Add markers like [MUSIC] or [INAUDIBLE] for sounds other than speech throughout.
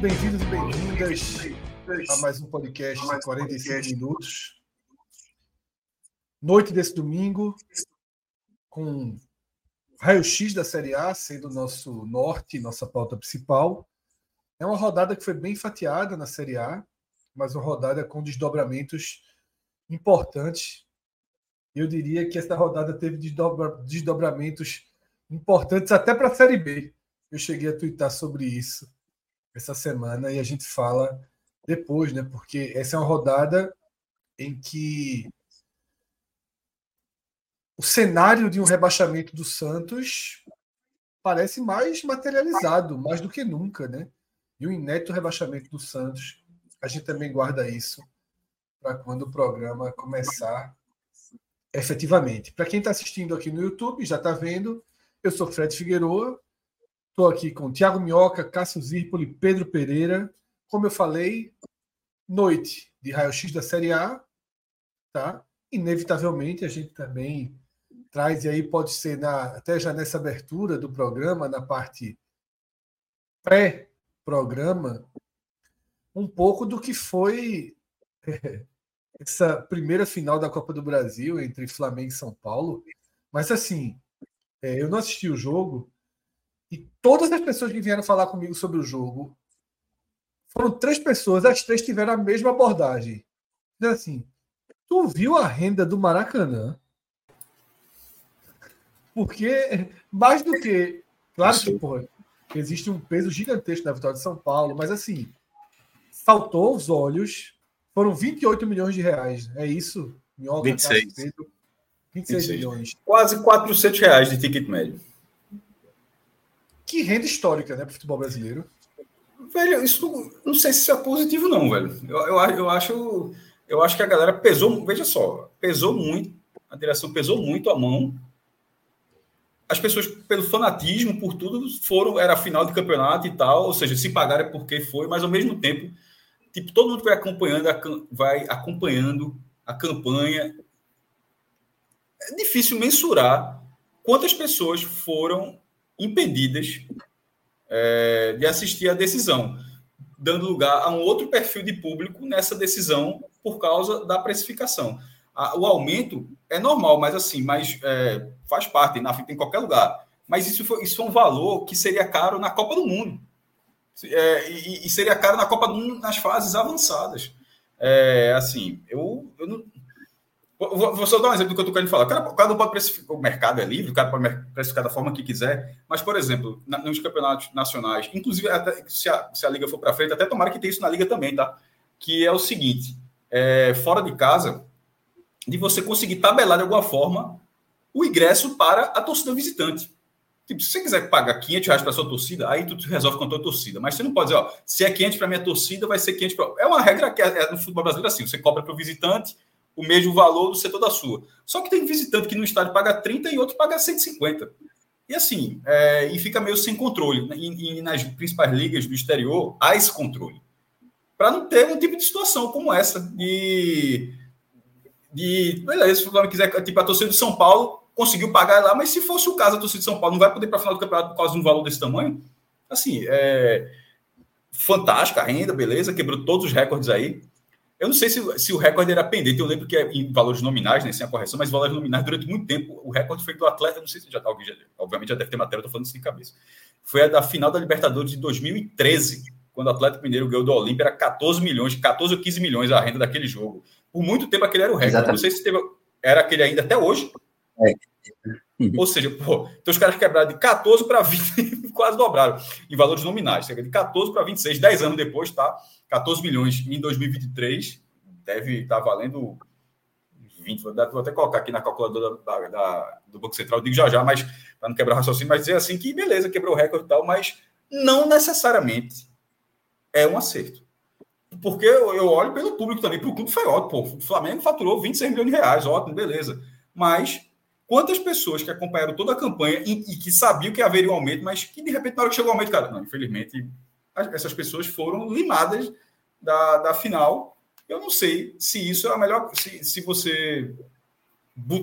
Bem-vindos e bem-vindas a mais um podcast de 45 minutos. Noite desse domingo, com raio-x da Série A sendo nosso norte, nossa pauta principal. É uma rodada que foi bem fatiada na Série A, mas uma rodada com desdobramentos importantes. Eu diria que essa rodada teve desdobra, desdobramentos importantes até para a Série B. Eu cheguei a twittar sobre isso essa semana e a gente fala depois, né? Porque essa é uma rodada em que o cenário de um rebaixamento do Santos parece mais materializado, mais do que nunca, né? E o inédito rebaixamento do Santos, a gente também guarda isso para quando o programa começar efetivamente. Para quem está assistindo aqui no YouTube, já está vendo, eu sou Fred Figueroa, estou aqui com Tiago Minhoca, Cássio Zirpoli, Pedro Pereira. Como eu falei, noite de raio-x da Série A, tá? Inevitavelmente a gente também traz, e aí pode ser na, até já nessa abertura do programa, na parte pré-programa, um pouco do que foi [LAUGHS] essa primeira final da Copa do Brasil entre Flamengo e São Paulo. Mas assim, é, eu não assisti o jogo e todas as pessoas que vieram falar comigo sobre o jogo foram três pessoas, as três tiveram a mesma abordagem. Assim, tu viu a renda do Maracanã? Porque, mais do que. Claro que, porra, existe um peso gigantesco na vitória de São Paulo, mas assim, saltou os olhos. Foram 28 milhões de reais. É isso? Minhoca, 26. Pedro, 26, 26 milhões. Quase 400 reais de ticket médio. Que renda histórica, né, para o futebol brasileiro. Velho, isso não sei se isso é positivo, não, velho. Eu, eu, eu, acho, eu acho que a galera pesou, veja só, pesou muito, a direção pesou muito a mão as pessoas, pelo fanatismo, por tudo, foram, era final de campeonato e tal, ou seja, se pagaram porque foi, mas ao mesmo tempo, tipo, todo mundo vai acompanhando vai acompanhando a campanha. É difícil mensurar quantas pessoas foram impedidas é, de assistir à decisão, dando lugar a um outro perfil de público nessa decisão por causa da precificação a, o aumento é normal, mas assim, mas é, faz parte, na em qualquer lugar. Mas isso foi, isso um valor que seria caro na Copa do Mundo. É, e, e, seria caro na Copa do Mundo nas fases avançadas. É, assim, eu, eu não. Vou, vou, só dar um exemplo do que eu estou querendo falar. O não pode precificar, o mercado é livre, o cara pode precificar da forma que quiser, mas, por exemplo, na, nos campeonatos nacionais, inclusive até, se, a, se a liga for para frente, até tomara que tenha isso na liga também, tá? Que é o seguinte: é, fora de casa, de você conseguir tabelar de alguma forma o ingresso para a torcida visitante. Tipo, se você quiser pagar 500 reais para sua torcida, aí tu resolve com a tua torcida. Mas você não pode dizer, ó, se é 500 para minha torcida, vai ser 500 para... É uma regra que é, é no futebol brasileiro assim, você cobra para o visitante o mesmo valor do setor da sua. Só que tem visitante que no estádio paga 30 e outro paga 150. E assim, é, e fica meio sem controle. E, e nas principais ligas do exterior, há esse controle. Para não ter um tipo de situação como essa, de de. Beleza, se o Flamengo quiser, tipo, a torcida de São Paulo conseguiu pagar lá, mas se fosse o caso, a torcida de São Paulo não vai poder para a final do campeonato por causa de um valor desse tamanho. Assim, é. Fantástica a renda, beleza, quebrou todos os recordes aí. Eu não sei se, se o recorde era pendente, eu lembro que é em valores nominais, né, sem a correção, mas valores nominais, durante muito tempo, o recorde foi do atleta, não sei se já, alguém já, obviamente já deve ter matéria, eu tô falando isso de cabeça. Foi a da final da Libertadores de 2013, quando o Atlético Mineiro ganhou do Olímpia, era 14 milhões, 14 ou 15 milhões a renda daquele jogo. Por muito tempo aquele era o recorde. Exatamente. Não sei se teve, era aquele ainda até hoje. É. Ou seja, pô, então os caras quebraram de 14 para 20, quase dobraram em valores nominais, cerca de 14 para 26, 10 anos depois, tá? 14 milhões em 2023, deve estar tá valendo 20, vou até colocar aqui na calculadora da, da, do Banco Central, digo já já, mas para não quebrar o raciocínio, mas dizer assim que beleza, quebrou o recorde e tal, mas não necessariamente é um acerto. Porque eu, olho pelo público também, para o clube foi ótimo. Pô, o Flamengo faturou 26 milhões de reais, ótimo, beleza. Mas quantas pessoas que acompanharam toda a campanha e, e, que sabiam que haveria um aumento, mas que de repente, na hora que chegou o aumento, cara, não, infelizmente, essas pessoas foram limadas da, da final. Eu não sei se isso é a melhor. Se, se você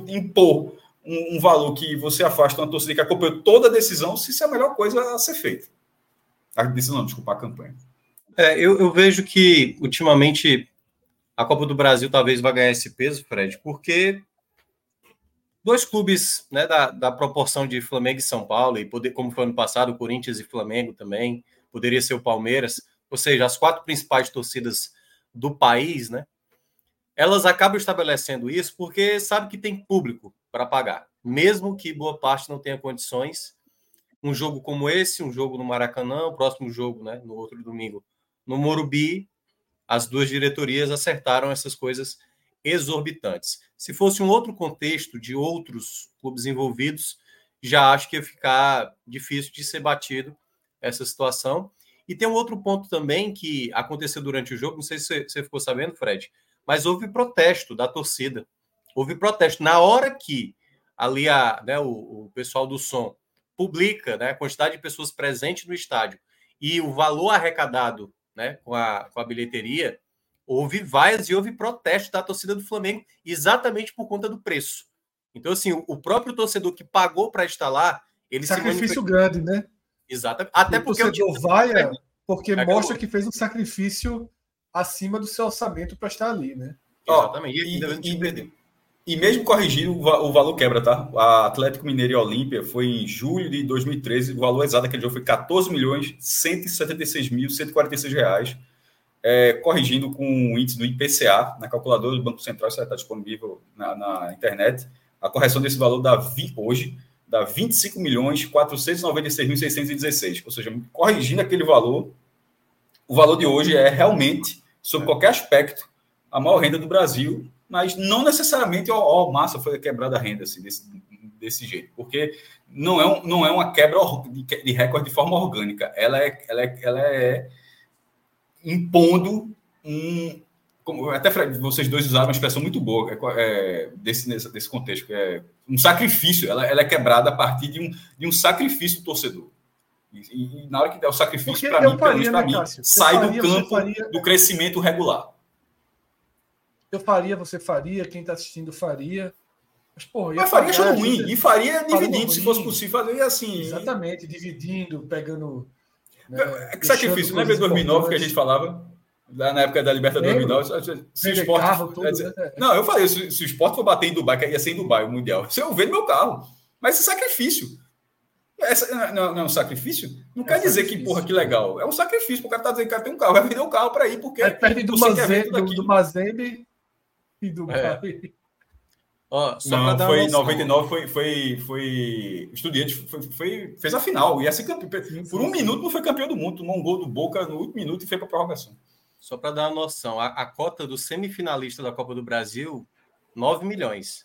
impor um, um, valor que você afasta uma torcida que acompanhou toda a decisão, se isso é a melhor coisa a ser feita. A decisão, desculpa, a campanha. É, eu, eu, vejo que ultimamente a Copa do Brasil talvez vá ganhar esse peso, Fred, porque dois clubes né, da, da proporção de Flamengo e São Paulo, e poder, como foi ano passado, Corinthians e Flamengo também, poderia ser o Palmeiras, ou seja, as quatro principais torcidas do país, né? Elas acabam estabelecendo isso porque sabe que tem público para pagar, mesmo que boa parte não tenha condições. Um jogo como esse, um jogo no Maracanã, o próximo jogo, né, no outro domingo, no Morumbi, as duas diretorias acertaram essas coisas exorbitantes. Se fosse um outro contexto de outros clubes envolvidos, já acho que ia ficar difícil de ser batido essa situação. E tem um outro ponto também que aconteceu durante o jogo, não sei se você ficou sabendo, Fred, mas houve protesto da torcida. Houve protesto. Na hora que ali a, né, o, o pessoal do som publica né, a quantidade de pessoas presentes no estádio e o valor arrecadado né, com, a, com a bilheteria, houve vaias e houve protesto da torcida do Flamengo exatamente por conta do preço. Então, assim, o, o próprio torcedor que pagou para estar lá, ele sacrifício grande, né? Exatamente. Até porque o torcedor vaia porque é mostra que fez um sacrifício acima do seu orçamento para estar ali, né? Exatamente. E, e, e, e mesmo corrigindo, o valor quebra, tá? A Atlético Mineiro e Olímpia foi em julho de 2013, o valor exato daquele jogo foi 14 milhões 176 mil 146 reais. É, corrigindo com o índice do IPCA, na calculadora do Banco Central, isso está disponível na, na, internet. A correção desse valor dá vi, hoje dá 25 milhões 496.616. Ou seja, corrigindo aquele valor, o valor de hoje é realmente, sob qualquer aspecto, a maior renda do Brasil mas não necessariamente, ó, ó massa, foi quebrada a renda assim, desse, desse jeito, porque não é, um, não é uma quebra de, de recorde de forma orgânica, ela é, ela é, ela é impondo um. Como, até vocês dois usaram uma expressão muito boa é, é, desse, nesse, desse contexto, que é um sacrifício, ela, ela é quebrada a partir de um, de um sacrifício do torcedor. E, e na hora que der o sacrifício, para mim, faria, né, mim sai faria, do campo faria... do crescimento regular. Eu faria, você faria, quem está assistindo faria. Mas, porra, Mas faria achando ruim. E faria dividindo, se fosse possível fazer assim. Exatamente, dividindo, pegando. Né, é que sacrifício, lembra de 2009 que a gente falava? Na época da Libertadores 2009. Se o esporte. Carro, tudo, dizer... né? Não, eu falei, se, se, o esporte for bater em Dubai, que ia ser em Dubai o Mundial. Se eu vendo meu carro. Mas esse sacrifício. Essa, não, não, é um sacrifício? Não é quer dizer que, porra, que legal. É um sacrifício. O cara tá dizendo que tem um carro, vai vender o um carro para ir, porque. É perto do, Mazembe, do, do Mazembe e do é. Ó, não, foi em 99, foi, foi, foi Estudiantes, foi, foi, fez a final, ser campeão. Por um minuto não foi campeão do mundo, tomou um gol do Boca no último minuto e foi para prorrogação. Só para dar uma noção, a, a, cota do semifinalista da Copa do Brasil, 9 milhões.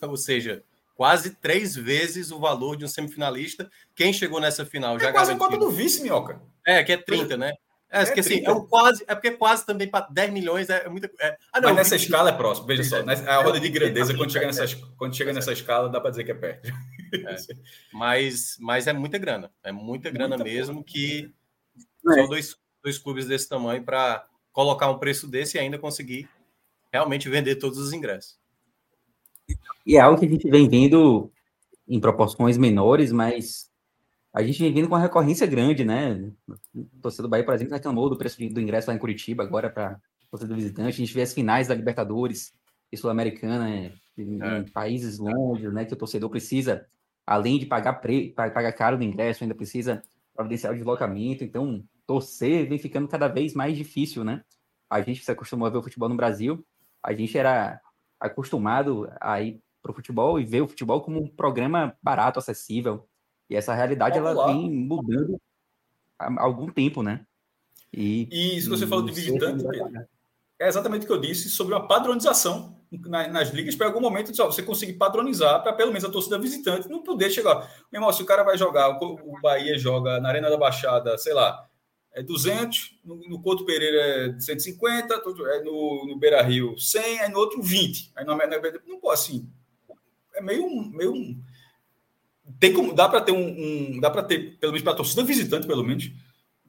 [LAUGHS] Ou seja, quase três vezes o valor de um semifinalista. Quem chegou nessa final é já quase garantiu. a cota do vice, Minhoca. É, que é 30, né? É, é, que, assim, é, um quase, é porque quase também para 10 milhões é muita é, ah, não, Mas nessa 20... escala é próximo, veja só. Nessa, a roda de grandeza, quando chega, nessa, quando chega nessa escala, dá para dizer que é perto. É, [LAUGHS] mas, mas é muita grana. É muita grana muita mesmo que são é. dois, dois clubes desse tamanho para colocar um preço desse e ainda conseguir realmente vender todos os ingressos. E é algo que a gente vem vendo em proporções menores, mas a gente vem vindo com uma recorrência grande, né? O torcedor do Bahia, por exemplo, reclamou do preço do ingresso lá em Curitiba, agora para torcedor visitante. A gente vê as finais da Libertadores e Sul-Americana é, em, é. países longe, né? Que o torcedor precisa, além de pagar, pre, pagar caro no ingresso, ainda precisa providenciar o deslocamento. Então, torcer vem ficando cada vez mais difícil, né? A gente se acostumou a ver o futebol no Brasil, a gente era acostumado a ir para o futebol e ver o futebol como um programa barato, acessível, E essa realidade ela vem mudando há algum tempo, né? E, e se você falou de visitante, é exatamente o que eu disse sobre uma padronização nas ligas para algum momento só você conseguir padronizar para pelo menos a torcida visitante não poder chegar. Meu irmão, se o cara vai jogar, o Bahia joga na Arena da Baixada, sei lá, é 200, no, no Couto Pereira é 150, é no, no Beira Rio 100, aí no outro 20. Aí no, não pode assim. É meio, meio tem como dá para ter um, um dá para ter pelo menos para torcida visitante pelo menos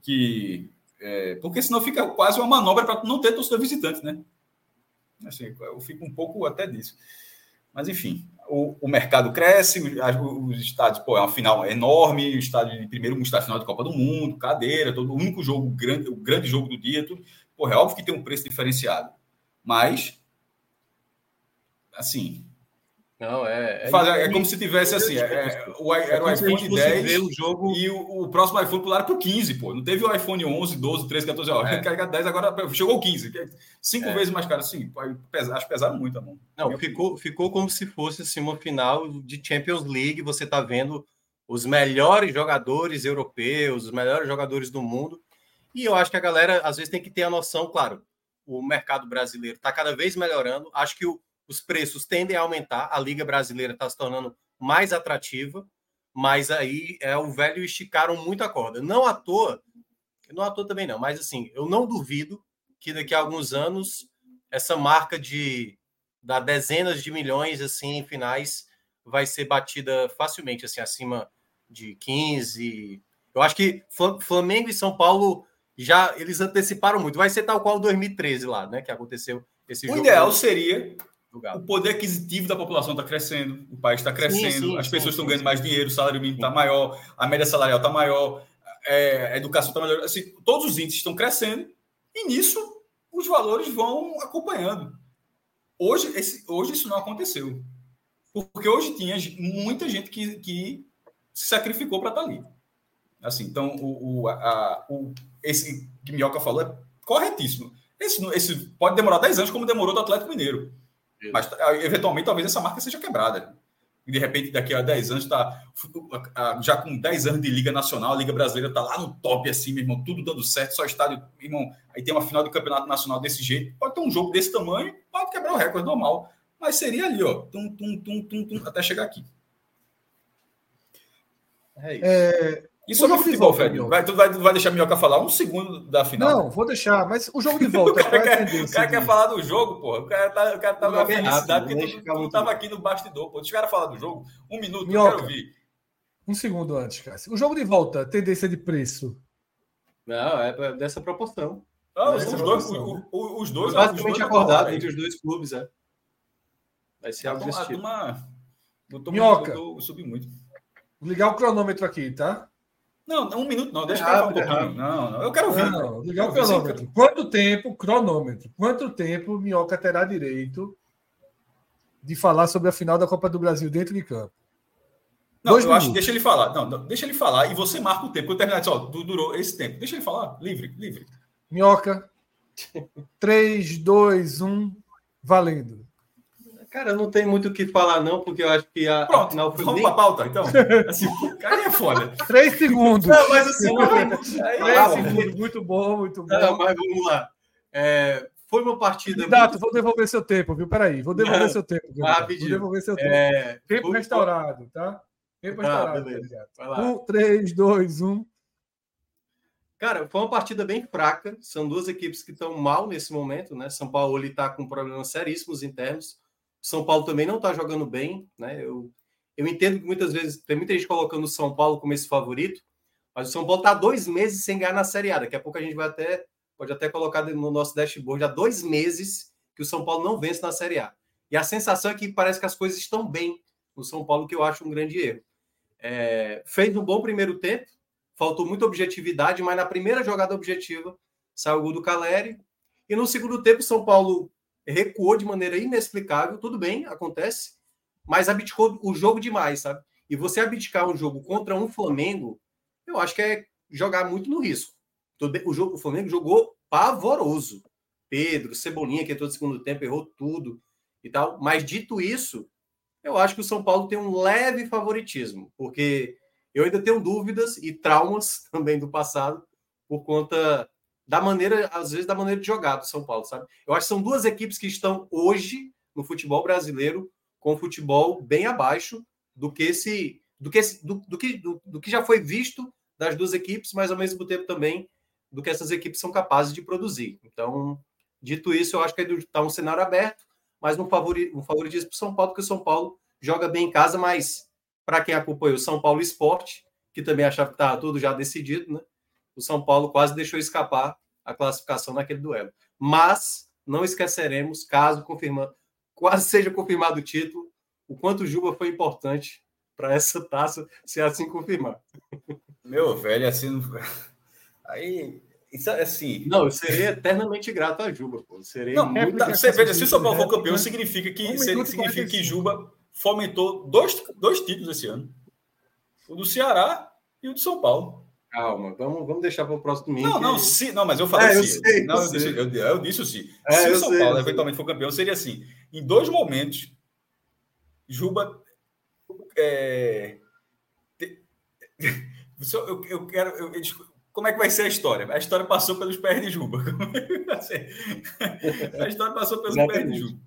que é, porque senão fica quase uma manobra para não ter torcida visitante, né? Assim, eu fico um pouco até disso. Mas, enfim, o, o mercado cresce, os, estádios, pô, é uma final enorme, o estádio de primeiro, estádio final de Copa do Mundo, cadeira, todo, o único jogo, grande, o grande jogo do dia, tudo. Pô, é óbvio que tem um preço diferenciado. Mas, assim, não, é. É, Faz, é como se tivesse assim: é, é o, era o iPhone 10 o jogo... e o, o próximo iPhone pularam para o 15, pô. Não teve o iPhone 11, 12, 13, 14, ó. É. [LAUGHS] Carregar 10, agora chegou o 15. É cinco é. vezes mais caro. Sim, acho que pesaram muito a mão. Não, ficou, ficou como se fosse assim, uma final de Champions League. Você está vendo os melhores jogadores europeus, os melhores jogadores do mundo. E eu acho que a galera, às vezes, tem que ter a noção, claro, o mercado brasileiro está cada vez melhorando. Acho que o os preços tendem a aumentar, a Liga Brasileira está se tornando mais atrativa, mas aí é o velho esticaram muito a corda. Não à toa, não à toa também não, mas assim, eu não duvido que daqui a alguns anos essa marca de da dezenas de milhões assim em finais vai ser batida facilmente assim acima de 15. Eu acho que Flamengo e São Paulo já eles anteciparam muito. Vai ser tal qual 2013 lá, né, que aconteceu esse o jogo. O ideal seria o poder aquisitivo da população está crescendo, o país está crescendo, sim, sim, as pessoas estão ganhando mais dinheiro, o salário mínimo está maior, a média salarial está maior, é, a educação está melhor. Assim, todos os índices estão crescendo e nisso os valores vão acompanhando. Hoje, esse, hoje isso não aconteceu. Porque hoje tinha muita gente que, que se sacrificou para estar tá ali. Assim, então, o, o, a, o, esse que Minhoca falou é corretíssimo. Esse, esse pode demorar 10 anos, como demorou do Atlético Mineiro. Mas ah, eventualmente talvez essa marca seja quebrada. E de repente, daqui a 10 anos, está já com 10 anos de Liga Nacional, a Liga Brasileira está lá no top, assim, meu irmão, tudo dando certo, só estádio, irmão. Aí tem uma final do Campeonato Nacional desse jeito. Pode ter um jogo desse tamanho, pode quebrar o recorde normal. Mas seria ali, ó, tum, tum, tum, tum, tum, até chegar aqui. É isso. É, e sobre o futebol, Fred? Vai, tu vai, vai deixar a Minhoca falar um segundo da final? Não, vou deixar, mas o jogo de volta. [LAUGHS] o cara, quer, o cara quer falar do jogo, pô. O cara tá, o cara tá na felicidade porque tu, tu tava aqui no bastidor, pô. Deixa o cara falar do jogo. Um minuto, Minhoca, eu quero ouvir. Um segundo antes, cara. O jogo de volta, tendência de preço. Não, é dessa proporção. Não, os, dois, o, o, os dois. Basicamente acordado entre os dois clubes, é. Vai ser algo desse tipo. Minhoca. Subi muito. Vou ligar o cronômetro aqui, tá? Não, um minuto não, deixa eu falar um pouquinho. Não, não, eu quero ouvir. Não, ligar o cronômetro. Quanto tempo, cronômetro, quanto tempo Minhoca terá direito de falar sobre a final da Copa do Brasil dentro de campo? Não, Dois eu minutos. acho deixa ele falar. Não, não, deixa ele falar e você marca o tempo. Quando terminar, só durou esse tempo. Deixa ele falar, livre, livre. Minhoca. 3, 2, 1, valendo. Cara, não tem muito o que falar, não, porque eu acho que a, Pronto, foi. Vamos bem... pra pauta, então. [LAUGHS] Assim, cara é foda. Três segundos. Não, mas assim, aí, Três ah, segundos. Muito bom, muito bom. Não, mas vamos lá. É, foi uma partida. Dato, muito... vou devolver seu tempo, viu? Peraí, vou devolver seu tempo. Rapidinho. Vou devolver seu tempo. É... Tempo foi... restaurado, tá? Tempo ah, restaurado. Um, três, dois, um. Cara, foi uma partida bem fraca. São duas equipes que estão mal nesse momento, né? São Paulo está com problemas seríssimos internos. São Paulo também não está jogando bem, né? Eu, eu entendo que muitas vezes tem muita gente colocando o São Paulo como esse favorito, mas o São Paulo está dois meses sem ganhar na Série A. Daqui a pouco a gente vai até pode até colocar no nosso dashboard há dois meses que o São Paulo não vence na Série A. E a sensação é que parece que as coisas estão bem no São Paulo, que eu acho um grande erro. É, fez um bom primeiro tempo, faltou muita objetividade, mas na primeira jogada objetiva saiu o gol do Caleri. E no segundo tempo, o São Paulo recuou de maneira inexplicável, tudo bem, acontece, mas abdicou o jogo demais, sabe? E você abdicar um jogo contra um Flamengo, eu acho que é jogar muito no risco. O, jogo, o Flamengo jogou pavoroso. Pedro, Cebolinha, que entrou no segundo tempo, errou tudo e tal. Mas dito isso, eu acho que o São Paulo tem um leve favoritismo, porque eu ainda tenho dúvidas e traumas [LAUGHS] também do passado por conta da maneira, às vezes, da maneira de jogar do São Paulo, sabe? Eu acho que são duas equipes que estão hoje no futebol brasileiro com futebol bem abaixo do que esse, do que, esse, do, do, que, do, do que já foi visto das duas equipes, mas ao mesmo tempo também do que essas equipes são capazes de produzir. Então, dito isso, eu acho que está um cenário aberto, mas um, favori, um favoritismo para o São Paulo, porque o São Paulo joga bem em casa, mas para quem acompanhou o São Paulo Esporte, que também achava que estava tudo já decidido, né? O São Paulo quase deixou escapar a classificação naquele duelo. Mas não esqueceremos, caso confirmando, quase seja confirmado o título, o quanto o Juba foi importante para essa taça se assim confirmar. Meu velho, assim. [LAUGHS] Aí. Isso é assim. Não, eu serei eternamente grato a Juba. Pô. Serei não, muito... tá, você veja, se o São Paulo for campeão, significa que, um significa que Juba fomentou dois, dois títulos esse ano: o do Ceará e o de São Paulo. Calma, vamos, vamos deixar para o próximo domingo. Não, não, sim, não, mas eu falei é, sim. Sei, não, eu, disse, eu, eu, disse sim. É, se o São sei, Paulo eventualmente for campeão, seria assim: em dois momentos, Juba. É, [LAUGHS] eu, eu quero. Eu, como é que vai ser a história? A história passou pelos pés de Juba. [LAUGHS] É a história passou pelos Exatamente. pés de Juba.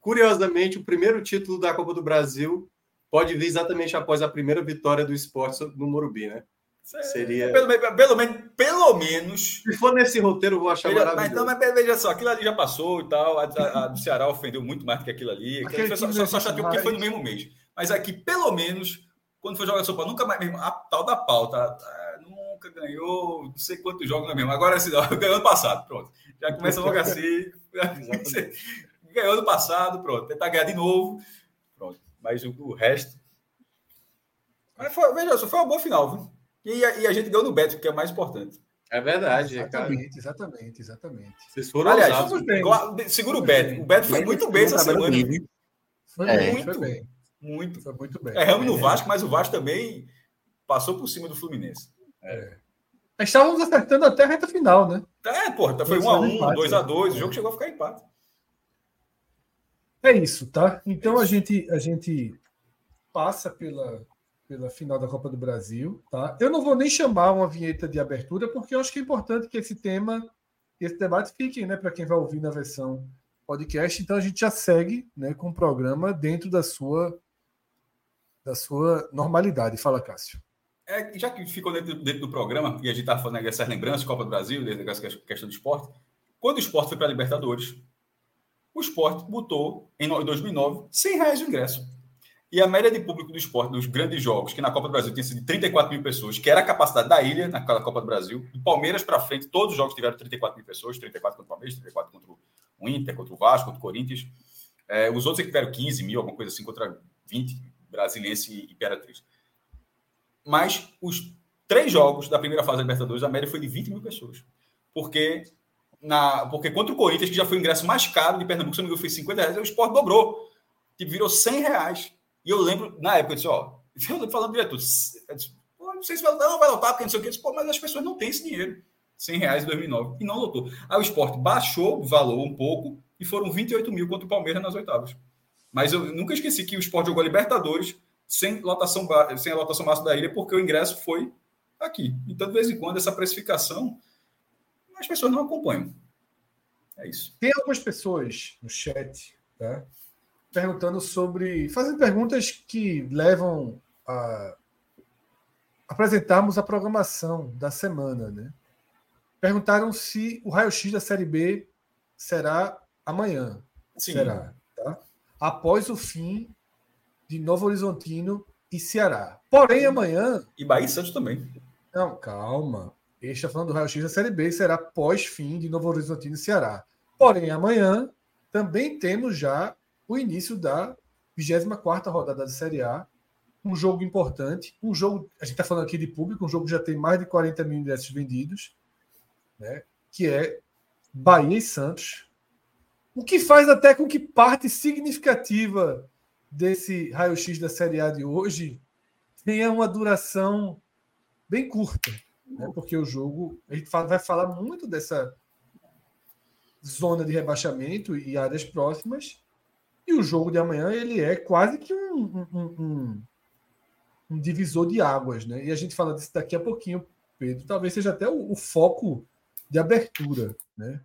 Curiosamente, o primeiro título da Copa do Brasil pode vir exatamente após a primeira vitória do esporte no Morumbi, né? Seria. Pelo, pelo, menos, pelo menos. Se for nesse roteiro, eu vou achar veja, maravilhoso. Então, mas veja só, aquilo ali já passou e tal. A, a, a do Ceará ofendeu muito mais do que aquilo ali. Aquilo só, só, só chateou porque foi no mesmo mês. Mas aqui, pelo menos, quando for jogar São Paulo, nunca mais mesmo. A tal da pauta. Nunca ganhou, não sei quantos jogos não é mesmo. Agora assim, [LAUGHS] ganhou ano passado, pronto. Já começa logo assim. [LAUGHS] ganhou ano passado, pronto. Tentar ganhar de novo. Pronto. Mas o, o resto. Mas foi, veja só, foi uma boa final, viu? E a, e a gente ganhou no Beto, que é o mais importante. É verdade, exatamente, cara. exatamente, exatamente. Vocês foram Aliás, segura o Beto. O Beto foi muito bem essa semana. Foi é. muito bem. Muito. Foi muito bem. Erramos no Vasco, mas o Vasco também passou por cima do Fluminense. É. Estávamos acertando até a reta final, né? É, porra, foi 1x1, 2x2, o jogo chegou a ficar empate. É isso, tá? Então a gente, a gente passa pela, pela final da Copa do Brasil, tá? Eu não vou nem chamar uma vinheta de abertura, porque eu acho que é importante que esse tema, esse debate fique, né, para quem vai ouvir na versão podcast. Então a gente já segue, né, com o programa dentro da sua da sua normalidade. Fala, Cássio. É, já que ficou dentro, dentro do programa, e a gente está falando dessas lembranças, Copa do Brasil, dessa questão do esporte, quando o esporte foi para a Libertadores, o esporte botou, em 2009, 100 reais de ingresso. E a média de público do esporte, dos grandes jogos, que na Copa do Brasil tinha sido de 34 mil pessoas, que era a capacidade da ilha naquela Copa do Brasil, do Palmeiras para frente, todos os jogos tiveram 34 mil pessoas, 34 contra o Palmeiras, 34 contra o Inter, contra o Vasco, contra o Corinthians. É, os outros é que tiveram 15 mil, alguma coisa assim, contra 20, Brasiliense e Imperatriz. Mas os três jogos da primeira fase da Libertadores, a média foi de 20 mil pessoas. Porque, na, porque contra o Corinthians, que já foi o ingresso mais caro de Pernambuco, se não me engano, foi 50 reais, o esporte dobrou. Tipo, virou 100 reais. E eu lembro, na época, eu disse, ó, [LAUGHS] eu lembro falando direto, não sei se vai, não, vai lotar, porque não sei o que, disse, pô, mas as pessoas não têm esse dinheiro. 100 reais em 2009, e não lotou. Aí o esporte baixou o valor um pouco, e foram 28 mil contra o Palmeiras nas oitavas. Mas eu nunca esqueci que o esporte jogou a Libertadores sem lotação, sem a lotação máxima da ilha, porque o ingresso foi aqui. Então, de vez em quando, essa precificação, as pessoas não acompanham. É isso. Tem algumas pessoas no chat, tá? Perguntando sobre. fazendo perguntas que levam a apresentarmos a programação da semana, né? Perguntaram se o raio-x da Série B será amanhã. Sim. Será, tá? Após o fim de Novo Horizontino e Ceará. Porém, amanhã. E Bahia e Santos também. Não, calma. Ele está falando do raio-x da Série B, será pós-fim de Novo Horizontino e Ceará. Porém, amanhã também temos já o início da 24 rodada da Série A. Um jogo importante, um jogo, a gente está falando aqui de público, um jogo que já tem mais de 40 mil ingressos vendidos, né, que é Bahia e Santos. O que faz até com que parte significativa desse raio-x da Série A de hoje tenha uma duração bem curta, né, porque o jogo, a gente vai falar muito dessa zona de rebaixamento e áreas próximas, e o jogo de amanhã ele é quase que um, um, um, um divisor de águas, né? E a gente fala disso daqui a pouquinho, Pedro. Talvez seja até o, o foco de abertura, né?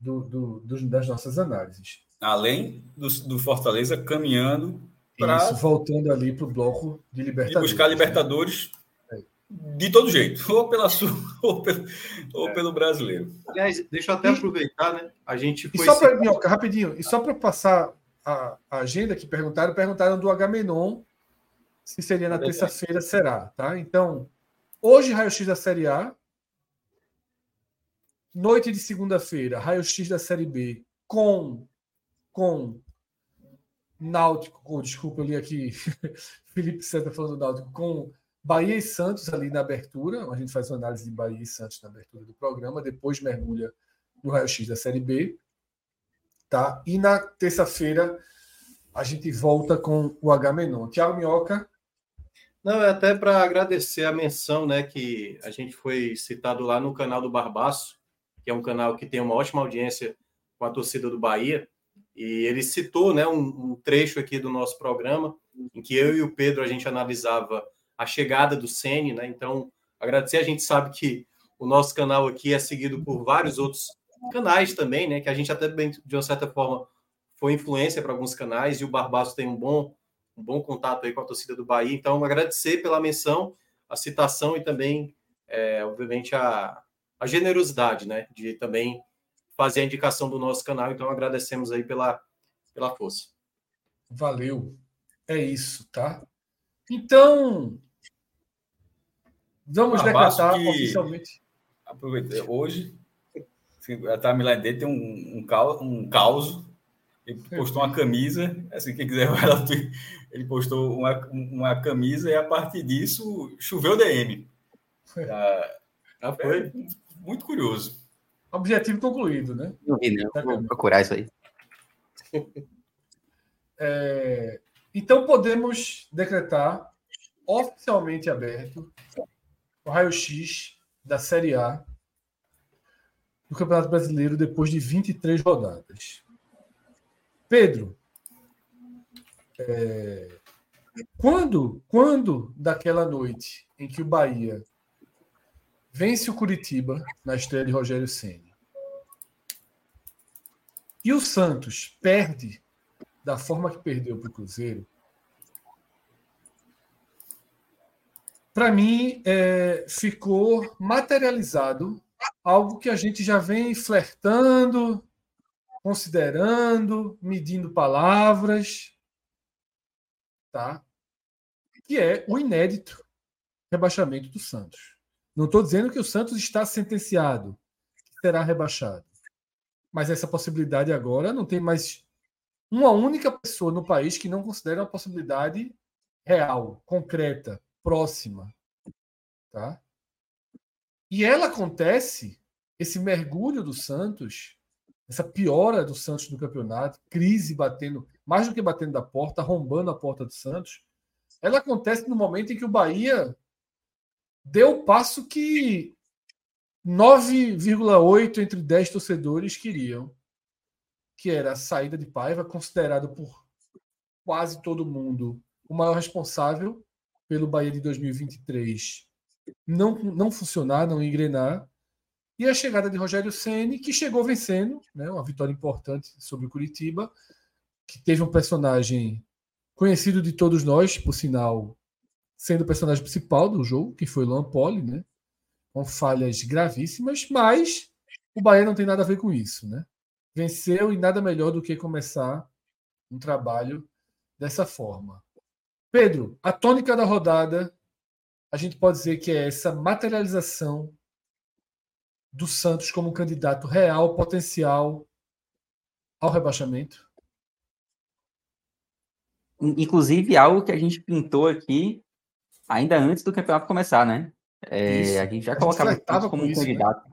Do, do, do, das nossas análises. Além do, do Fortaleza caminhando para voltando ali para o bloco de Libertadores. E buscar Libertadores né? de todo jeito, [LAUGHS] ou pela Sul, ou pelo, ou é. pelo brasileiro. Aliás, deixa eu até e, aproveitar, né? A gente foi. E só para rapidinho, e só para passar a, a, agenda que perguntaram, perguntaram do Agamenon se seria na terça-feira, será, tá? Então, hoje, raio-x da Série A. Noite de segunda-feira, raio-x da Série B com, com Náutico, oh, desculpa, eu li aqui [LAUGHS] Felipe Santa falando do Náutico, com Bahia e Santos ali na abertura. A gente faz uma análise de Bahia e Santos na abertura do programa, depois mergulha no raio-x da Série B. Tá? E na terça-feira a gente volta com o H Menon. Tiago Minhoca, não, é até para agradecer a menção, né, que a gente foi citado lá no canal do Barbaço, que é um canal que tem uma ótima audiência com a torcida do Bahia, e ele citou, né, um, um trecho aqui do nosso programa, em que eu e o Pedro a gente analisava a chegada do Sene, né? Então, agradecer, a gente sabe que o nosso canal aqui é seguido por vários outros canais também, né, que a gente até de uma certa forma foi influência para alguns canais e o Barbaço tem um bom um bom contato aí com a torcida do Bahia. Então, agradecer pela menção, a citação e também, é, obviamente, a, a generosidade, né, de também fazer a indicação do nosso canal. Então, agradecemos aí pela, pela força. Valeu. É isso, tá? Então, vamos decretar que, oficialmente. Aproveita, hoje, a timeline dele tem um, um, caos, um caos ele postou uma camisa, assim, quem quiser vai lá, ele postou uma, uma camisa e a partir disso choveu DM. Ah, ah, foi muito curioso. Objetivo concluído, né? Não vi, não. Vou procurar isso aí. [LAUGHS] É, então podemos decretar oficialmente aberto o raio-x da Série A do Campeonato Brasileiro depois de 23 rodadas. Pedro, é, quando, quando daquela noite em que o Bahia vence o Curitiba na estreia de Rogério Ceni e o Santos perde da forma que perdeu para o Cruzeiro, para mim é, ficou materializado algo que a gente já vem flertando, considerando, medindo palavras, tá? Que é o inédito rebaixamento do Santos. Não estou dizendo que o Santos está sentenciado, que será rebaixado. Mas essa possibilidade agora não tem mais uma única pessoa no país que não considera uma possibilidade real, concreta, próxima. Tá? E ela acontece, esse mergulho do Santos, essa piora do Santos no campeonato, crise batendo, mais do que batendo da porta, arrombando a porta do Santos, ela acontece no momento em que o Bahia deu o passo que 9,8 entre 10 torcedores queriam, que era a saída de Paiva, considerado por quase todo mundo o maior responsável pelo Bahia de 2023 não, não funcionar, não engrenar, e a chegada de Rogério Ceni, que chegou vencendo, né, uma vitória importante sobre o Curitiba, que teve um personagem conhecido de todos nós, por sinal, sendo o personagem principal do jogo, que foi Luan Poli, né, com falhas gravíssimas, mas o Bahia não tem nada a ver com isso, né? Venceu e nada melhor do que começar um trabalho dessa forma. Pedro, a tônica da rodada, a gente pode dizer que é essa materialização do Santos como candidato real, potencial ao rebaixamento? Inclusive, algo que a gente pintou aqui ainda antes do campeonato começar, né? É, a gente já a colocava gente o Santos como isso, né? candidato. Né?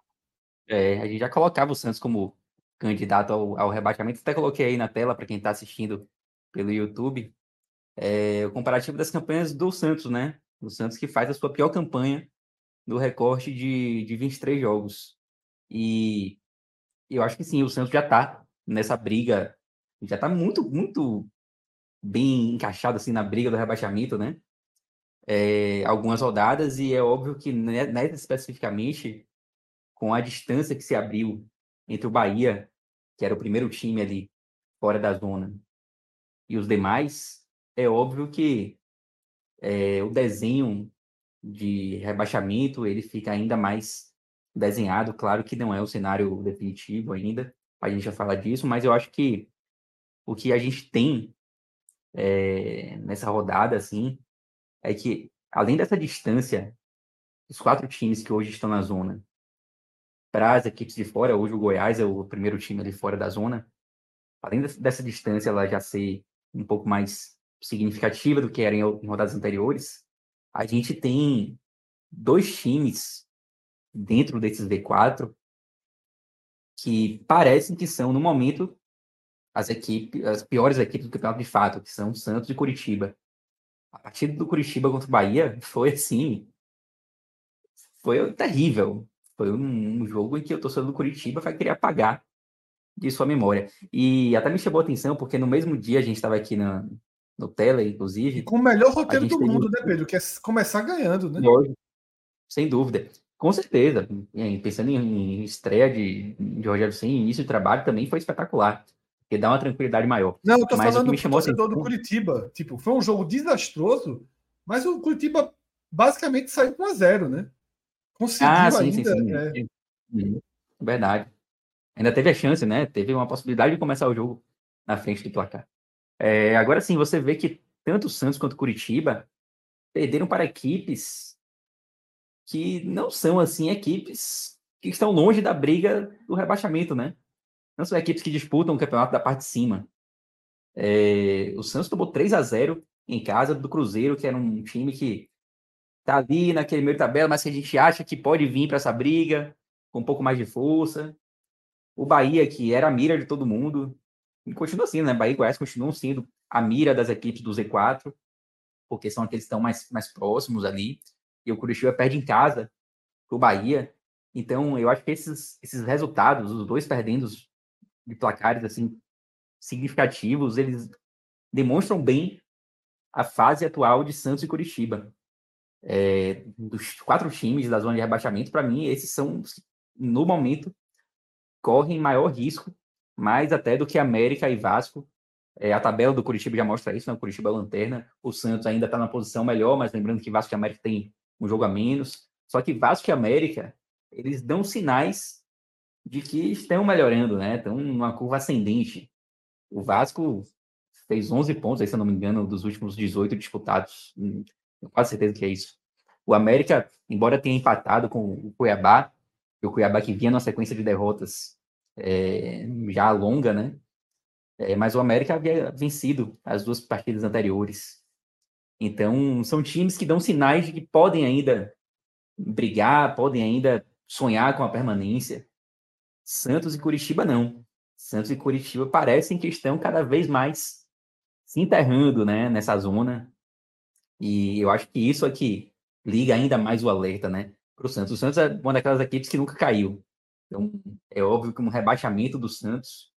É, a gente já colocava o Santos como candidato ao, ao rebaixamento. Até coloquei aí na tela para quem está assistindo pelo YouTube é, o comparativo das campanhas do Santos, né? O Santos que faz a sua pior campanha do recorte de, de 23 jogos. E eu acho que sim, o Santos já está nessa briga, já está muito, muito bem encaixado assim na briga do rebaixamento, né? é, algumas rodadas, e é óbvio que nessa especificamente, com a distância que se abriu entre o Bahia, que era o primeiro time ali fora da zona, e os demais, é óbvio que é, o desenho de rebaixamento ele fica ainda mais desenhado. Claro que não é o cenário definitivo ainda, a gente já fala disso, mas eu acho que o que a gente tem é, nessa rodada, assim, é que além dessa distância, os quatro times que hoje estão na zona, para as equipes de fora, hoje o Goiás é o primeiro time ali fora da zona, além dessa distância ela já ser um pouco mais significativa do que era em, em rodadas anteriores, a gente tem dois times dentro desses V4 que parecem que são, no momento, as equipes, as piores equipes do campeonato de fato, que são Santos e Curitiba. A partida do Curitiba contra o Bahia foi assim, foi terrível. Foi um, um jogo em que o torcedor do Curitiba vai querer apagar de sua memória. E até me chamou a atenção, porque no mesmo dia a gente estava aqui na, no Tele, inclusive. E com o melhor roteiro do mundo, né, Pedro? Que é começar ganhando, né? Sem dúvida. Com certeza. Pensando em, estreia de, de Rogério Sem início de trabalho, também foi espetacular. Porque dá uma tranquilidade maior. Não, eu tô mas falando do torcedor assim, do Curitiba. Tipo, foi um jogo desastroso, mas o Curitiba basicamente saiu com a zero, né? Conseguiu ah, sim, ainda. Sim, sim. É... Uhum. Verdade. Ainda teve a chance, né? Teve uma possibilidade de começar o jogo na frente do placar. É, agora sim, você vê que tanto o Santos quanto o Curitiba perderam para equipes que não são assim equipes que estão longe da briga do rebaixamento, né? Não são equipes que disputam o campeonato da parte de cima. É, o Santos tomou 3 a 0 em casa do Cruzeiro, que era um time que tá ali naquele meio tabela, mas que a gente acha que pode vir para essa briga com um pouco mais de força. O Bahia, que era a mira de todo mundo, e continua sendo, né? Bahia e Goiás continuam sendo a mira das equipes do Z4, porque são aqueles que estão mais, mais próximos ali. E o Curitiba perde em casa para o Bahia. Então, eu acho que esses, esses resultados, os dois perdendo de placares assim significativos, eles demonstram bem a fase atual de Santos e Curitiba. É, dos quatro times da zona de rebaixamento, para mim, esses são, no momento, correm maior risco mais até do que América e Vasco. É, a tabela do Curitiba já mostra isso, né? O Curitiba é lanterna. O Santos ainda está na posição melhor, mas lembrando que Vasco e América tem um jogo a menos. Só que Vasco e América, eles dão sinais de que estão melhorando, né? Estão numa curva ascendente. O Vasco fez 11 pontos, aí, se eu não me engano, dos últimos 18 disputados. Hum, tenho quase certeza que é isso. O América, embora tenha empatado com o Cuiabá, e o Cuiabá que vinha na sequência de derrotas é, já longa, né? É, mas o América havia vencido as duas partidas anteriores. Então, são times que dão sinais de que podem ainda brigar, podem ainda sonhar com a permanência. Santos e Curitiba não. Santos e Curitiba parecem que estão cada vez mais se enterrando né, nessa zona. E eu acho que isso aqui liga ainda mais o alerta né, para o Santos. O Santos é uma daquelas equipes que nunca caiu. Então, é óbvio que um rebaixamento do Santos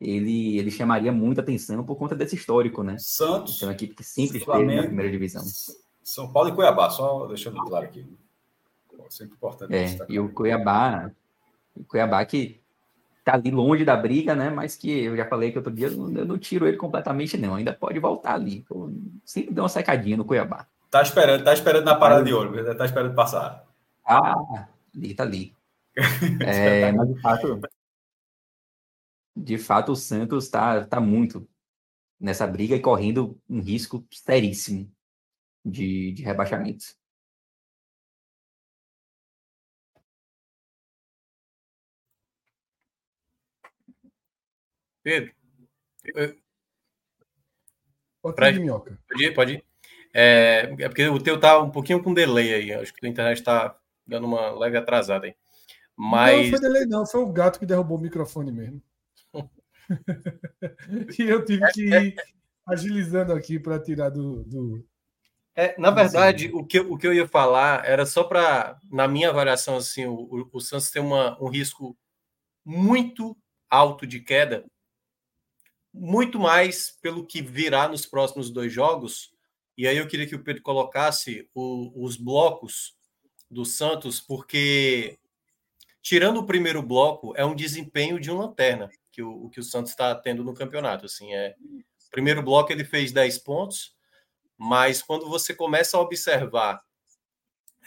ele, ele chamaria muita atenção por conta desse histórico, né? Santos. Então, uma equipe que sempre Flamengo, esteve na primeira divisão. São Paulo e Cuiabá, só deixando claro aqui. Sempre importante. É, e o Cuiabá, o Cuiabá que tá ali longe da briga, né? Mas que eu já falei que outro dia eu não, eu não tiro ele completamente, não. Ainda pode voltar ali. Eu sempre deu uma secadinha no Cuiabá. Tá esperando, tá esperando na parada de ouro, tá esperando passar. Ah, ali, tá ali. [LAUGHS] É, mas de fato, de fato, o Santos está tá muito nessa briga e correndo um risco seríssimo de, de rebaixamento. Pedro, Pode ir, Minhoca. Pode ir, pode ir. É, é, porque o teu tá um pouquinho com delay aí. Acho que a internet está dando uma leve atrasada aí. Mas... Não foi delay, não, foi o gato que derrubou o microfone mesmo. [LAUGHS] e eu tive que ir agilizando aqui para tirar do. do... É, na verdade, o que, o que eu ia falar era só para, na minha avaliação, assim, o, o Santos tem uma, um risco muito alto de queda, muito mais pelo que virá nos próximos dois jogos E aí eu queria que o Pedro colocasse o, os blocos do Santos, porque tirando o primeiro bloco, é um desempenho de uma lanterna que o, que o Santos está tendo no campeonato. Assim, é, primeiro bloco ele fez 10 pontos, mas quando você começa a observar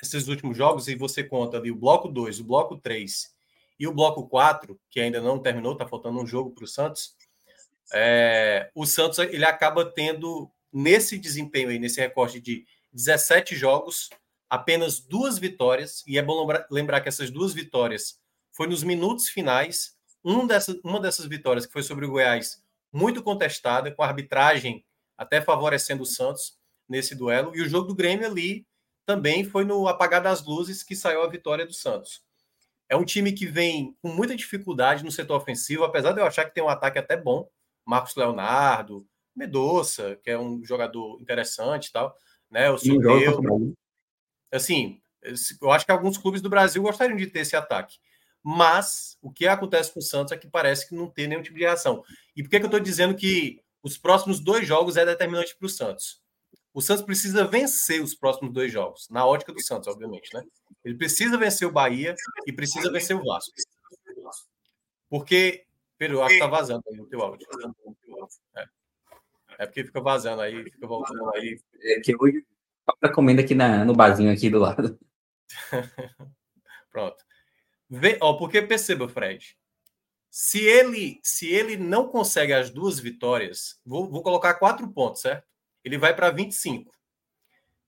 esses últimos jogos e você conta ali o bloco 2, o bloco 3 e o bloco 4, que ainda não terminou, está faltando um jogo para o Santos, é, o Santos ele acaba tendo nesse desempenho aí, nesse recorte de 17 jogos, apenas duas vitórias, e é bom lembrar, lembrar que essas duas vitórias foi nos minutos finais. Um dessa, uma dessas vitórias, que foi sobre o Goiás, muito contestada, com a arbitragem até favorecendo o Santos nesse duelo, e o jogo do Grêmio ali também foi no apagar das luzes que saiu a vitória do Santos. É um time que vem com muita dificuldade no setor ofensivo, apesar de eu achar que tem um ataque até bom. Marcos Leonardo, Medoça, que é um jogador interessante e tal, né? O Soteu. Assim, eu acho que alguns clubes do Brasil gostariam de ter esse ataque. Mas o que acontece com o Santos é que parece que não tem nenhum tipo de reação. E por que, que eu estou dizendo que os próximos dois jogos é determinante para o Santos? O Santos precisa vencer os próximos dois jogos, na ótica do Santos, obviamente, né? Ele precisa vencer o Bahia e precisa vencer o Vasco. Porque, Pedro, eu acho que tá vazando aí o teu áudio. É. É porque fica vazando aí, fica voltando aí. É que hoje tá comendo aqui na, no barzinho aqui do lado. [LAUGHS] Pronto. Vê, ó, porque perceba, Fred. Se ele, se ele não consegue as duas vitórias, vou, vou colocar quatro pontos, certo? Ele vai para 25.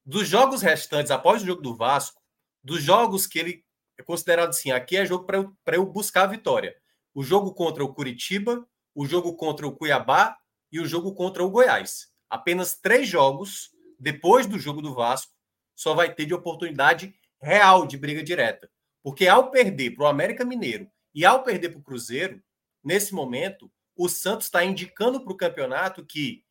Dos jogos restantes, após o jogo do Vasco, dos jogos que ele é considerado assim, aqui é jogo para eu, eu buscar a vitória. O jogo contra o Curitiba, o jogo contra o Cuiabá e o jogo contra o Goiás. Apenas três jogos depois do jogo do Vasco só vai ter de oportunidade real de briga direta. Porque ao perder para o América Mineiro e ao perder para o Cruzeiro, nesse momento, o Santos está indicando para o campeonato que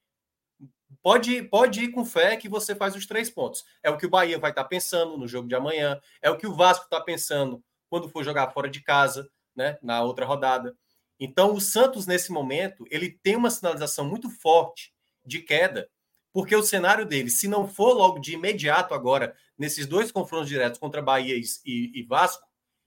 pode, pode ir com fé que você faz os três pontos. É o que o Bahia vai estar tá pensando no jogo de amanhã, é o que o Vasco está pensando quando for jogar fora de casa, né, na outra rodada. Então, o Santos, nesse momento, ele tem uma sinalização muito forte de queda, porque o cenário dele, se não for logo de imediato agora, nesses dois confrontos diretos contra Bahia e, e Vasco,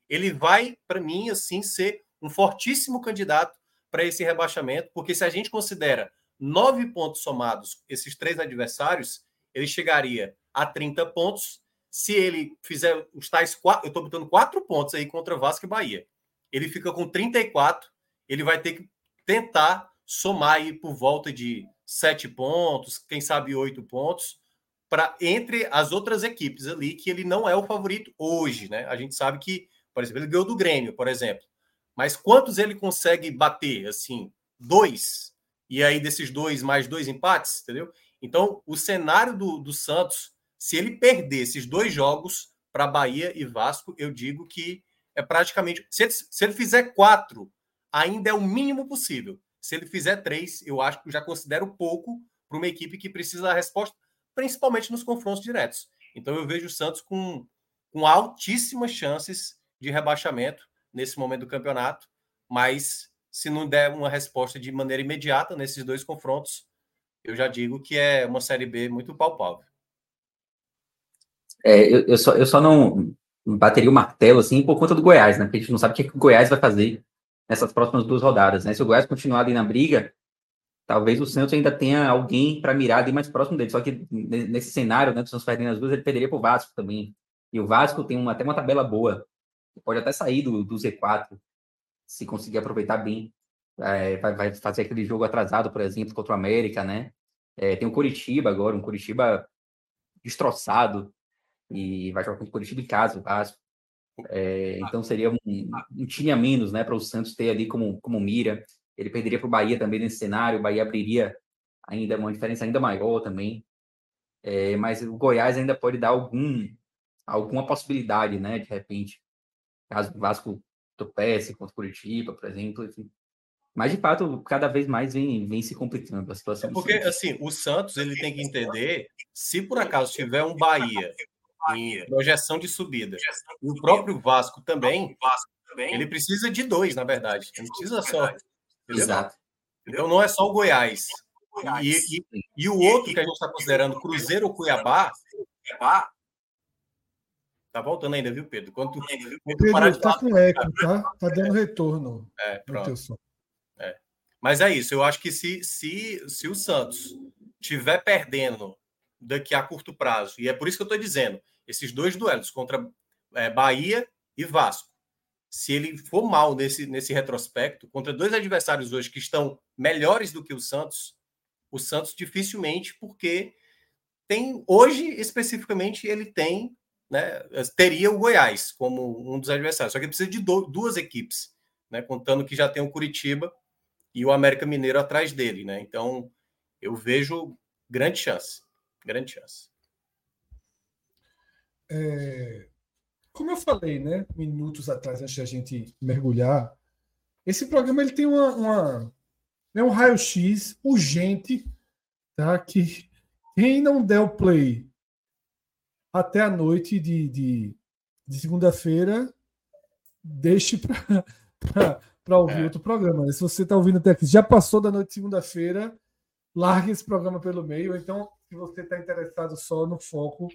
ele vai, para mim, assim, ser um fortíssimo candidato para esse rebaixamento, porque se a gente considera nove pontos somados, esses três adversários, ele chegaria a 30 pontos. Se ele fizer os tais quatro, eu estou botando quatro pontos aí contra Vasco e Bahia. Ele fica com 34 ele vai ter que tentar somar aí por volta de sete pontos, quem sabe oito pontos, para entre as outras equipes ali, que ele não é o favorito hoje, né? A gente sabe que, por exemplo, ele ganhou do Grêmio, por exemplo. Mas quantos ele consegue bater? Assim, dois. E aí, desses dois, mais dois empates, entendeu? Então, o cenário do, do Santos, se ele perder esses dois jogos para Bahia e Vasco, eu digo que é praticamente. Se ele, se ele fizer quatro ainda é o mínimo possível. Se ele fizer três, eu acho que já considero pouco para uma equipe que precisa da resposta, principalmente nos confrontos diretos. Então eu vejo o Santos com, com altíssimas chances de rebaixamento nesse momento do campeonato, mas se não der uma resposta de maneira imediata nesses dois confrontos, eu já digo que é uma Série B muito palpável. É, eu, eu, só, eu só não bateria o martelo assim por conta do Goiás, né? Porque a gente não sabe o que, que o Goiás vai fazer nessas próximas duas rodadas, né? Se o Goiás continuar ali na briga, talvez o Santos ainda tenha alguém para mirar ali mais próximo dele. Só que nesse cenário, né, do Santos perdendo as duas, ele perderia para o Vasco também. E o Vasco tem uma, até uma tabela boa. Pode até sair do, do Z4, se conseguir aproveitar bem. É, vai, vai, fazer aquele jogo atrasado, por exemplo, contra o América, né? É, tem o Curitiba agora, um Curitiba destroçado. E vai jogar com o Curitiba em casa, o Vasco. É, então seria um, um time a menos né, para o Santos ter ali como, como mira. Ele perderia para o Bahia também nesse cenário, o Bahia abriria ainda uma diferença ainda maior também. É, mas o Goiás ainda pode dar algum, alguma possibilidade, né? De repente, caso o Vasco tropece contra o Curitiba, por exemplo. Enfim. Mas, de fato, cada vez mais vem, vem se complicando a situação. É porque, assim, o Santos ele tem que entender, se por acaso tiver um Bahia em projeção de subida. O próprio Vasco também, ele precisa de dois, na verdade. Não precisa só. Exato. Então não é só o Goiás. E, e, E o outro que a gente está considerando Cruzeiro ou Cuiabá, Cuiabá Tá voltando ainda, viu, Pedro? Quando tu, quando tu Pedro, tá com eco, tá? Tá dando retorno. É, pronto. É. Mas é isso. Eu acho que se, se, se o Santos tiver perdendo daqui a curto prazo, e é por isso que eu estou dizendo, esses dois duelos contra é, Bahia e Vasco, se ele for mal nesse, nesse retrospecto, contra dois adversários hoje que estão melhores do que o Santos, o Santos dificilmente, porque tem hoje especificamente ele tem, né, teria o Goiás como um dos adversários, só que precisa de do, duas equipes, né, contando que já tem o Curitiba e o América Mineiro atrás dele, né? Então eu vejo grande chance, grande chance. É, como eu falei, né, minutos atrás, antes da gente mergulhar, esse programa ele tem uma, uma né, um raio-x urgente, tá? Que quem não der o play até a noite de, de, de segunda-feira, deixe para ouvir é. outro programa. Se você está ouvindo até aqui, já passou da noite de segunda-feira, largue esse programa pelo meio. Então, se você está interessado só no foco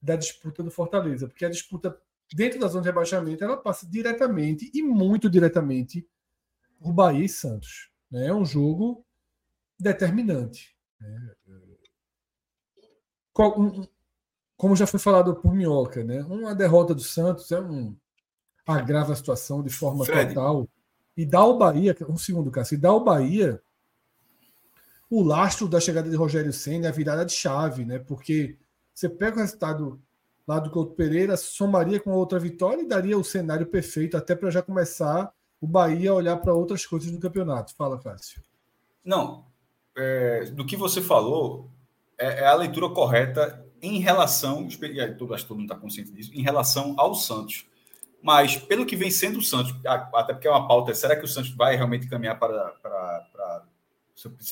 da disputa do Fortaleza, porque a disputa dentro da zona de rebaixamento ela passa diretamente e muito diretamente por Bahia e Santos. Né? É um jogo determinante. Né? Como já foi falado por Minhoca, né? uma derrota do Santos é um agrava a situação de forma Fred. total e dá ao Bahia, um segundo caso, e dá ao Bahia o lastro da chegada de Rogério Senna, a virada de chave, né? Porque você pega o resultado lá do Couto Pereira, somaria com outra vitória e daria o cenário perfeito até para já começar o Bahia a olhar para outras coisas no campeonato. Fala, Cássio. Não, é, do que você falou é, é, a leitura correta em relação, acho que todo mundo está consciente disso, em relação ao Santos. Mas pelo que vem sendo o Santos, até porque é uma pauta, será que o Santos vai realmente caminhar para, para,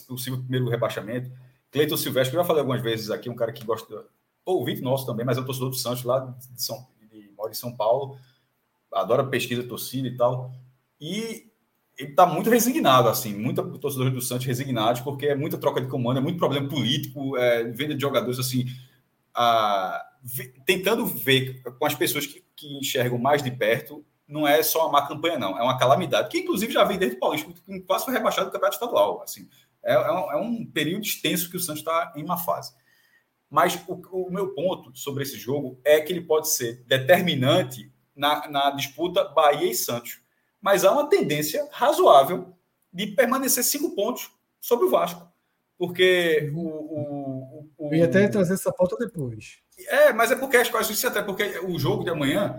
possível primeiro rebaixamento? Cleiton Silvestre, eu já falei algumas vezes aqui, um cara que gosta ouvinte nosso também, mas é um torcedor do Santos lá de São, de, mora em São Paulo, adora pesquisa, torcida e tal. E ele está muito resignado, assim, muita torcedores do Santos resignados, porque é muita troca de comando, é muito problema político, é, venda de jogadores, assim, a, tentando ver com as pessoas que, que, enxergam mais de perto, não é só uma má campanha, não, é uma calamidade, que inclusive já vem desde o Paulista, que quase foi rebaixado do campeonato estadual, assim, é, é, um, é um período extenso que o Santos está em uma fase. Mas o, o, meu ponto sobre esse jogo é que ele pode ser determinante na, na disputa Bahia e Santos. Mas há uma tendência razoável de permanecer cinco pontos sobre o Vasco. Porque o. o, o, Eu ia até trazer essa pauta depois. É, mas é porque acho que isso até porque o jogo de amanhã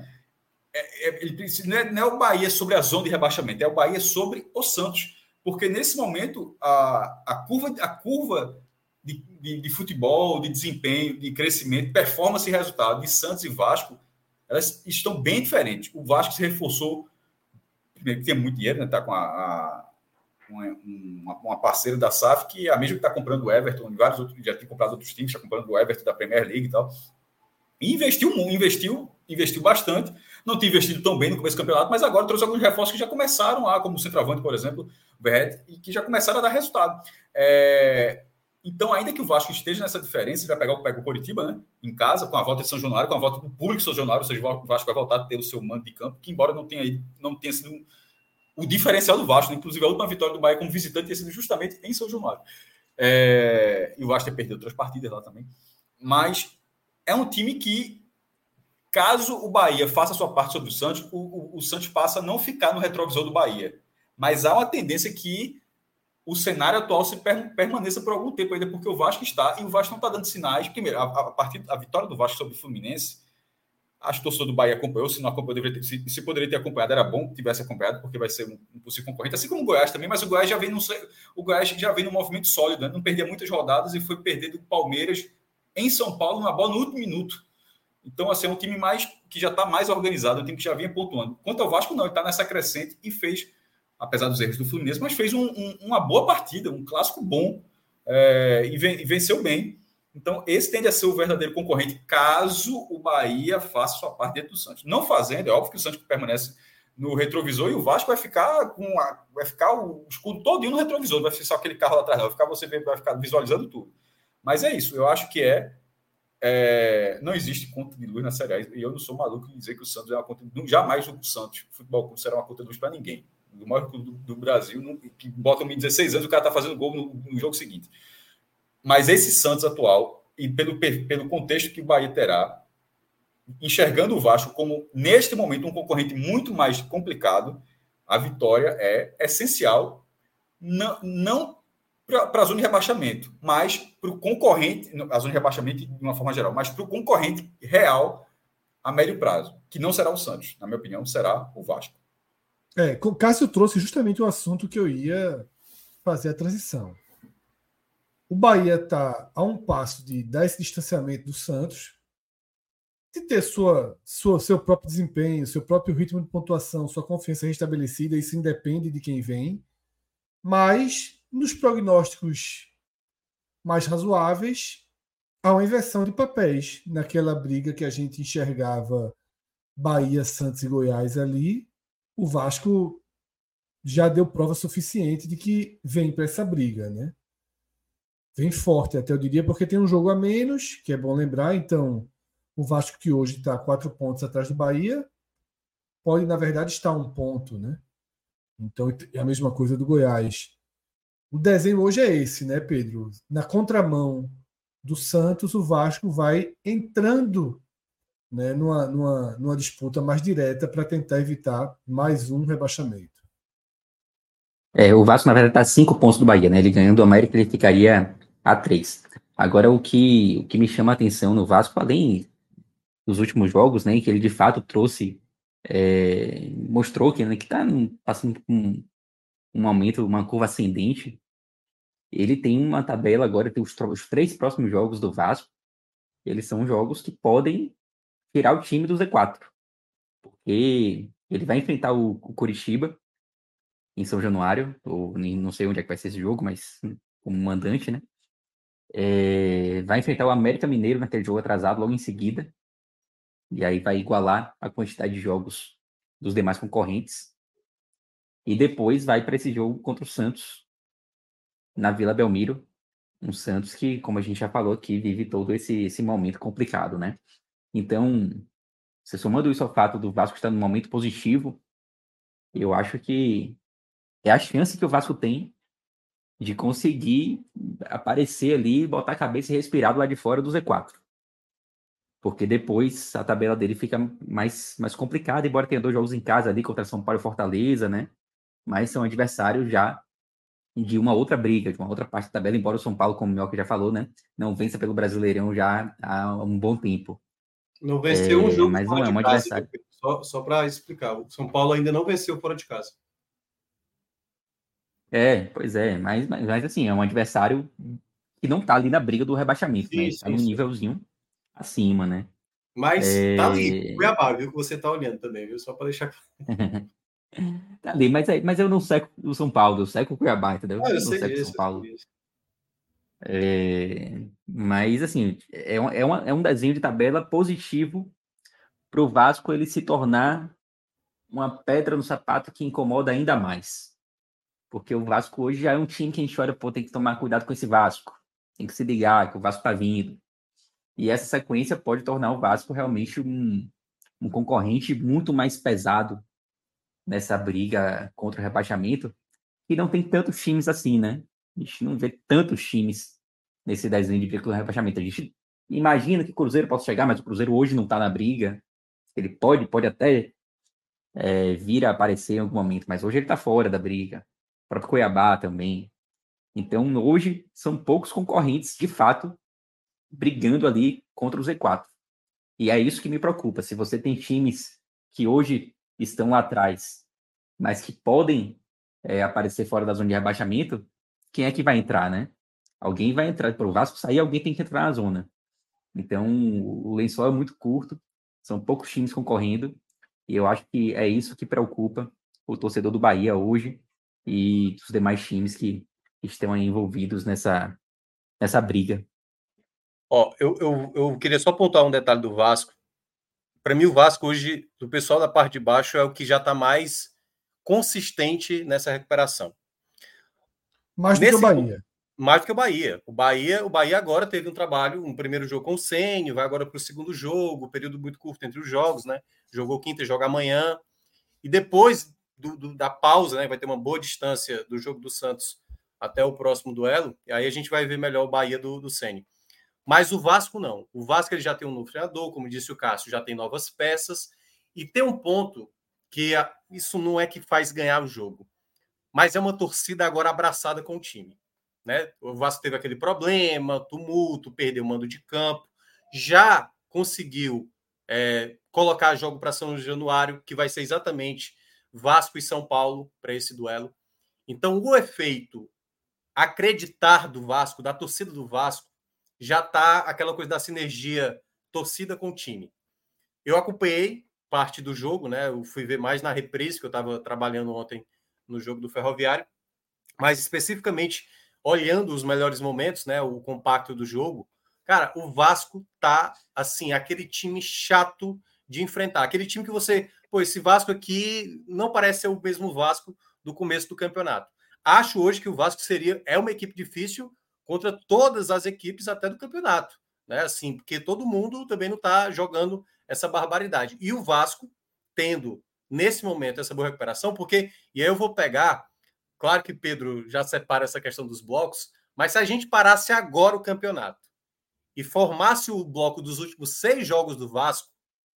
é, é, ele, não, é, não é o Bahia sobre a zona de rebaixamento, é o Bahia sobre o Santos. Porque nesse momento a, a curva, a curva de, de, de, futebol, de desempenho, de crescimento, performance e resultado de Santos e Vasco, elas estão bem diferentes. O Vasco se reforçou, primeiro que tem muito dinheiro, né? Está com a, a uma, uma, parceira da SAF, que é a mesma que está comprando o Everton, vários outros, já tem comprado outros times, está comprando o Everton da Premier League e tal. E investiu, investiu, investiu bastante. Não tinha investido tão bem no começo do campeonato, mas agora trouxe alguns reforços que já começaram lá, como o centroavante, por exemplo, o e que já começaram a dar resultado. É, então, ainda que o Vasco esteja nessa diferença, vai pegar, pega o Coritiba, né? Em casa, com a volta de São Januário, com a volta do público de São Januário, ou seja, o Vasco vai voltar a ter o seu mando de campo, que embora não tenha, não tenha sido um, o diferencial do Vasco, né? inclusive a última vitória do Bahia como visitante tinha sido justamente em São Januário. É, e o Vasco perdido outras partidas lá também. Mas é um time que, caso o Bahia faça sua parte sobre o Santos, o, o, o Santos passa a não ficar no retrovisor do Bahia. Mas há uma tendência que o cenário atual se per, permaneça por algum tempo ainda, porque o Vasco está, e o Vasco não está dando sinais. Primeiro, a, a, partir a vitória do Vasco sobre o Fluminense, acho que o torcedor do Bahia acompanhou, se não acompanhou, ter, se, se, poderia ter acompanhado, era bom que tivesse acompanhado, porque vai ser um, um possível concorrente, assim como o Goiás também, mas o Goiás já vem num, o Goiás já vem num movimento sólido, né? não perdia muitas rodadas e foi perder do Palmeiras em São Paulo, uma bola no último minuto. Então, assim, é um time mais que já está mais organizado, um time que já vinha pontuando. Quanto ao Vasco, não, ele está nessa crescente e fez apesar dos erros do Fluminense, mas fez um, um, uma boa partida, um clássico bom é, e, ven, e, venceu bem. Então, esse tende a ser o verdadeiro concorrente, caso o Bahia faça sua parte dentro do Santos. Não fazendo, é óbvio que o Santos permanece no retrovisor e o Vasco vai ficar com a, vai ficar o escudo todinho no retrovisor, vai ser só aquele carro lá atrás, vai ficar você vai ficar visualizando tudo. Mas é isso, eu acho que é. É não existe conta de luz na Série A. E eu não sou maluco de dizer que o Santos é uma conta de luz. Jamais o Santos, o futebol clube, será uma conta de luz para ninguém. O maior clube do, do Brasil, que bota 16 anos, o cara está fazendo gol no, no jogo seguinte. Mas esse Santos atual, e pelo, pelo contexto que o Bahia terá, enxergando o Vasco como, neste momento, um concorrente muito mais complicado, a vitória é essencial, não, não para a zona de rebaixamento, mas para o concorrente, a zona de rebaixamento de uma forma geral, mas para o concorrente real a médio prazo, que não será o Santos, na minha opinião, será o Vasco. É, Cássio trouxe justamente o assunto que eu ia fazer a transição. O Bahia está a um passo de dar esse distanciamento do Santos, de ter sua, sua, seu próprio desempenho, seu próprio ritmo de pontuação, sua confiança restabelecida, isso independe de quem vem. Mas, nos prognósticos mais razoáveis, há uma inversão de papéis naquela briga que a gente enxergava Bahia, Santos e Goiás ali. O Vasco já deu prova suficiente de que vem para essa briga, né? Vem forte, até eu diria, porque tem um jogo a menos, que é bom lembrar, então o Vasco, que hoje está quatro pontos atrás do Bahia, pode, na verdade, estar um ponto, né? Então é a mesma coisa do Goiás. O desenho hoje é esse, né, Pedro? Na contramão do Santos, o Vasco vai entrando né, numa, numa, numa disputa mais direta para tentar evitar mais um rebaixamento. É, o Vasco, na verdade, está a cinco pontos do Bahia, né? Ele ganhando o América, ele ficaria a três. Agora, o que, o que me chama a atenção no Vasco, além dos últimos jogos, né, que ele de fato trouxe, é, mostrou que né, está passando por um, um aumento, uma curva ascendente. Ele tem uma tabela agora, tem os, os três próximos jogos do Vasco, eles são jogos que podem tirar o time do Z4. Porque ele vai enfrentar o, o Curitiba em São Januário, ou não sei onde é que vai ser esse jogo, mas como mandante, né? É, vai enfrentar o América Mineiro naquele jogo atrasado logo em seguida. E aí vai igualar a quantidade de jogos dos demais concorrentes. E depois vai para esse jogo contra o Santos, na Vila Belmiro. Um Santos que, como a gente já falou aqui, vive todo esse, esse momento complicado, né? Então, se somando isso ao fato do Vasco estar num momento positivo, eu acho que é a chance que o Vasco tem de conseguir aparecer ali, botar a cabeça e respirar do lado de fora do Z4 porque depois a tabela dele fica mais, mais complicada, embora tenha dois jogos em casa ali contra São Paulo e Fortaleza, né? Mas são adversários já de uma outra briga, de uma outra parte da tabela, embora o São Paulo, como o Mioca já falou, né? Não vença pelo Brasileirão já há um bom tempo. Não venceu é, um jogo mas não é um adversário. Só, só para explicar, o São Paulo ainda não venceu fora de casa. É, pois é, mas, mas, mas assim, é um adversário que não tá ali na briga do rebaixamento, sim, né? Sim, tá no nívelzinho acima, né? Mas é... tá ali, Cuiabá, viu? Que você tá olhando também, viu? Só para deixar [LAUGHS] tá ali, mas, é, mas eu não seco o São Paulo, eu seco o Cuiabá, entendeu? Ah, eu, eu não seco o São Paulo. É, mas, assim, é, é, uma, é um desenho de tabela positivo para o Vasco ele se tornar uma pedra no sapato que incomoda ainda mais. Porque o Vasco hoje já é um time que a gente olha, pô, tem que tomar cuidado com esse Vasco. Tem que se ligar que o Vasco tá vindo. E essa sequência pode tornar o Vasco realmente um, um concorrente muito mais pesado nessa briga contra o rebaixamento, e não tem tantos times assim, né? A gente não vê tantos times nesse desenho de briga contra o rebaixamento. A gente imagina que o Cruzeiro possa chegar, mas o Cruzeiro hoje não está na briga. Ele pode, pode até é, vir a aparecer em algum momento, mas hoje ele está fora da briga. O próprio Cuiabá também. Então, hoje, são poucos concorrentes, de fato, brigando ali contra o Z4. E é isso que me preocupa. Se você tem times que hoje estão lá atrás, mas que podem é, aparecer fora da zona de rebaixamento, quem é que vai entrar, né? Alguém vai entrar. Para o Vasco sair, alguém tem que entrar na zona. Então, o lençol é muito curto, são poucos times concorrendo, e eu acho que é isso que preocupa o torcedor do Bahia hoje e os demais times que estão envolvidos nessa, nessa briga Ó, eu, eu, eu queria só apontar um detalhe do Vasco. Para mim, o Vasco hoje, do pessoal da parte de baixo, é o que já está mais consistente nessa recuperação. Mais do Nesse... que o Bahia. mais do que o Bahia. O Bahia, o Bahia agora teve um trabalho, um primeiro jogo com o Sênio, vai agora para o segundo jogo, período muito curto entre os jogos, né? Jogou quinta e joga amanhã. E depois do, do, da pausa, né? Vai ter uma boa distância do jogo do Santos até o próximo duelo. E aí a gente vai ver melhor o Bahia do, do Sênio. Mas o Vasco não. O Vasco ele já tem um novo treinador, como disse o Cássio, já tem novas peças. E tem um ponto que a, isso não é que faz ganhar o jogo, mas é uma torcida agora abraçada com o time. Né? O Vasco teve aquele problema, tumulto, perdeu o mando de campo, já conseguiu é, colocar jogo para São Januário, que vai ser exatamente Vasco e São Paulo para esse duelo. Então, o efeito acreditar do Vasco, da torcida do Vasco, já está aquela coisa da sinergia torcida com time. Eu acompanhei parte do jogo, né? Eu fui ver mais na reprise, que eu estava trabalhando ontem no jogo do Ferroviário, mas especificamente olhando os melhores momentos, né? O compacto do jogo, cara, o Vasco tá assim, aquele time chato de enfrentar, aquele time que você, pô, esse Vasco aqui não parece ser o mesmo Vasco do começo do campeonato. Acho hoje que o Vasco seria é uma equipe difícil contra todas as equipes até do campeonato, né? Assim, porque todo mundo também não está jogando essa barbaridade. E o Vasco tendo nesse momento essa boa recuperação, porque e aí eu vou pegar, claro que Pedro já separa essa questão dos blocos, mas se a gente parasse agora o campeonato e formasse o bloco dos últimos seis jogos do Vasco,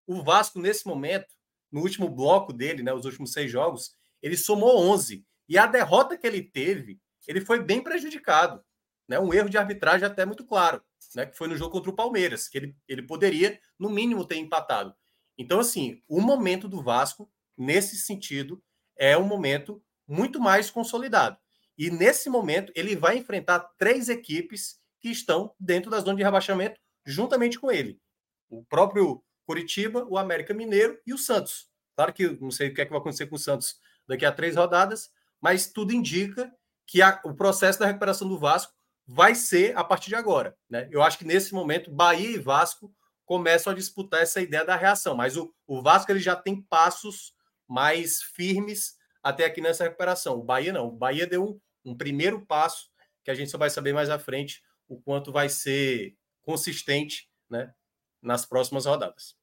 o Vasco nesse momento, no último bloco dele, né, os últimos seis jogos, ele somou 11 e a derrota que ele teve, ele foi bem prejudicado né, um erro de arbitragem até muito claro, né, que foi no jogo contra o Palmeiras, que ele, ele poderia, no mínimo, ter empatado. Então, assim, o momento do Vasco, nesse sentido, é um momento muito mais consolidado. E nesse momento, ele vai enfrentar três equipes que estão dentro da zona de rebaixamento, juntamente com ele. O próprio Curitiba, o América Mineiro e o Santos. Claro que não sei o que, é que vai acontecer com o Santos daqui a três rodadas, mas tudo indica que a, o processo da recuperação do Vasco vai ser a partir de agora. Né? Eu acho que nesse momento, Bahia e Vasco começam a disputar essa ideia da reação, mas o, o Vasco ele já tem passos mais firmes até aqui nessa recuperação. O Bahia não. O Bahia deu um, um primeiro passo que a gente só vai saber mais à frente o quanto vai ser consistente né, nas próximas rodadas.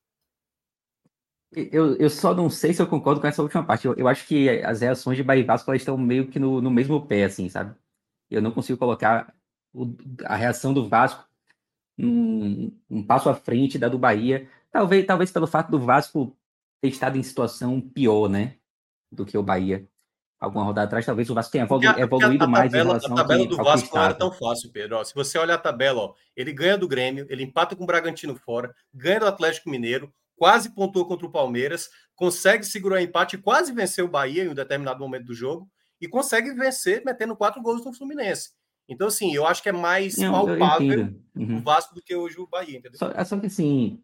Eu, eu só não sei se eu concordo com essa última parte. Eu, eu acho que as reações de Bahia e Vasco elas estão meio que no, no mesmo pé, assim, sabe? Eu não consigo colocar o, a reação do Vasco um, um, passo à frente da do Bahia. Talvez, talvez pelo fato do Vasco ter estado em situação pior, né? Do que o Bahia. Alguma rodada atrás, talvez o Vasco tenha evolu a, evoluído a mais tabela, em relação A tabela do Vasco não era tão fácil, Pedro. Ó, se você olhar a tabela, ó, ele ganha do Grêmio, ele empata com o Bragantino fora, ganha do Atlético Mineiro, quase pontuou contra o Palmeiras, consegue segurar o empate, quase venceu o Bahia em um determinado momento do jogo e consegue vencer metendo quatro gols no Fluminense. Então, assim, eu acho que é mais Não, palpável uhum. o Vasco do que hoje o Bahia, entendeu? Só, é só que, assim,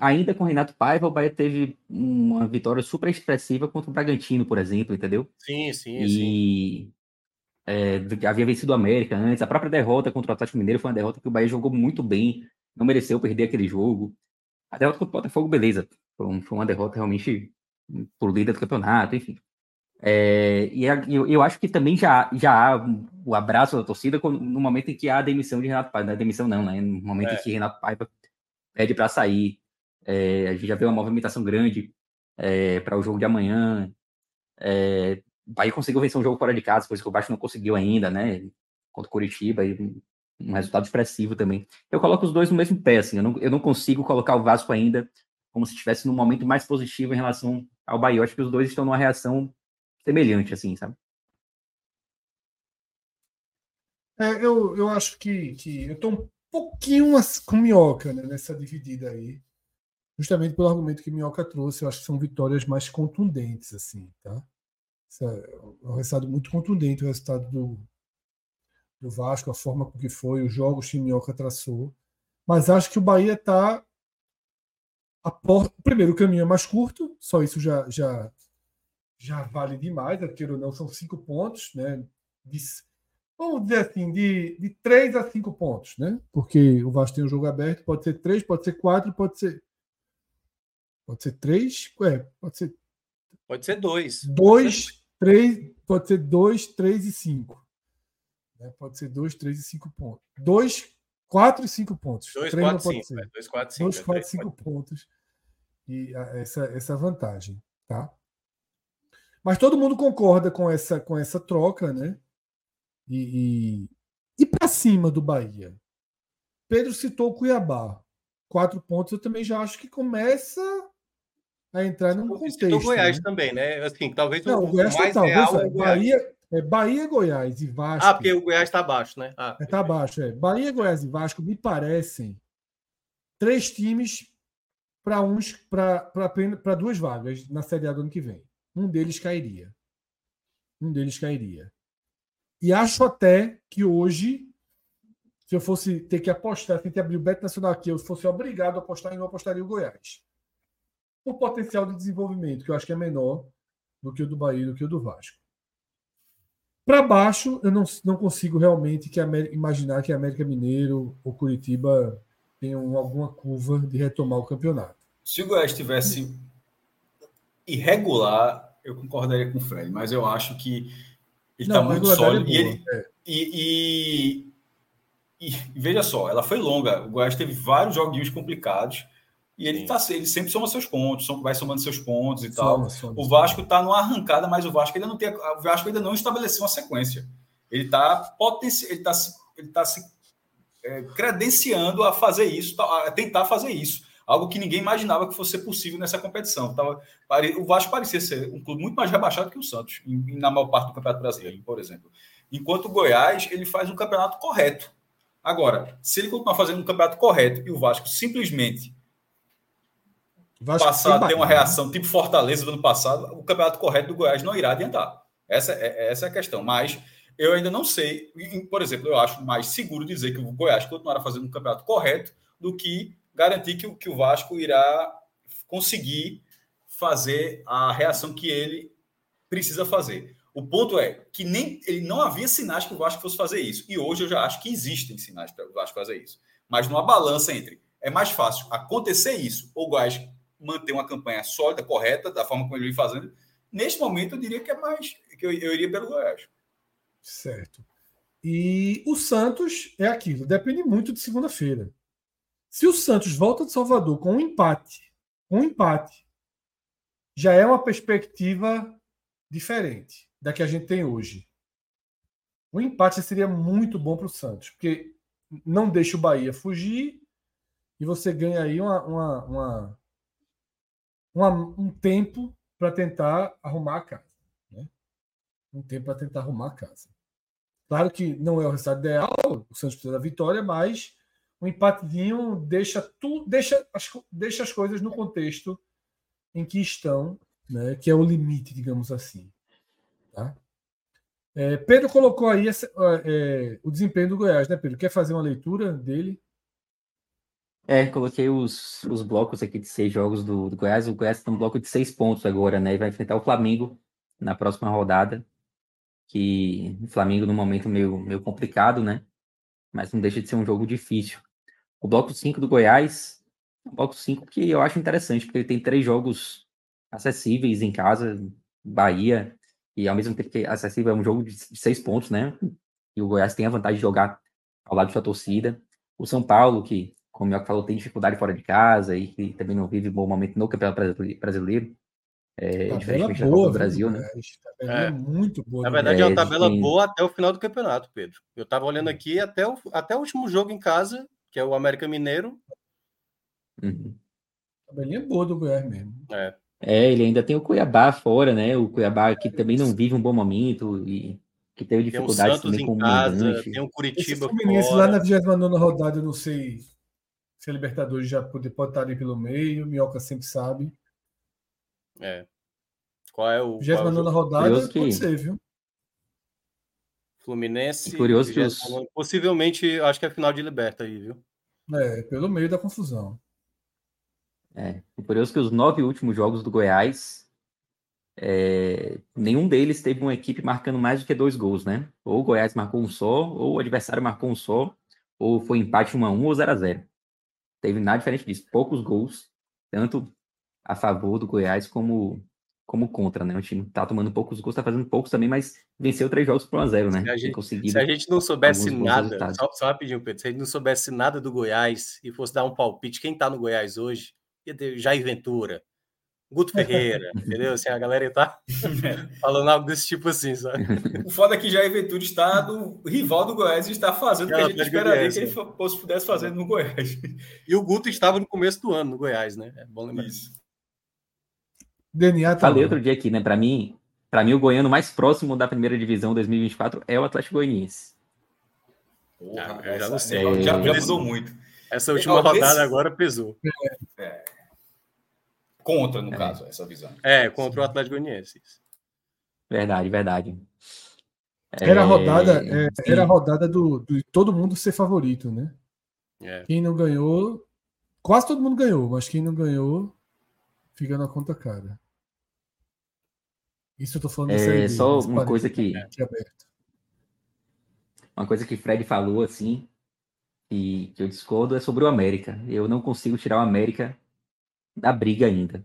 ainda com o Renato Paiva, o Bahia teve uma vitória super expressiva contra o Bragantino, por exemplo, entendeu? Sim, sim, e... sim. É, havia vencido o América antes. A própria derrota contra o Atlético Mineiro foi uma derrota que o Bahia jogou muito bem, não mereceu perder aquele jogo. A derrota contra o Botafogo, beleza. Foi, foi uma derrota realmente por líder do campeonato, enfim. É, e eu, eu, acho que também já, já há o abraço da torcida no momento em que há a demissão de Renato Paiva. Não é demissão, não, né? No momento é. em que Renato Paiva pede para sair. É, a gente já vê uma movimentação grande é, para o jogo de amanhã. É, o Bahia conseguiu vencer um jogo fora de casa, coisa que o Baixo não conseguiu ainda, né? Contra o Curitiba, e um resultado expressivo também. Eu coloco os dois no mesmo pé, assim. Eu não, eu não consigo colocar o Vasco ainda como se estivesse num momento mais positivo em relação ao Bahia. Eu acho que os dois estão numa reação semelhante, assim, sabe? É, eu, eu acho que, que eu estou um pouquinho com minhoca né, nessa dividida aí. Justamente pelo argumento que minhoca trouxe, eu acho que são vitórias mais contundentes, assim, tá? É um resultado muito contundente o resultado do, do Vasco, a forma com que foi, os jogos que minhoca traçou. Mas acho que o Bahia está. Por... Primeiro, o caminho é mais curto, só isso já, já já vale demais, queira ou não, são cinco pontos, né? De, vamos dizer assim, de, de três a cinco pontos, né? Porque o Vasco tem um jogo aberto, pode ser três, pode ser quatro, pode ser. Pode ser três, é, pode ser. Pode ser dois. Dois, pode ser... três, pode ser dois, três e cinco. Né? Pode ser 2, 3 e 5 pontos. 2, 4 e 5 pontos. 2, Três não 4, pode 5. ser. 2, 4, 5. 2, 4, 5 pontos. E a- essa, essa vantagem, tá? Mas todo mundo concorda com essa, com essa troca, né? E, e, e para cima do Bahia. Pedro citou o Cuiabá. Quatro pontos, eu também já acho que começa a entrar num contexto. Citou Goiás né? também, né? Assim, talvez Não, o, Goiás mais total. real é. Bahia, é Bahia, Goiás e Vasco. Ah, porque o Goiás está abaixo, né? Ah, É, tá abaixo, é. Bahia, Goiás e Vasco me parecem três times para uns para duas vagas na Série A do ano que vem. Um deles cairia. Um deles cairia. E acho até que hoje, se eu fosse ter que apostar, se gente abrir o Beto Nacional aqui, eu fosse obrigado a apostar eu apostaria o Goiás. O potencial de desenvolvimento, que eu acho que é menor do que o do Bahia do que o do Vasco. Para baixo, eu não, não consigo realmente que América- imaginar que a América Mineiro ou Curitiba tenham alguma curva de retomar o campeonato. Se o Goiás tivesse irregular, eu concordaria com o Fred, mas eu acho que ele está muito regularidade sólido. é e, ele, é. e, e- e veja só, ela foi longa. O Goiás teve vários joguinhos complicados e ele, Sim. tá, ele sempre soma seus pontos, vai somando seus pontos e tal. Soma, soma, O soma. Vasco está numa arrancada, mas o Vasco ainda não tem, o Vasco ainda não estabeleceu uma sequência. Ele está potenci... ele tá se, ele tá se é, credenciando a fazer isso, a tentar fazer isso. Algo que ninguém imaginava que fosse possível nessa competição. Tava, o Vasco parecia ser um clube muito mais rebaixado que o Santos, em- na maior parte do Campeonato Brasileiro, por exemplo. Enquanto o Goiás, ele faz um campeonato correto. Agora, se ele continuar fazendo um campeonato correto e o Vasco simplesmente Vasco passar a ter uma né? reação tipo Fortaleza do ano passado, o campeonato correto do Goiás não irá adiantar. Essa é, essa é a questão. Mas eu ainda não sei. Por exemplo, eu acho mais seguro dizer que o Goiás continuará fazendo um campeonato correto do que garantir que, o- que o Vasco irá conseguir fazer a reação que ele precisa fazer. O ponto é que nem ele não havia sinais que o Vasco fosse fazer isso. E hoje eu já acho que existem sinais para o Vasco fazer isso. Mas numa balança entre é mais fácil acontecer isso ou o Goiás manter uma campanha sólida, correta, da forma como ele vem fazendo, neste momento eu diria que é mais que eu, eu iria pelo Goiás. Certo. E o Santos é aquilo, depende muito de segunda-feira. Se o Santos volta de Salvador com um empate, um empate, já é uma perspectiva diferente da que a gente tem hoje. Um empate seria muito bom para o Santos, porque não deixa o Bahia fugir e você ganha aí uma, uma- uma- uma- um tempo para tentar arrumar a casa. né? Um tempo para tentar arrumar a casa. Claro que não é o resultado ideal, o Santos precisa da vitória, mas um empatezinho deixa tudo, deixa as, deixa as coisas no contexto em que estão, né, que é o limite, digamos assim. Tá? É, Pedro colocou aí essa- é, o desempenho do Goiás, né, Pedro? Quer fazer uma leitura dele? É, coloquei os, os blocos aqui de seis jogos do, do Goiás. O Goiás tem um bloco de seis pontos agora, né? E vai enfrentar o Flamengo na próxima rodada. Que o Flamengo num momento meio, meio complicado, né? Mas não deixa de ser um jogo difícil. O bloco 5 do Goiás, é um bloco 5 que eu acho interessante, porque ele tem três jogos acessíveis em casa, Bahia, e ao mesmo tempo que acessível é um jogo de seis pontos, né? E o Goiás tem a vantagem de jogar ao lado de sua torcida. O São Paulo, que, como o Mioca falou, tem dificuldade fora de casa e que também não vive um bom momento no Campeonato Brasile- Brasileiro. É, Tabela diferentemente da boa, Copa do Brasil, né? É. muito boa. Na verdade, é uma É, tabela boa até o final do campeonato, Pedro. Eu estava olhando aqui até o, até o último jogo em casa, que é o América Mineiro. Uhum. Tabelinha boa do Goiás mesmo. É, É, ele ainda tem o Cuiabá fora, né? O Cuiabá que também não vive um bom momento e que teve tem o dificuldades Santos também com em o casa, mandante. tem o Esse Curitiba Fluminense fora. lá na 29 rodada, eu não sei se a Libertadores já pode, pode estar ali pelo meio, o Minhoca sempre sabe. É. Qual é o, qual é o 29 jogo? rodada Curioso pode que- ser, viu? Fluminense. E curioso que os- 29, Possivelmente, acho que é final de liberta aí, viu? É, pelo meio da confusão. É, o curioso é que os nove últimos jogos do Goiás, é, nenhum deles teve uma equipe marcando mais do que dois gols, né? Ou o Goiás marcou um só, ou o adversário marcou um só, ou foi empate 1 a 1 ou 0 a 0 Teve nada diferente disso. Poucos gols, tanto a favor do Goiás como como contra, né? O time tá tomando poucos gols, tá fazendo poucos também, mas venceu três jogos por 1x0, né? Se a, gente, se a gente não soubesse nada, só, só rapidinho, Pedro, se a gente não soubesse nada do Goiás e fosse dar um palpite, quem tá no Goiás hoje, ia ter Jair Ventura, Guto [LAUGHS] Ferreira, entendeu? Assim, a galera tá [LAUGHS] falando algo desse tipo assim, sabe? O foda é que Jair Ventura está do rival do Goiás e está fazendo o que a gente esperaria que ele fosse, pudesse fazer no Goiás. E o Guto estava no começo do ano no Goiás, né? É bom lembrar. Isso. DNA tá Falei outro dia aqui, né? Para mim, para mim o goiano mais próximo da primeira divisão 2024 é o Atlético Goianiense. Porra, ah, já não sei. É... Já, já mudou muito. Essa última rodada agora pesou. É. é. Contra, no é. caso, essa visão. É, contra o Atlético Goianiense. Verdade, verdade. Era a é, rodada, é, era a rodada do, do, todo mundo ser favorito, né? É. Quem não ganhou, quase todo mundo ganhou, mas quem não ganhou fica na conta cara. Isso eu tô falando é, Só uma coisa que. Uma coisa que Fred falou assim, e que eu discordo, é sobre o América. Eu não consigo tirar o América da briga ainda.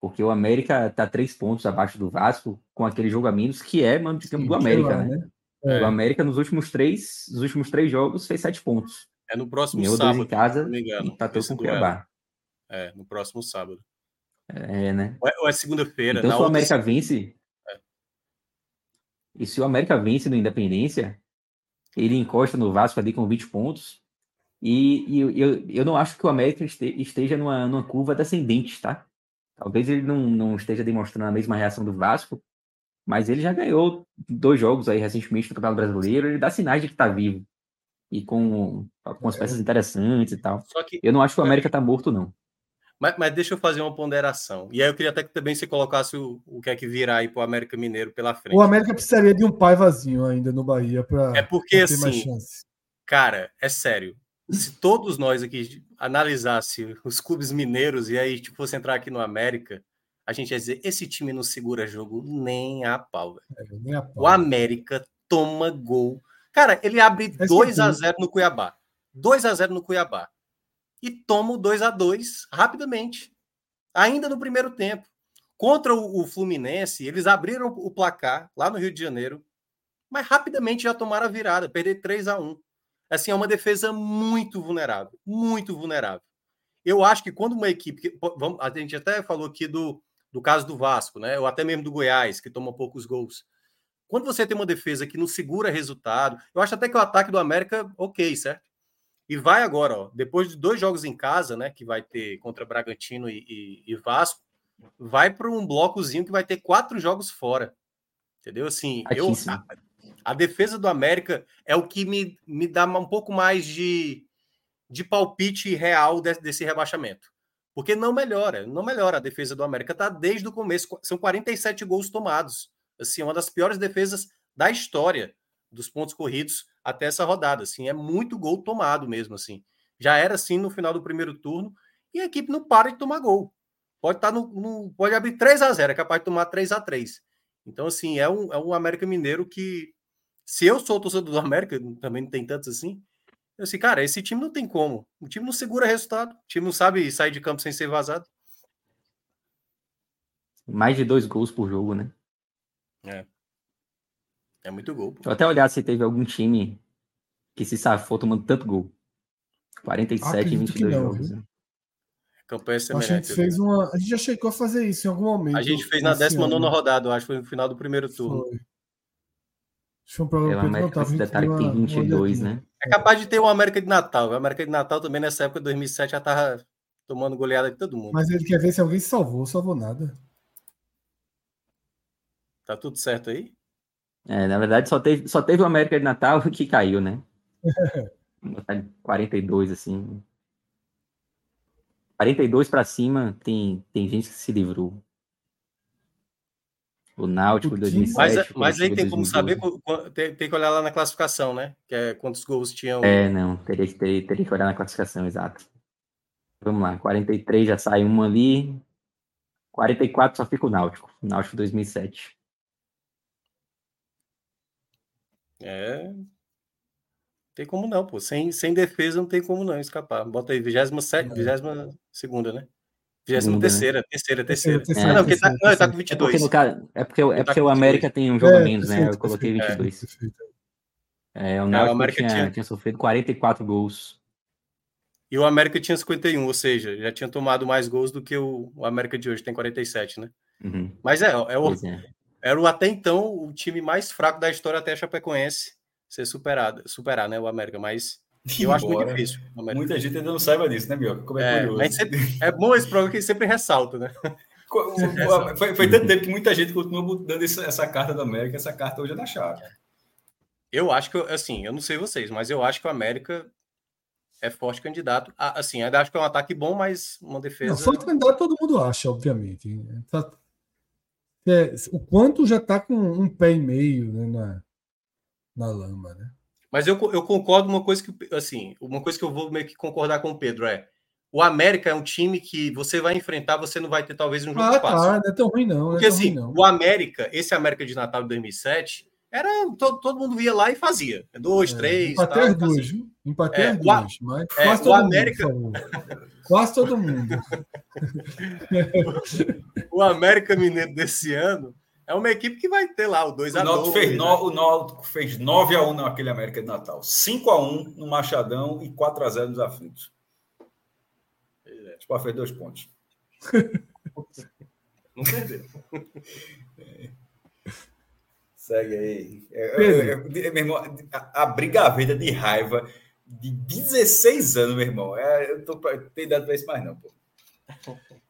Porque o América está três pontos abaixo do Vasco, com aquele jogo a menos, que é, mano, digamos, do América, lá, né? né? É. O América, nos últimos três, nos últimos três jogos, fez sete pontos. É no próximo Ganhou sábado. Dois em casa não engano, e empatou com o Cuiabá. É, no próximo sábado. É, né? Ou é, é segunda-feira. Então, se o América outra... vence. É. E se o América vence no Independência, ele encosta no Vasco ali com 20 pontos. E, e eu, eu não acho que o América esteja numa, numa curva descendente, tá? Talvez ele não, não esteja demonstrando a mesma reação do Vasco, mas ele já ganhou dois jogos aí recentemente no Campeonato Brasileiro, ele dá sinais de que tá vivo. E com, com as peças interessantes e tal. Que, eu não acho que o América tá morto, não. Mas, mas, deixa eu fazer uma ponderação. E aí eu queria até que também você colocasse o, o que é que virá aí para o América Mineiro pela frente. O América precisaria de um pai vazio ainda no Bahia para é porque, ter assim, mais chance. Cara, é sério se todos nós aqui analisasse os clubes mineiros e aí tipo, fosse entrar aqui no América, a gente ia dizer: esse time não segura jogo nem a pau. É, nem a pau. O América toma gol. Cara, ele abre 2 a 0 no Cuiabá. 2 a 0 no Cuiabá. E toma o 2 a 2 rapidamente. Ainda no primeiro tempo. Contra o, o Fluminense, eles abriram o placar lá no Rio de Janeiro, mas rapidamente já tomaram a virada, perder 3 a 1 assim, é uma defesa muito vulnerável, muito vulnerável. Eu acho que quando uma equipe, a gente até falou aqui do, do caso do Vasco, né? Ou até mesmo do Goiás, que toma poucos gols. Quando você tem uma defesa que não segura resultado, eu acho até que o ataque do América, ok, certo? E vai agora, ó, depois de dois jogos em casa, né? Que vai ter contra Bragantino e, e, e Vasco, vai para um blocozinho que vai ter quatro jogos fora. Entendeu? Assim, eu, a defesa do América é o que me, me dá um pouco mais de, de palpite real desse, desse rebaixamento. Porque não melhora, não melhora a defesa do América. Tá desde o começo, são 47 gols tomados. Assim, uma das piores defesas da história dos pontos corridos até essa rodada. Assim, é muito gol tomado mesmo. Assim, já era assim no final do primeiro turno e a equipe não para de tomar gol. Pode estar tá no, no pode abrir 3 a 0, é capaz de tomar 3 a 3. Então, assim, é um, é um América Mineiro que se eu sou torcedor do América, [LAUGHS] também não tem tantos assim, eu assim, cara, esse time não tem como. O time não segura resultado. O time não sabe sair de campo sem ser vazado. Mais de dois gols por jogo, né? É. É muito gol. Pô. Vou até olhar se teve algum time que se safou tomando tanto gol. 47 em 22 não, jogos. Né? Campanha semelhante. A gente, fez uma... a gente já chegou a fazer isso em algum momento. A gente fez na 19 rodada, acho que foi no final do primeiro turno. Foi. Foi um problema Pela América, esse detalhe que tem 22, né? É capaz de ter o América de Natal. O América de Natal também nessa época de 2007 já tava tomando goleada de todo mundo. Mas ele quer ver se alguém salvou, salvou nada. Tá tudo certo aí? É, na verdade só teve, só teve o América de Natal [LAUGHS] que caiu, né? [LAUGHS] 42 assim. 42 para cima tem tem gente que se livrou. O Náutico 2007. Mas, mas aí tem como saber, tem, tem, que olhar lá na classificação, né? Que é quantos gols tinham. É, não, teria que, ter, teria que olhar na classificação, exato. Vamos lá, 43 já sai um ali. 44 só fica o Náutico. Náutico 2007. É. Tem como não, pô. Sem, sem defesa não tem como não escapar. Bota aí, 27, 22 segunda, né? Vigésima Segunda, né? terceira, terceira, terceira. Terceira, Ah, não, porque tá, terceira, não, ele tá com É porque, 22. caso, é porque, é tá porque com o 22. América tem um jogo a É, menos, né? Eu coloquei perfeito. 22. Perfeito. É, o o Náutico América tinha, tinha- tinha sofrido 44 gols. E o América tinha 51, ou seja, já tinha tomado mais gols do que o, o América de hoje, tem 47, né? Uhum, Mas é, é o, é. Era o até então o time mais fraco da história até a Chapecoense ser superado, superar, né, o América, mas [LAUGHS] eu acho muito Embora difícil. Muita gente ainda não saiba disso, né, Mioca? Como é, É, curioso. mas sempre- é bom esse programa que sempre ressalta, né? [LAUGHS] Co- o- o- Foi, foi tanto tempo que muita gente continuou dando essa, essa carta da América, essa carta hoje é da chave. Eu acho que, assim, eu não sei vocês, mas eu acho que o América é forte candidato. A- assim, ainda acho que é um ataque bom, mas uma defesa. Não, forte candidato todo mundo acha, obviamente. Tá- é, o quanto já está com um pé e meio né, na, na lama, né? Mas eu, eu concordo uma coisa que, assim, uma coisa que eu vou meio que concordar com o Pedro é o América é um time que você vai enfrentar, você não vai ter talvez um jogo Ah, fácil. tá, não é tão ruim não. não Porque é assim, ruim, não. o América, esse América de Natal de 2007, era todo, todo mundo ia lá e fazia. Dois, É, três, Empatei tal, as duas, assim. viu? Empatei É, o duas. Mas é, quase todo América- mundo. Quase todo mundo. [LAUGHS] O América Mineiro desse ano é uma equipe que vai ter lá o 2 O a Náutico 2 fez, no, o Náutico fez 9x1 naquele América de Natal. 5x1 no Machadão e 4x0 nos aflitos. Tipo, fez dois pontos. Não perdeu. Segue aí. É, Pedro. é, é, meu irmão, a, a briga verde de raiva de 16 anos, meu irmão. É, eu tô, tenho idade para isso mais, não, pô.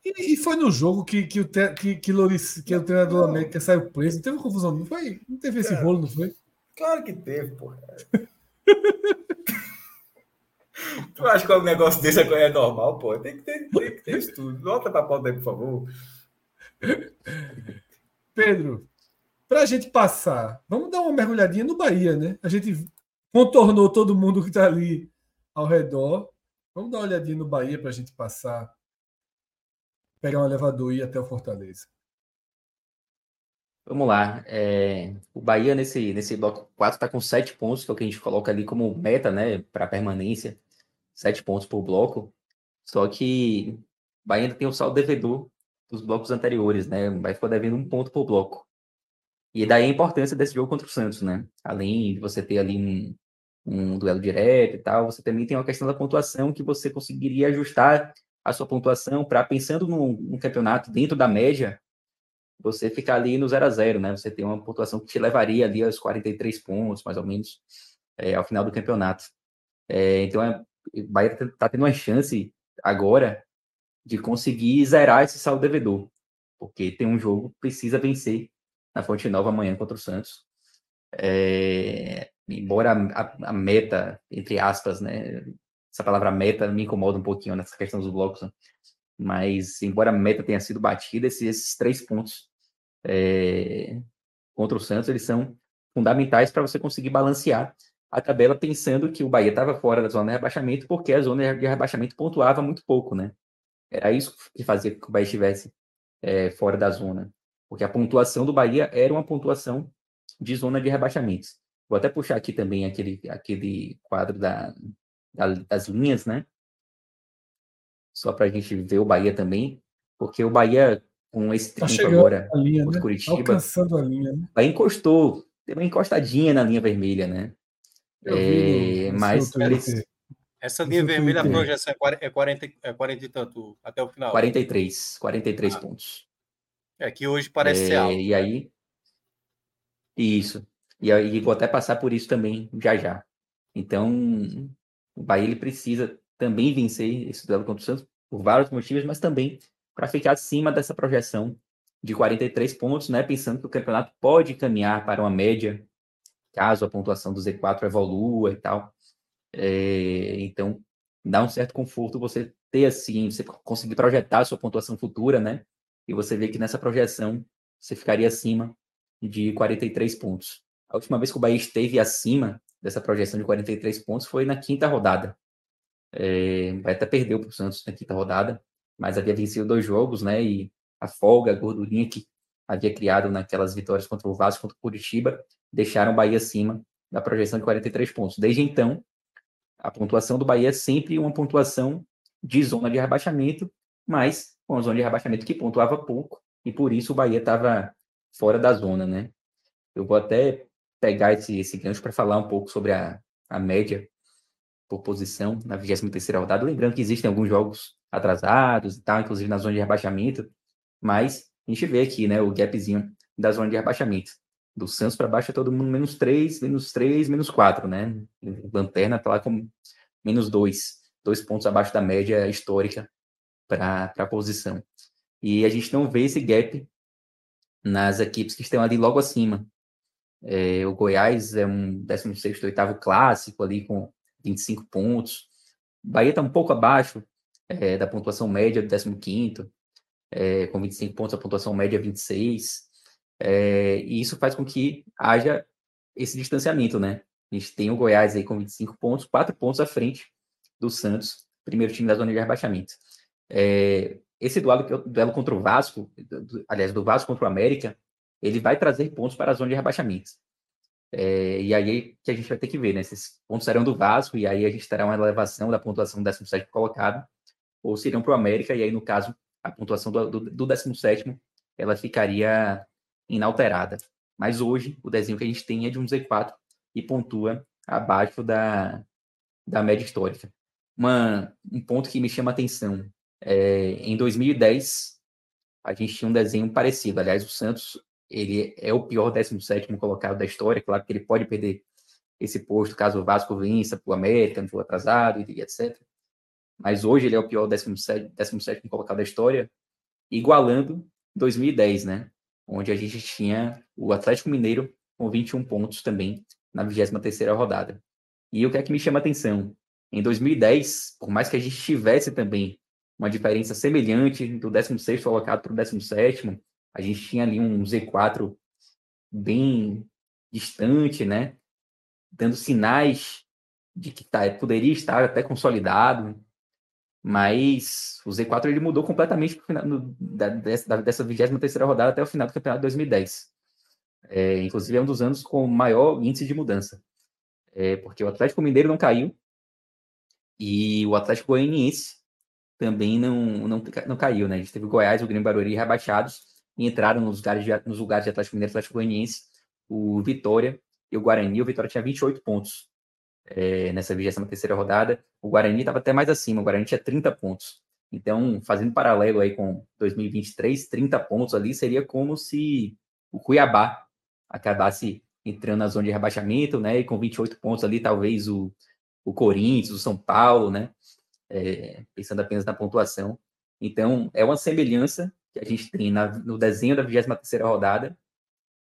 E, e foi no jogo que, que, o, te, que, que, Loris, que o treinador do América saiu preso. Não teve confusão, não foi? Não teve esse É. rolo, não foi? Claro que teve, pô. [LAUGHS] tu acha que um negócio desse é normal, pô? Tem que ter, tem que ter isso tudo. Volta pra pauta aí, por favor. Pedro, para a gente passar, vamos dar uma mergulhadinha no Bahia, né? A gente contornou todo mundo que está ali ao redor. Vamos dar uma olhadinha no Bahia para a gente passar, pegar um elevador e ir até o Fortaleza. Vamos lá. é, o Bahia nesse, nesse bloco 4 está com 7 pontos, que é o que a gente coloca ali como meta, né, para permanência. 7 pontos por bloco. Só que o Bahia ainda tem o saldo devedor dos blocos anteriores, né? Vai ficar devendo um ponto por bloco. E daí a importância desse jogo contra o Santos, né? Além de você ter ali um, um duelo direto e tal, você também tem uma questão da pontuação que você conseguiria ajustar a sua pontuação para, pensando num, num campeonato dentro da média, você ficar ali no 0 a 0 né? Você tem uma pontuação que te levaria ali aos 43 pontos, mais ou menos, é, ao final do campeonato. É, então, é, Bahia está tendo uma chance agora de conseguir zerar esse saldo devedor, porque tem um jogo que precisa vencer na Fonte Nova amanhã contra o Santos. É, embora a, a, meta, entre aspas, né? Essa palavra meta me incomoda um pouquinho nessa questão dos blocos, né? mas embora a meta tenha sido batida, esses, esses três pontos é, contra o Santos, eles são fundamentais para você conseguir balancear a tabela pensando que o Bahia estava fora da zona de rebaixamento porque a zona de rebaixamento pontuava muito pouco, né? Era isso que fazia que o Bahia estivesse é, fora da zona. Porque a pontuação do Bahia era uma pontuação de zona de rebaixamentos. Vou até puxar aqui também aquele, aquele quadro da, da das linhas, né? Só para a gente ver o Bahia também. Porque o Bahia, com esse Tá chegando agora a linha, né? o Curitiba, Alcançando a linha, né? Bahia encostou, deu uma encostadinha na linha vermelha, né? Eu É, mas. Essa linha vermelha, a projeção é 40, é 40, é 40 e tanto até o final. 43, 43 Ah. pontos. É que hoje parece ser É, alto. E aí. Isso. E aí vou até passar por isso também já já. Então, o Bahia ele precisa também vencer esse duelo contra o Santos por vários motivos, mas também para ficar acima dessa projeção de 43 pontos, né? Pensando que o campeonato pode caminhar para uma média, caso a pontuação do Z4 evolua e tal. É, então, dá um certo conforto você ter assim, você conseguir projetar a sua pontuação futura, né? E você vê que nessa projeção você ficaria acima de 43 pontos. A última vez que o Bahia esteve acima dessa projeção de 43 pontos foi na quinta rodada. É, Bahia até perdeu para o Santos na quinta rodada, mas havia vencido dois jogos, né? E a folga, a gordurinha que havia criado naquelas vitórias contra o Vasco, contra o Curitiba, deixaram o Bahia acima da projeção de 43 pontos. Desde então, a pontuação do Bahia é sempre uma pontuação de zona de rebaixamento, mas uma zona de rebaixamento que pontuava pouco, e por isso o Bahia estava fora da zona, né? Eu vou até pegar esse, esse gancho para falar um pouco sobre a, a média por posição na 23 rodada. Lembrando que existem alguns jogos atrasados e tal, inclusive na zona de rebaixamento, mas a gente vê aqui, né, o gapzinho da zona de rebaixamento. Do Santos para baixo é todo mundo menos 3, menos 3, menos 4, né? Lanterna está lá com menos 2, dois pontos abaixo da média histórica para a posição. E a gente não vê esse gap nas equipes que estão ali logo acima. É, o Goiás é um 16 oitavo clássico ali com 25 pontos. Bahia está um pouco abaixo é, da pontuação média do 15 é, com 25 pontos, a pontuação média é 26. É, e isso faz com que haja esse distanciamento, né? A gente tem o Goiás aí com 25 pontos, 4 pontos à frente do Santos, primeiro time da zona de rebaixamento. É, esse duelo, duelo contra o Vasco, aliás, do Vasco contra o América, ele vai trazer pontos para a zona de rebaixamento. É, e aí que a gente vai ter que ver, né? Esses pontos serão do Vasco, e aí a gente terá uma elevação da pontuação do 17 colocado, ou seriam para o América, e aí, no caso, a pontuação do, do, do 17 ela ficaria inalterada. Mas hoje, o desenho que a gente tem é de um Z4 e pontua abaixo da, da média histórica. Uma, um ponto que me chama atenção, é, em 2010, a gente tinha um desenho parecido. Aliás, o Santos ele é o pior 17 colocado da história. Claro que ele pode perder esse posto caso o Vasco vença para o América, não for atrasado e etc mas hoje ele é o pior 17, 17 colocado da história, igualando 2010, né? Onde a gente tinha o Atlético Mineiro com 21 pontos também na 23ª rodada. E o que é que me chama a atenção? Em 2010, por mais que a gente tivesse também uma diferença semelhante do 16º colocado para o 17º, a gente tinha ali um Z4 bem distante, né? Dando sinais de que tá, poderia estar até consolidado, mas o Z4 ele mudou completamente final, no, da, dessa, dessa 23 rodada até o final do campeonato de 2010. É, inclusive é um dos anos com maior índice de mudança. É, porque o Atlético Mineiro não caiu e o Atlético Goianiense também não, não, não caiu. Né? A gente teve o Goiás o Grêmio Barueri rebaixados e entraram nos lugares de, nos lugares de Atlético Mineiro Atlético Goianiense o Vitória e o Guarani. O Vitória tinha 28 pontos é, nessa 23 rodada. O Guarani estava até mais acima, o Guarani tinha 30 pontos. Então, fazendo paralelo aí com 2023, 30 pontos ali seria como se o Cuiabá acabasse entrando na zona de rebaixamento, né? E com 28 pontos ali, talvez o, o Corinthians, o São Paulo, né? É, pensando apenas na pontuação. Então, é uma semelhança que a gente tem na, no desenho da 23 rodada,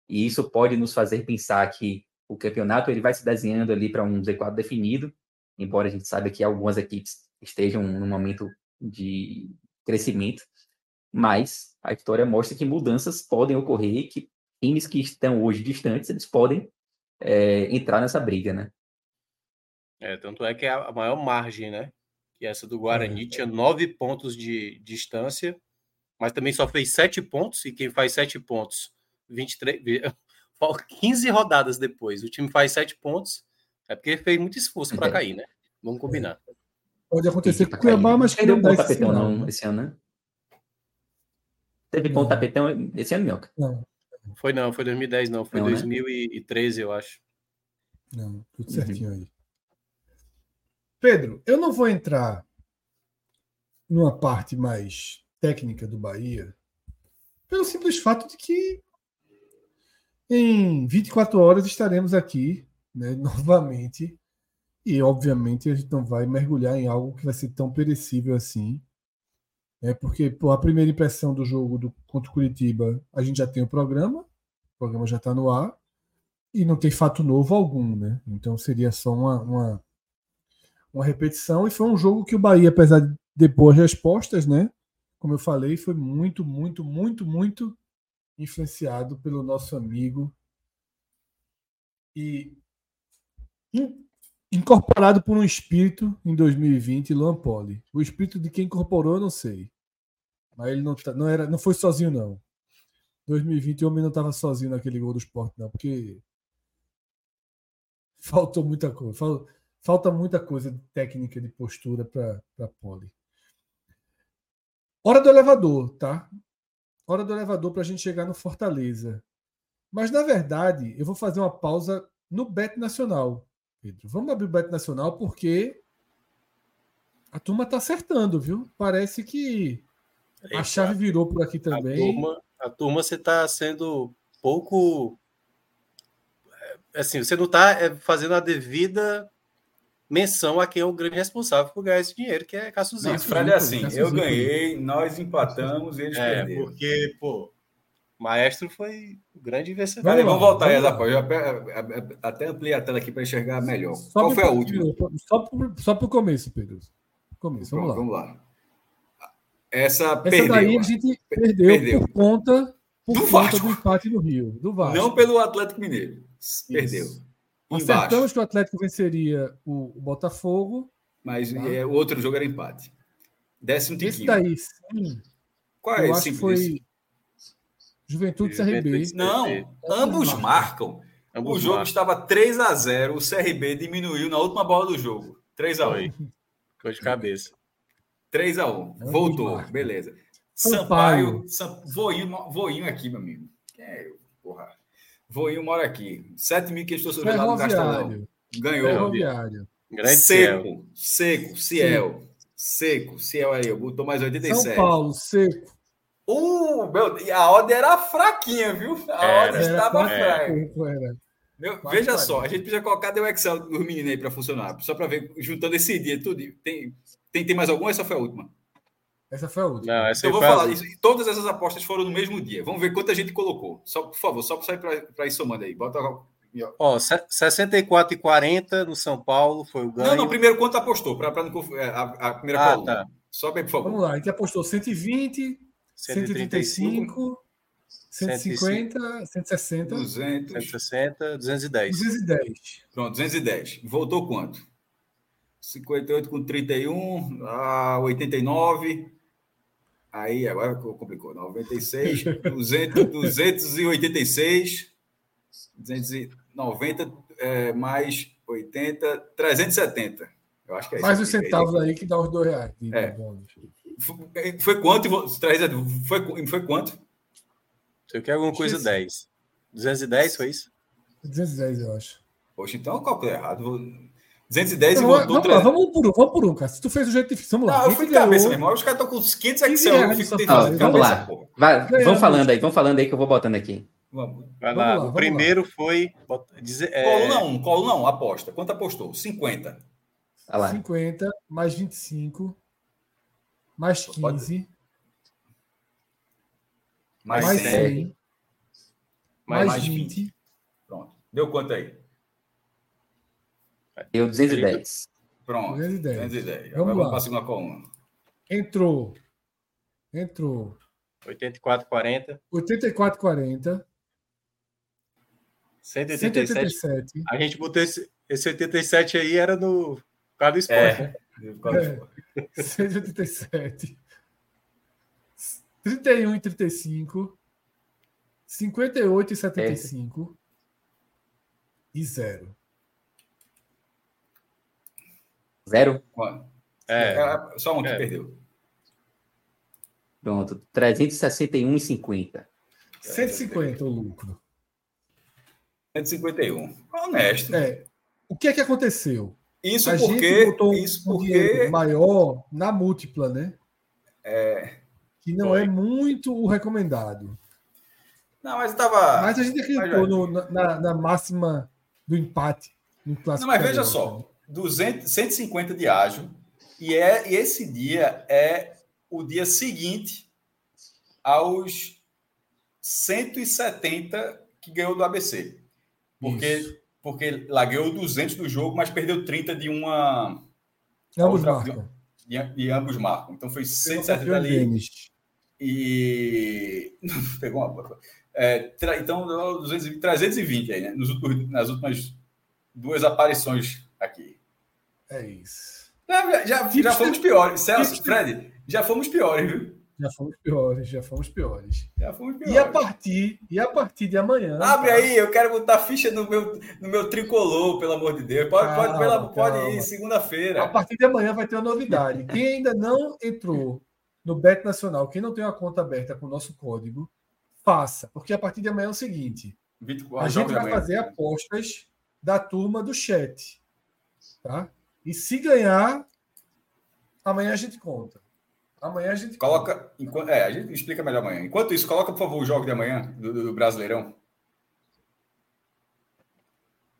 e isso pode nos fazer pensar que o campeonato ele vai se desenhando ali para um Z4 definido, embora a gente saiba que algumas equipes estejam num momento de crescimento, mas a história mostra que mudanças podem ocorrer, que times que estão hoje distantes, eles podem é, entrar nessa briga, né? É, tanto é que é a maior margem, né? Que essa do Guarani é. tinha nove pontos de distância, mas também só fez sete pontos, e quem faz sete pontos, 23, 15 [LAUGHS] rodadas depois, o time faz 7 pontos, é porque fez muito esforço para cair, né? Vamos combinar. Pode acontecer com o Cuiabá, mas que não deu tapetão não esse ano, né? Teve ponto tapetão esse ano, Mioca? Não. Foi não, foi 2010 não, foi não, 2013, né? eu acho. Não, tudo certinho uhum. aí. Pedro, eu não vou entrar numa parte mais técnica do Bahia, pelo simples fato de que em 24 horas estaremos aqui né, [LAUGHS] novamente. E, obviamente, a gente não vai mergulhar em algo que vai ser tão perecível assim. É porque pô, a primeira impressão do jogo do, contra o Curitiba, a gente já tem o programa, o programa já está no ar, e não tem fato novo algum, né? Então seria só uma, uma, uma repetição. E foi um jogo que o Bahia, apesar de boas respostas, né? Como eu falei, foi muito, muito, muito, muito influenciado pelo nosso amigo e incorporado por um espírito em 2020, Luan Poli. O espírito de quem incorporou, eu não sei. Mas ele não, tá, não, era, não foi sozinho, não. 2020 o homem não estava sozinho naquele gol do esporte, não, porque faltou muita coisa. Falta, falta muita coisa de técnica, de postura para Poli. Hora do elevador, tá? Hora do elevador para a gente chegar no Fortaleza. Mas, na verdade, eu vou fazer uma pausa no Bet Nacional, Pedro. Vamos abrir o Bet Nacional porque a turma tá acertando, viu? Parece que a chave virou por aqui também. A turma, a turma você está sendo pouco. é, Assim, você não está fazendo a devida menção a quem é o grande responsável por ganhar esse dinheiro, que é Cássio Não, Zito. Fred é assim, Cássio eu ganhei, nós empatamos eles É, perderam. porque, pô, o Maestro foi o grande vencedor. Peraí, Vamos voltar aí, vamos lá. Zapó. Eu ape- a- a- até ampliei a tela aqui para enxergar melhor. Só Qual foi a última? Só, só pro começo, Pedro. Começo, vamos lá. Pronto, vamos lá. Essa, Essa perdeu. daí a gente perdeu, perdeu. por conta, por Do conta Vasco. do empate no Rio, do Vasco. Não pelo Atlético Mineiro. Perdeu. Embaixo. Acertamos que o Atlético venceria o, o Botafogo. Mas Tá. é, o outro jogo era empate. Décimo Esse tiquinho. daí, sim, Qual é eu esse foi Juventude CRB. Juventude. Não, CRB. ambos marcam. Ambos o jogo marcam. estava 3 a 0 o CRB diminuiu na última bola do jogo. 3 a 1 Foi. Ficou de cabeça. 3 a 1 Ambos Voltou, marcam. beleza. Sampaio. Sampaio, Sam, voinho, voinho aqui, meu amigo. Quem é eu? Porra. Voinho mora aqui. 7.500 torcedores lá no Castelão. Ferroviário. Ganhou. Ferroviário. Grande Ciel. Seco, seco, Ciel. Seco, Ciel aí, botou mais São 87. Paulo, seco. Uh, meu, a odd era fraquinha, viu? A Era, odd estava fraca. Meu, Quase veja 40. só, a gente precisa colocar o Excel dos meninos aí para funcionar, só para ver, juntando esse dia tudo. Tem, tem, tem mais alguma? Essa foi a última. Essa foi a última. Não, essa Eu vou falar isso. Todas essas apostas foram no mesmo dia. Vamos ver quanta gente colocou. Só, por favor, só para sair para ir somando aí. Bota. Ó, se- 64 e 40 no São Paulo foi o ganho. Não, não, primeiro quanto apostou, para é, a, a primeira Ah, coluna. tá. Só aí, por favor. Vamos lá, a gente apostou 120, 135, 150, 160, 200. 160, 210. 210. Pronto, 210. Voltou quanto? 58 com 31, ah, 89. Aí agora complicou. 96, 200, 286, 290 é, mais 80, 370. Eu acho que é isso. Mais os centavos aí que dá os dois reais. É. bônus. Foi, foi quanto? Foi, foi quanto? Você quer alguma coisa Esqueci. 10. 210 foi isso? 210, eu acho. Poxa, então eu calculei errado. Vou- 210 e Vamos, lá, voltou vamos, lá, 300. vamos por um, vamos por um, cara. Se tu fez o jeito difícil, vamos lá. Não, eu fui de cabeça, meu irmão. Os caras estão com 500 Quem Excel. Eu fico tentando Vamos lá. Vai, vão falando aí, vão falando aí que eu vou botando aqui. Vamos. Vai Vamos lá. lá, o primeiro foi. bota- dizer- é, Coluna 1, coluna 1, aposta. Quanto apostou? 50. Olha lá. 50, mais 25, mais Pode- 15, Mais, mais 100. 100, mais, mais mais 20. Pronto. Deu quanto aí? Deu 210. Pronto. 210. 210. Vamos Agora lá. vamos para a segunda coluna. Entrou. Entrou. 84, 40, 84, 40, 187. 187. A gente botou esse, esse 87 aí, era no por causa do esporte, É. né? É. 187. 31 e 35. 58 e 75. E zero. Zero. Quanto? É, É, Só um que É. perdeu. Pronto. 361,50. 150 o lucro. 151. Honesto. É. O que é que aconteceu? Isso a porque. gente botou Isso um porque. maior na múltipla, né? É... Que não Foi. é muito o recomendado. Não, mas estava. Mas a gente acreditou no- na, na máxima do empate no clássico. Não, mas veja só, né? 200, 150 de ágio, e, é, e esse dia é o dia seguinte aos 170 que ganhou do ABC. Porque, Isso. porque lá ganhou 200 do jogo, mas perdeu 30 de uma. Ambos outra- marcam. De, de ambos marcam. Então foi Pegou 170 campeão ali. E. [LAUGHS] Pegou uma. É, tra- então, 220, 320 aí, né? Nos últimos- nas últimas duas aparições aqui. É isso. Já, já, já fomos piores. Celso, Fred, já fomos piores, viu? Já fomos piores, já fomos piores. Já fomos piores. E a partir, e a partir de amanhã. Abre tá? aí, eu quero botar ficha no meu, no meu tricolor, pelo amor de Deus. Pode, pode, Calma, pela- pode ir, A segunda-feira. partir de amanhã vai ter uma novidade. Quem ainda não entrou no Bet Nacional, quem não tem uma conta aberta com o nosso código, faça. Porque a partir de amanhã é o seguinte: 24 a gente vai fazer apostas da turma do chat. Tá? E se ganhar, amanhã a gente conta. Amanhã a gente Coloca. enquanto- é, a gente explica melhor amanhã. Enquanto isso, coloca, por favor, o jogo de amanhã do, do- Brasileirão.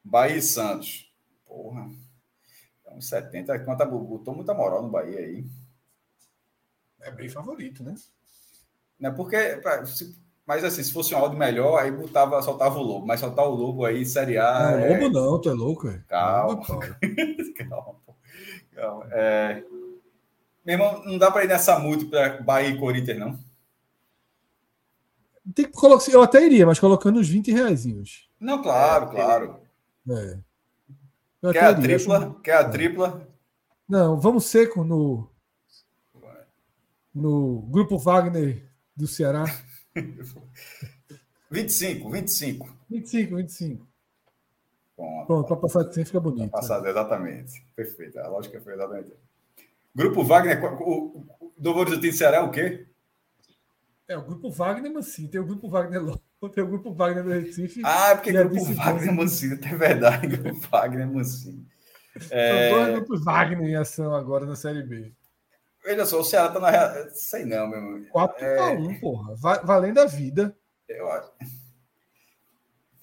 Bahia e Santos. Porra. É uns 70. Quanto botou muita moral no Bahia aí. É bem favorito, né? Né? Porque. pra- se- mas assim, se fosse um áudio melhor, aí botava, soltava o lobo. Mas soltar o lobo aí, Série A. não, é- Lobo não, tu é louco, é. Calma. Lobo, [LAUGHS] Calma, pô. Calma. É... Meu irmão, não dá para ir nessa múltipla Bahia e Corinthians, não. Tem que colocar, eu até iria, mas colocando uns 20 reaisinhos. Não, claro, claro. É. Eu Quer a iria, acho- tripla? Quer a tripla? Não, vamos seco no no grupo Wagner do Ceará. 25, 25. 25, 25. Pronto. Pronto, para passar de 100 fica bonito. Passado, exatamente. Perfeito. A lógica foi exatamente. Grupo Wagner, o, o, o do Horizonte Ceará é o quê? É, o grupo Wagner Mancini, tem o grupo Wagner [LAUGHS] tem o grupo Wagner do Recife. Ah, é porque Grupo. Wagner Mancini, [LAUGHS] é verdade. Grupo Wagner Mancini. É, São dois grupos Wagner em ação agora na Série B. Veja só, o Ceará tá na. Sei não, meu irmão. 4 É. a 1 porra. Va- valendo a vida. Eu acho.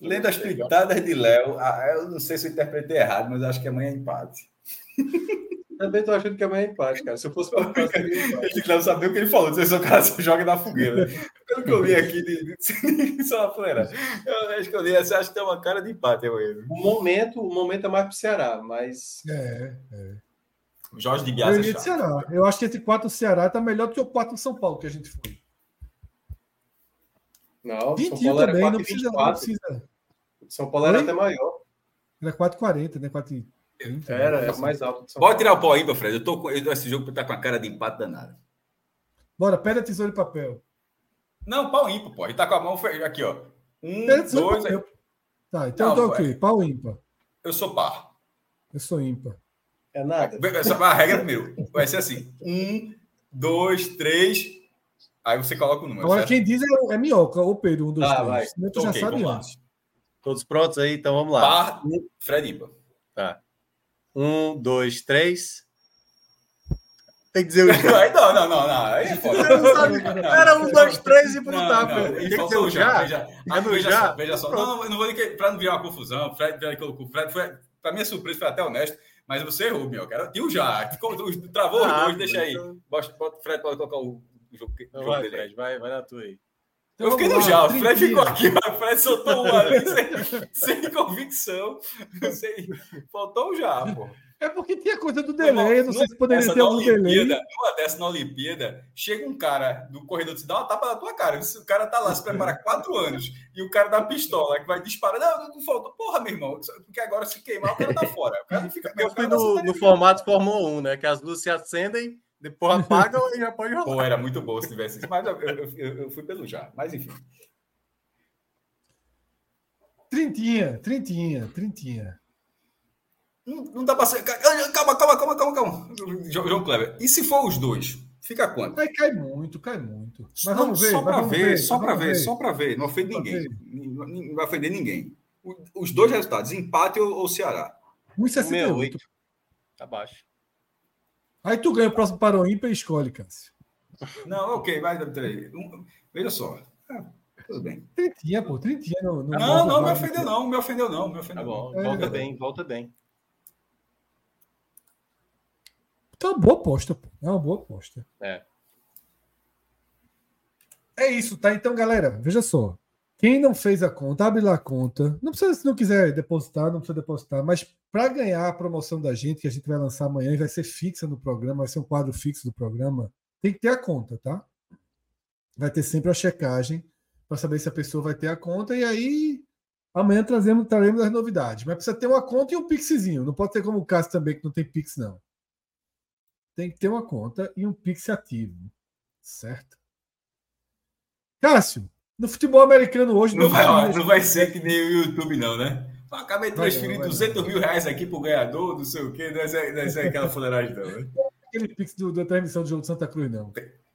Lendo as pitadas de Léo, ah, eu não sei se eu interpretei errado, mas acho que amanhã é empate. [LAUGHS] Também tô achando que amanhã é empate, cara. Se eu fosse para. Ele não sabia o que ele falou, se o cara só joga na fogueira. [LAUGHS] Pelo que eu li aqui, de, de, só uma fuleira. Eu acho que eu li, você acha que tem uma cara de empate amanhã. O momento, o momento é mais pro Ceará, mas É. Jorge de Eu iria de Ceará. Eu acho que esse 4 do Ceará tá melhor do que o 4 do São Paulo que a gente foi. não, São Tintinho Paulo era também, não precisa, não 4,24. precisa. São Paulo era Oi? até maior. Era 4,40, né? 4,30. Era, era mais alto. que São Pode Paulo. tirar o pau ímpar, Fred. Eu tô com, esse jogo tá com a cara de empate danada. Bora, pedra, tesoura e papel. Não, pau ímpar, pô. Ele tá com a mão aqui, ó. Um, Pedra, dois. papel. Tá, então Não, eu tô ok. Pau ímpar. Eu sou par. Eu sou ímpar. É nada. Só A regra primeiro. Vai ser assim: um, dois, três. Aí você coloca o número. Agora, certo? quem diz é, é minhoca, ou Pedro, um, dois, três. vai. Senão tu já Ok, sabe antes. Todos prontos aí? Então vamos lá. Par, Fred ímpar. Tá. Um, dois, três. Tem que dizer o [LAUGHS] já. Aí, não, não, não, não. Aí é. Você não sabe. Era um, dois, três e ele Tem que dizer o já. Veja, É ah, veja já? só, veja só. Não, não, eu não vou dizer para não virar uma confusão. Fred, Fred colocou. Fred foi, para minha surpresa, foi até honesto, mas você errou, meu. Cara. Tinha o já. Ficou- Travou os Ah, dois, deixa aí. então- Bota, Fred pode colocar o, jogo, o Então jogo vai, dele. Fred, vai, vai na tua aí. Então eu fiquei no já. O Fred ficou aqui. O Fred soltou um ali sem, [LAUGHS] sem convicção. Sem, faltou o já, pô. É porque tinha coisa do delay, eu não sei se poderia ter algum delay. Numa dessa na Olimpíada, chega um cara do corredor te dá uma tapa na tua cara. O cara tá lá, se prepara quatro anos, e o cara da pistola que vai disparar. Não, não, não falta. Porra, meu irmão, porque agora se queimar, o cara tá fora. O cara não fica. Eu o fui cara tá no, no formato Fórmula 1, né? Que as luzes se acendem, depois apagam e já pode rolar. Pô, era muito bom se tivesse isso. Mas eu, eu, eu- fui pelo já. Mas enfim. Trintinha, trintinha, trintinha. Não, não dá pra ser. Calma, calma, calma, calma, calma. João João Kleber. E se for os dois? Fica quanto? Aí cai muito, cai muito. Mas Não, vamos ver. só para vamos ver, só para vamos ver, só para ver. Não ofende ninguém. Não não vai ofender ninguém. Os dois resultados, empate ou, ou Ceará. 1,68. Tá baixo. Aí tu ganha o próximo para o ímpar e escolhe, Cássio. Não, ok, vai, peraí. Um- Veja só. Ah, tudo bem. Trintinha, pô, trintinha. No, no Não, não, me ofendeu não, me ofendeu não, me Tá ofendeu bom. É. Volta bem, volta bem. Tá uma boa aposta, pô. É uma boa aposta. É. É isso, tá? Então, galera, veja só. Quem não fez a conta, abre lá a conta. Não precisa, se não quiser depositar, não precisa depositar. Mas para ganhar a promoção da gente, que a gente vai lançar amanhã e vai ser fixa no programa, vai ser um quadro fixo do programa, tem que ter a conta, tá? Vai ter sempre a checagem para saber se a pessoa vai ter a conta. E aí, amanhã trazemos, traremos as novidades. Mas precisa ter uma conta e um pixzinho. Não pode ser como o Cássio também, que não tem pix, não. Tem que ter uma conta e um pix ativo. Certo? Cássio, no futebol americano hoje. Não vai, existe- não vai ser que nem o YouTube, não, né? Acabei de Vai transferir não, vai 200 mil reais aqui pro ganhador, não sei o quê, não é, não é aquela fuleiragem, não. né? aquele pix do- da transmissão do jogo de Santa Cruz, não.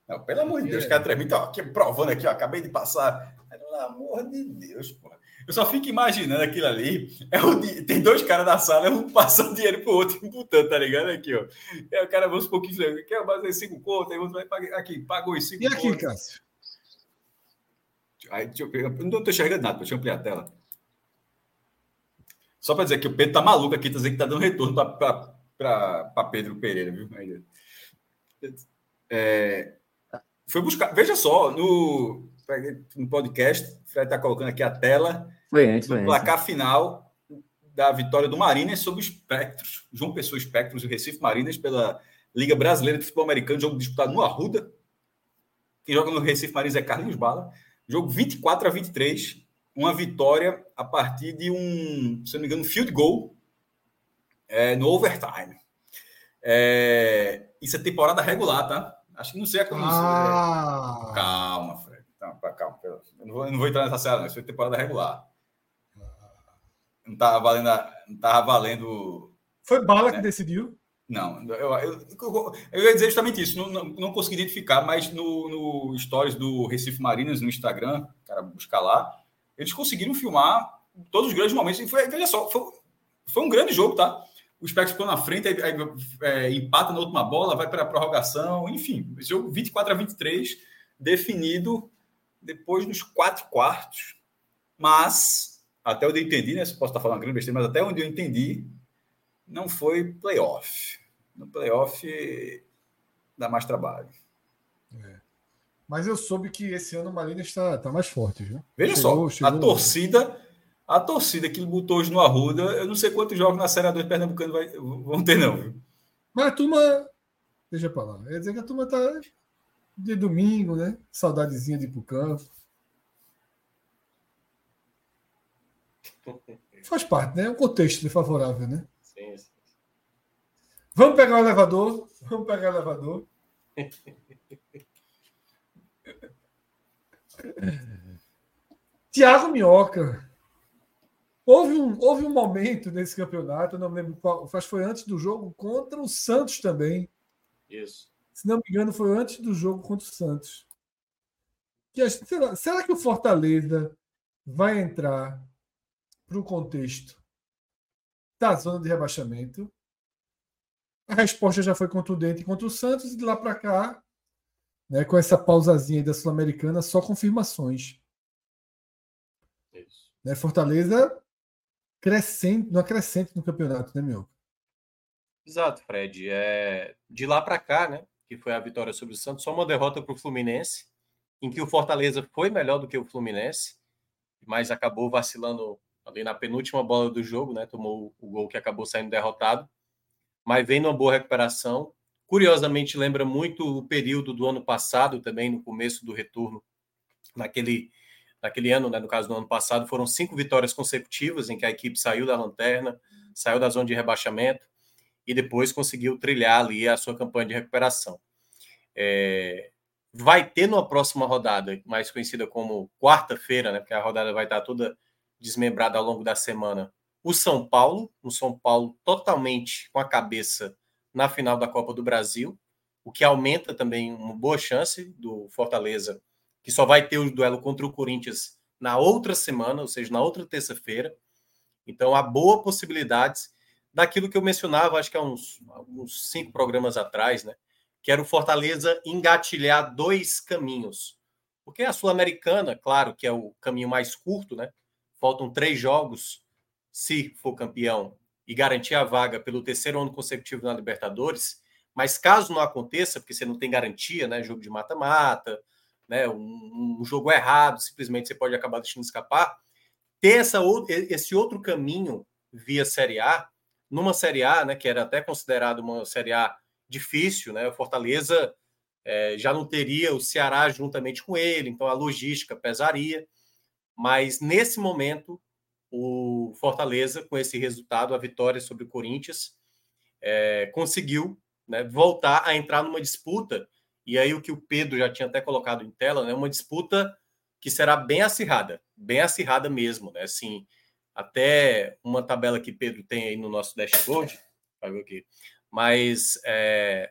Não, pelo amor de Deus, é. cara transmite, ó, aqui, provando aqui, ó, acabei de passar. Pelo amor de Deus, pô. Eu só fico imaginando aquilo ali. É o, tem dois caras na sala, um passando dinheiro pro outro, imputando, tá ligado? Aqui, ó. É, o cara, vamos um pouquinho, quer fazer cinco contas, aí outro vai pagar. Aqui, pagou os cinco E aqui, Cássio? Aí, eu, eu, não estou enxergando nada, deixa eu ampliar a tela. Só para dizer que o Pedro tá maluco aqui, tá dizendo que tá dando retorno para Pedro Pereira, viu? É, foi buscar. Veja só, no, no podcast, o Fred está colocando aqui a tela foi antes, do placar antes. final da vitória do Mariners sobre os Espectros, João Pessoa Espectros e Recife Mariners pela Liga Brasileira de Futebol Americano, jogo disputado no Arruda. Quem joga no Recife Mariners é Carlinhos Bala. Jogo 24 a 23, uma vitória a partir de um, se não me engano, field goal é, no overtime. É, isso é temporada regular, tá? Acho que não sei a como. Ah. É. Calma, Fred. Não, calma. Eu não, vou, eu não vou entrar nessa série, não. Isso foi temporada regular. Não estava valendo. Não tava valendo. Foi bala né? que decidiu? Não, eu, eu, eu, ia dizer justamente isso. Não, não, não consegui identificar, mas no, no stories do Recife Marinas, no Instagram, cara, buscar lá, eles conseguiram filmar todos os grandes momentos. E foi, veja só, foi, foi um grande jogo, tá? o Spectre ficou na frente, aí, aí é, empata na última bola, vai para a prorrogação, enfim, jogo 24 a 23, definido depois dos quatro quartos. Mas, até onde eu entendi, né? Posso estar falando grande besteira, mas até onde eu entendi, não foi playoff. No playoff dá mais trabalho. É. Mas eu soube que esse ano o Marina está, está mais forte, viu? Veja chegou, só, chegou a torcida a torcida que botou hoje no Arruda, eu não sei quantos jogos na Série A2 Pernambucano vai, vão ter, não. Viu? Mas a turma. Deixa pra lá. Quer dizer que a turma tá de domingo, né? Saudadezinha de ir pro campo. [LAUGHS] Faz parte, né? É um contexto favorável, né? Sim, sim. Vamos pegar o elevador. Vamos pegar o elevador. [LAUGHS] Tiago Minhoca Houve um, houve um momento nesse campeonato, eu não me lembro qual, acho que foi antes do jogo contra o Santos também. Isso. Se não me engano, foi antes do jogo contra o Santos. Que, será, será que o Fortaleza vai entrar para o contexto da zona de rebaixamento? A resposta já foi contundente contra o Santos e de lá para cá, né, com essa pausazinha da Sul-Americana, só confirmações. Isso. Né, Fortaleza crescente, não crescente no campeonato, né, meu? Exato, Fred. É, de lá para cá, né, que foi a vitória sobre o Santos, só uma derrota para o Fluminense, em que o Fortaleza foi melhor do que o Fluminense, mas acabou vacilando ali na penúltima bola do jogo, né, tomou o gol que acabou saindo derrotado, mas vem numa boa recuperação. Curiosamente, lembra muito o período do ano passado, também no começo do retorno, naquele naquele ano, né, no caso do ano passado, foram cinco vitórias consecutivas em que a equipe saiu da lanterna, saiu da zona de rebaixamento e depois conseguiu trilhar ali a sua campanha de recuperação. É, vai ter numa próxima rodada, mais conhecida como quarta-feira, né, porque a rodada vai estar toda desmembrada ao longo da semana, o São Paulo, um São Paulo totalmente com a cabeça na final da Copa do Brasil, o que aumenta também uma boa chance do Fortaleza que só vai ter o duelo contra o Corinthians na outra semana, ou seja, na outra terça-feira. Então, há boa possibilidades daquilo que eu mencionava, acho que há uns, uns cinco programas atrás, né? Que era o Fortaleza engatilhar dois caminhos. Porque a Sul-Americana, claro, que é o caminho mais curto, né? Faltam três jogos, se for campeão, e garantir a vaga pelo terceiro ano consecutivo na Libertadores. Mas caso não aconteça, porque você não tem garantia, né? Jogo de mata-mata, né, um, um, jogo errado, simplesmente você pode acabar deixando escapar. Ter essa, esse outro caminho via Série A, numa Série A, né, que era até considerado uma Série A difícil, né, o Fortaleza é, já não teria o Ceará juntamente com ele, então a logística pesaria. Mas nesse momento, o Fortaleza, com esse resultado, a vitória sobre o Corinthians, é, conseguiu né, voltar a entrar numa disputa e aí o que o Pedro já tinha até colocado em tela, né, uma disputa que será bem acirrada, bem acirrada mesmo, né? Assim, até uma tabela que Pedro tem aí no nosso dashboard, aqui. Mas é,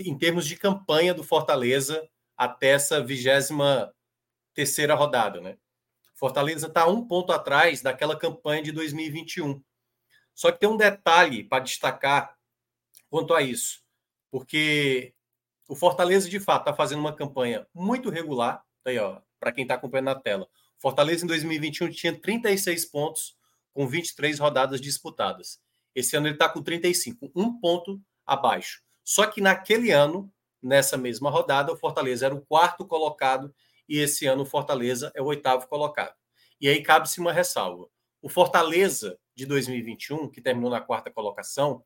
em termos de campanha do Fortaleza até essa vigésima terceira rodada, né? Fortaleza está um ponto atrás daquela campanha de 2021. Só que tem um detalhe para destacar quanto a isso, porque o Fortaleza de fato está fazendo uma campanha muito regular, tá aí ó, para quem está acompanhando na tela. Fortaleza em 2021 tinha 36 pontos com 23 rodadas disputadas. Esse ano ele está com 35, um ponto abaixo. Só que naquele ano, nessa mesma rodada, o Fortaleza era o quarto colocado e esse ano o Fortaleza é o oitavo colocado. E aí cabe-se uma ressalva. O Fortaleza de 2021, que terminou na quarta colocação,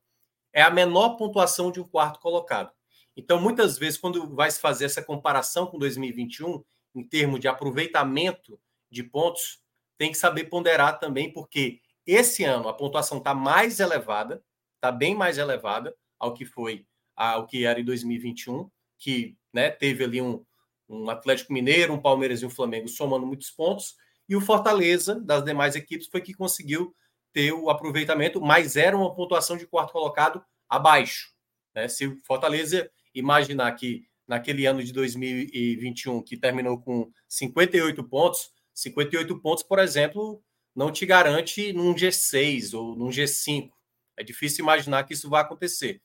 é a menor pontuação de um quarto colocado. Então, muitas vezes, quando vai se fazer essa comparação com 2021, em termos de aproveitamento de pontos, tem que saber ponderar também, porque esse ano a pontuação está mais elevada, está bem mais elevada ao que foi ao que era em 2021, que né, teve ali um, um Atlético Mineiro, um Palmeiras e um Flamengo somando muitos pontos, e o Fortaleza, das demais equipes, foi que conseguiu ter o aproveitamento, mas era uma pontuação de quarto colocado abaixo. Né? Se o Fortaleza imaginar que naquele ano de 2021, que terminou com 58 pontos, 58 pontos, por exemplo, não te garante num G6 ou num G5. É difícil imaginar que isso vai acontecer.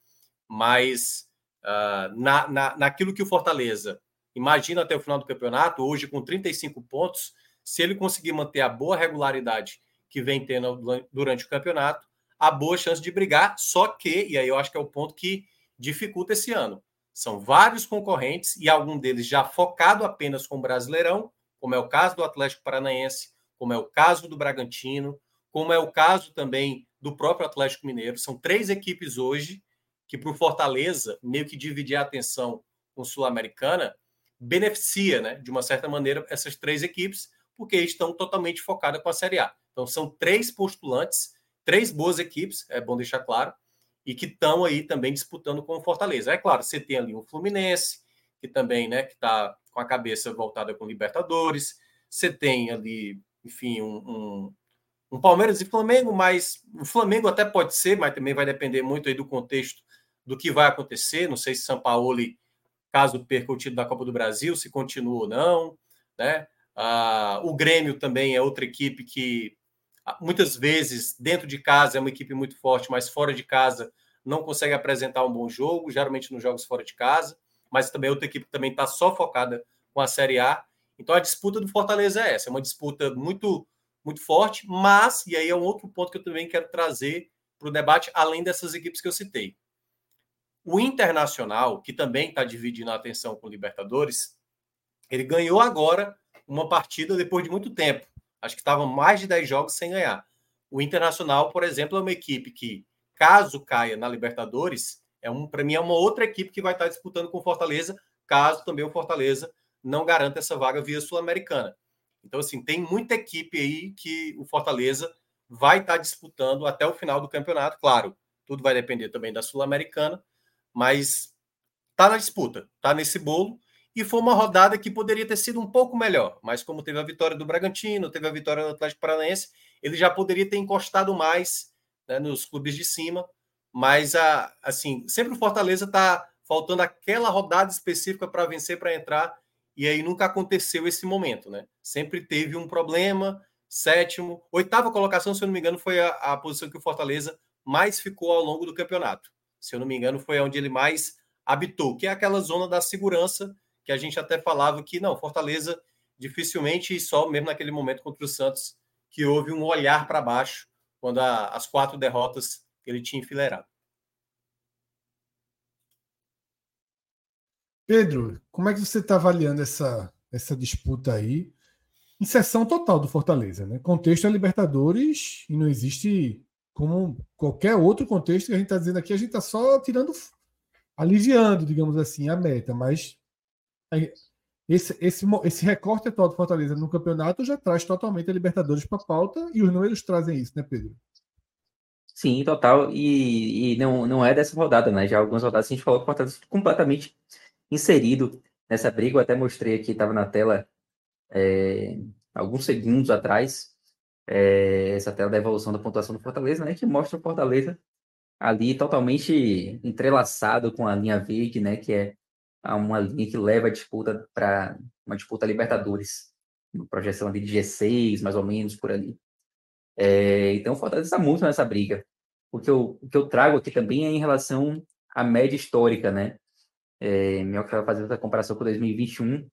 Mas uh, na, na, naquilo que o Fortaleza imagina até o final do campeonato, hoje com 35 pontos, se ele conseguir manter a boa regularidade que vem tendo durante o campeonato, há boa chance de brigar, só que, e aí eu acho que é o ponto que dificulta esse ano, são vários concorrentes e algum deles já focado apenas com o Brasileirão, como é o caso do Atlético Paranaense, como é o caso do Bragantino, como é o caso também do próprio Atlético Mineiro. São três equipes hoje que, para o Fortaleza, meio que dividir a atenção com Sul-Americana, beneficia, né, de uma certa maneira, essas três equipes, porque estão totalmente focadas com a Série A. Então, são três postulantes, três boas equipes, é bom deixar claro, e que estão aí também disputando com o Fortaleza. É claro, você tem ali o Fluminense, que também né, que está com a cabeça voltada com Libertadores, você tem ali, enfim, um, um, um, Palmeiras e Flamengo, mas o Flamengo até pode ser, mas também vai depender muito aí do contexto do que vai acontecer. Não sei se São Paulo, caso perca o título da Copa do Brasil, se continua ou não, né? Ah, o Grêmio também é outra equipe que muitas vezes dentro de casa é uma equipe muito forte, mas fora de casa não consegue apresentar um bom jogo, geralmente nos jogos fora de casa, mas também outra equipe que também está só focada com a Série A. Então a disputa do Fortaleza é essa, é uma disputa muito muito forte, mas e aí é um outro ponto que eu também quero trazer para o debate, além dessas equipes que eu citei. O Internacional, que também está dividindo a atenção com o Libertadores, ele ganhou agora uma partida depois de muito tempo. Acho que estavam mais de 10 jogos sem ganhar. O Internacional, por exemplo, é uma equipe que, caso caia na Libertadores, é um, para mim é uma outra equipe que vai estar disputando com o Fortaleza, caso também o Fortaleza não garanta essa vaga via Sul-Americana. Então, assim, tem muita equipe aí que o Fortaleza vai estar disputando até o final do campeonato. Claro, tudo vai depender também da Sul-Americana, mas tá na disputa, tá nesse bolo e foi uma rodada que poderia ter sido um pouco melhor, mas como teve a vitória do Bragantino, teve a vitória do Atlético Paranaense, ele já poderia ter encostado mais né, nos clubes de cima, mas a, assim, sempre o Fortaleza está faltando aquela rodada específica para vencer, para entrar, e aí nunca aconteceu esse momento, né? Sempre teve um problema, sétimo, oitava colocação, se eu não me engano, foi a, a posição que o Fortaleza mais ficou ao longo do campeonato. Se eu não me engano, foi onde ele mais habitou, que é aquela zona da segurança que a gente até falava que não, Fortaleza dificilmente, só mesmo naquele momento contra o Santos, que houve um olhar para baixo quando a, as quatro derrotas ele tinha enfileirado. Pedro, como é que você está avaliando essa, essa disputa aí? Inserção total do Fortaleza, né? Contexto é Libertadores e não existe como qualquer outro contexto que a gente está dizendo aqui, a gente está só tirando, aliviando, digamos assim, a meta, mas esse, esse, esse recorte atual do Fortaleza no campeonato já traz totalmente a Libertadores para a pauta e os números trazem isso, né, Pedro? Sim, total. E, e, não, não é dessa rodada, né? Já algumas rodadas a gente falou que o Fortaleza completamente inserido nessa briga. Eu até mostrei aqui, estava na tela é, alguns segundos atrás, é, essa tela da evolução da pontuação do Fortaleza, né? Que mostra o Fortaleza ali totalmente entrelaçado com a linha verde, né, que é uma linha que leva a disputa para uma disputa Libertadores, uma projeção ali de G6, mais ou menos, por ali. É, então, o Fortaleza está muito nessa briga. O que, eu, o que eu trago aqui também é em relação à média histórica, né? É, meu que fazer essa comparação com 2021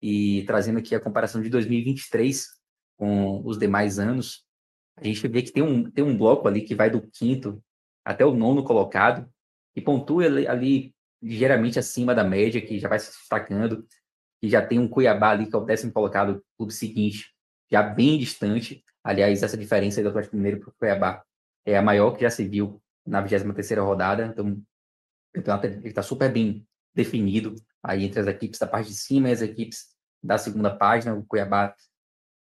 e trazendo aqui a comparação de 2023 com os demais anos, a gente vê que tem um, tem um bloco ali que vai do quinto até o nono colocado, e pontua ali, ali ligeiramente acima da média, que já vai se destacando, que já tem um Cuiabá ali, que é o décimo colocado, clube seguinte, já bem distante. Aliás, essa diferença do Atlético Mineiro para o Cuiabá é a maior que já se viu na 23 rodada, então campeonato está super bem definido aí entre as equipes da parte de cima e as equipes da segunda página, o Cuiabá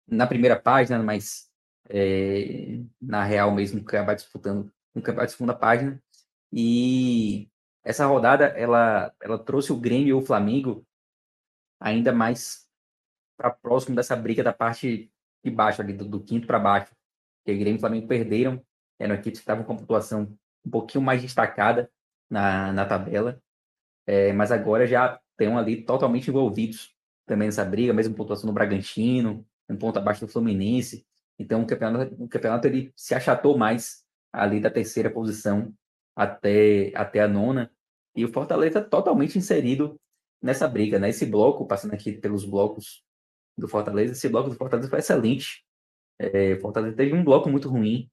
na primeira página, mas é, na real mesmo o Cuiabá disputando um campeonato de segunda página. E essa rodada ela, ela trouxe o Grêmio e o Flamengo ainda mais para próximo dessa briga da parte de baixo, ali, do, do quinto para baixo. Porque Grêmio e Flamengo perderam, eram equipes que estavam com a pontuação um pouquinho mais destacada na, na tabela, é, mas agora já estão ali totalmente envolvidos também nessa briga, mesmo pontuação no Bragantino, um ponto abaixo do Fluminense. Então o campeonato, o campeonato ele se achatou mais ali da terceira posição até, até a nona. E o Fortaleza totalmente inserido nessa briga, né? Esse bloco, passando aqui pelos blocos do Fortaleza, esse bloco do Fortaleza foi excelente. É, o Fortaleza teve um bloco muito ruim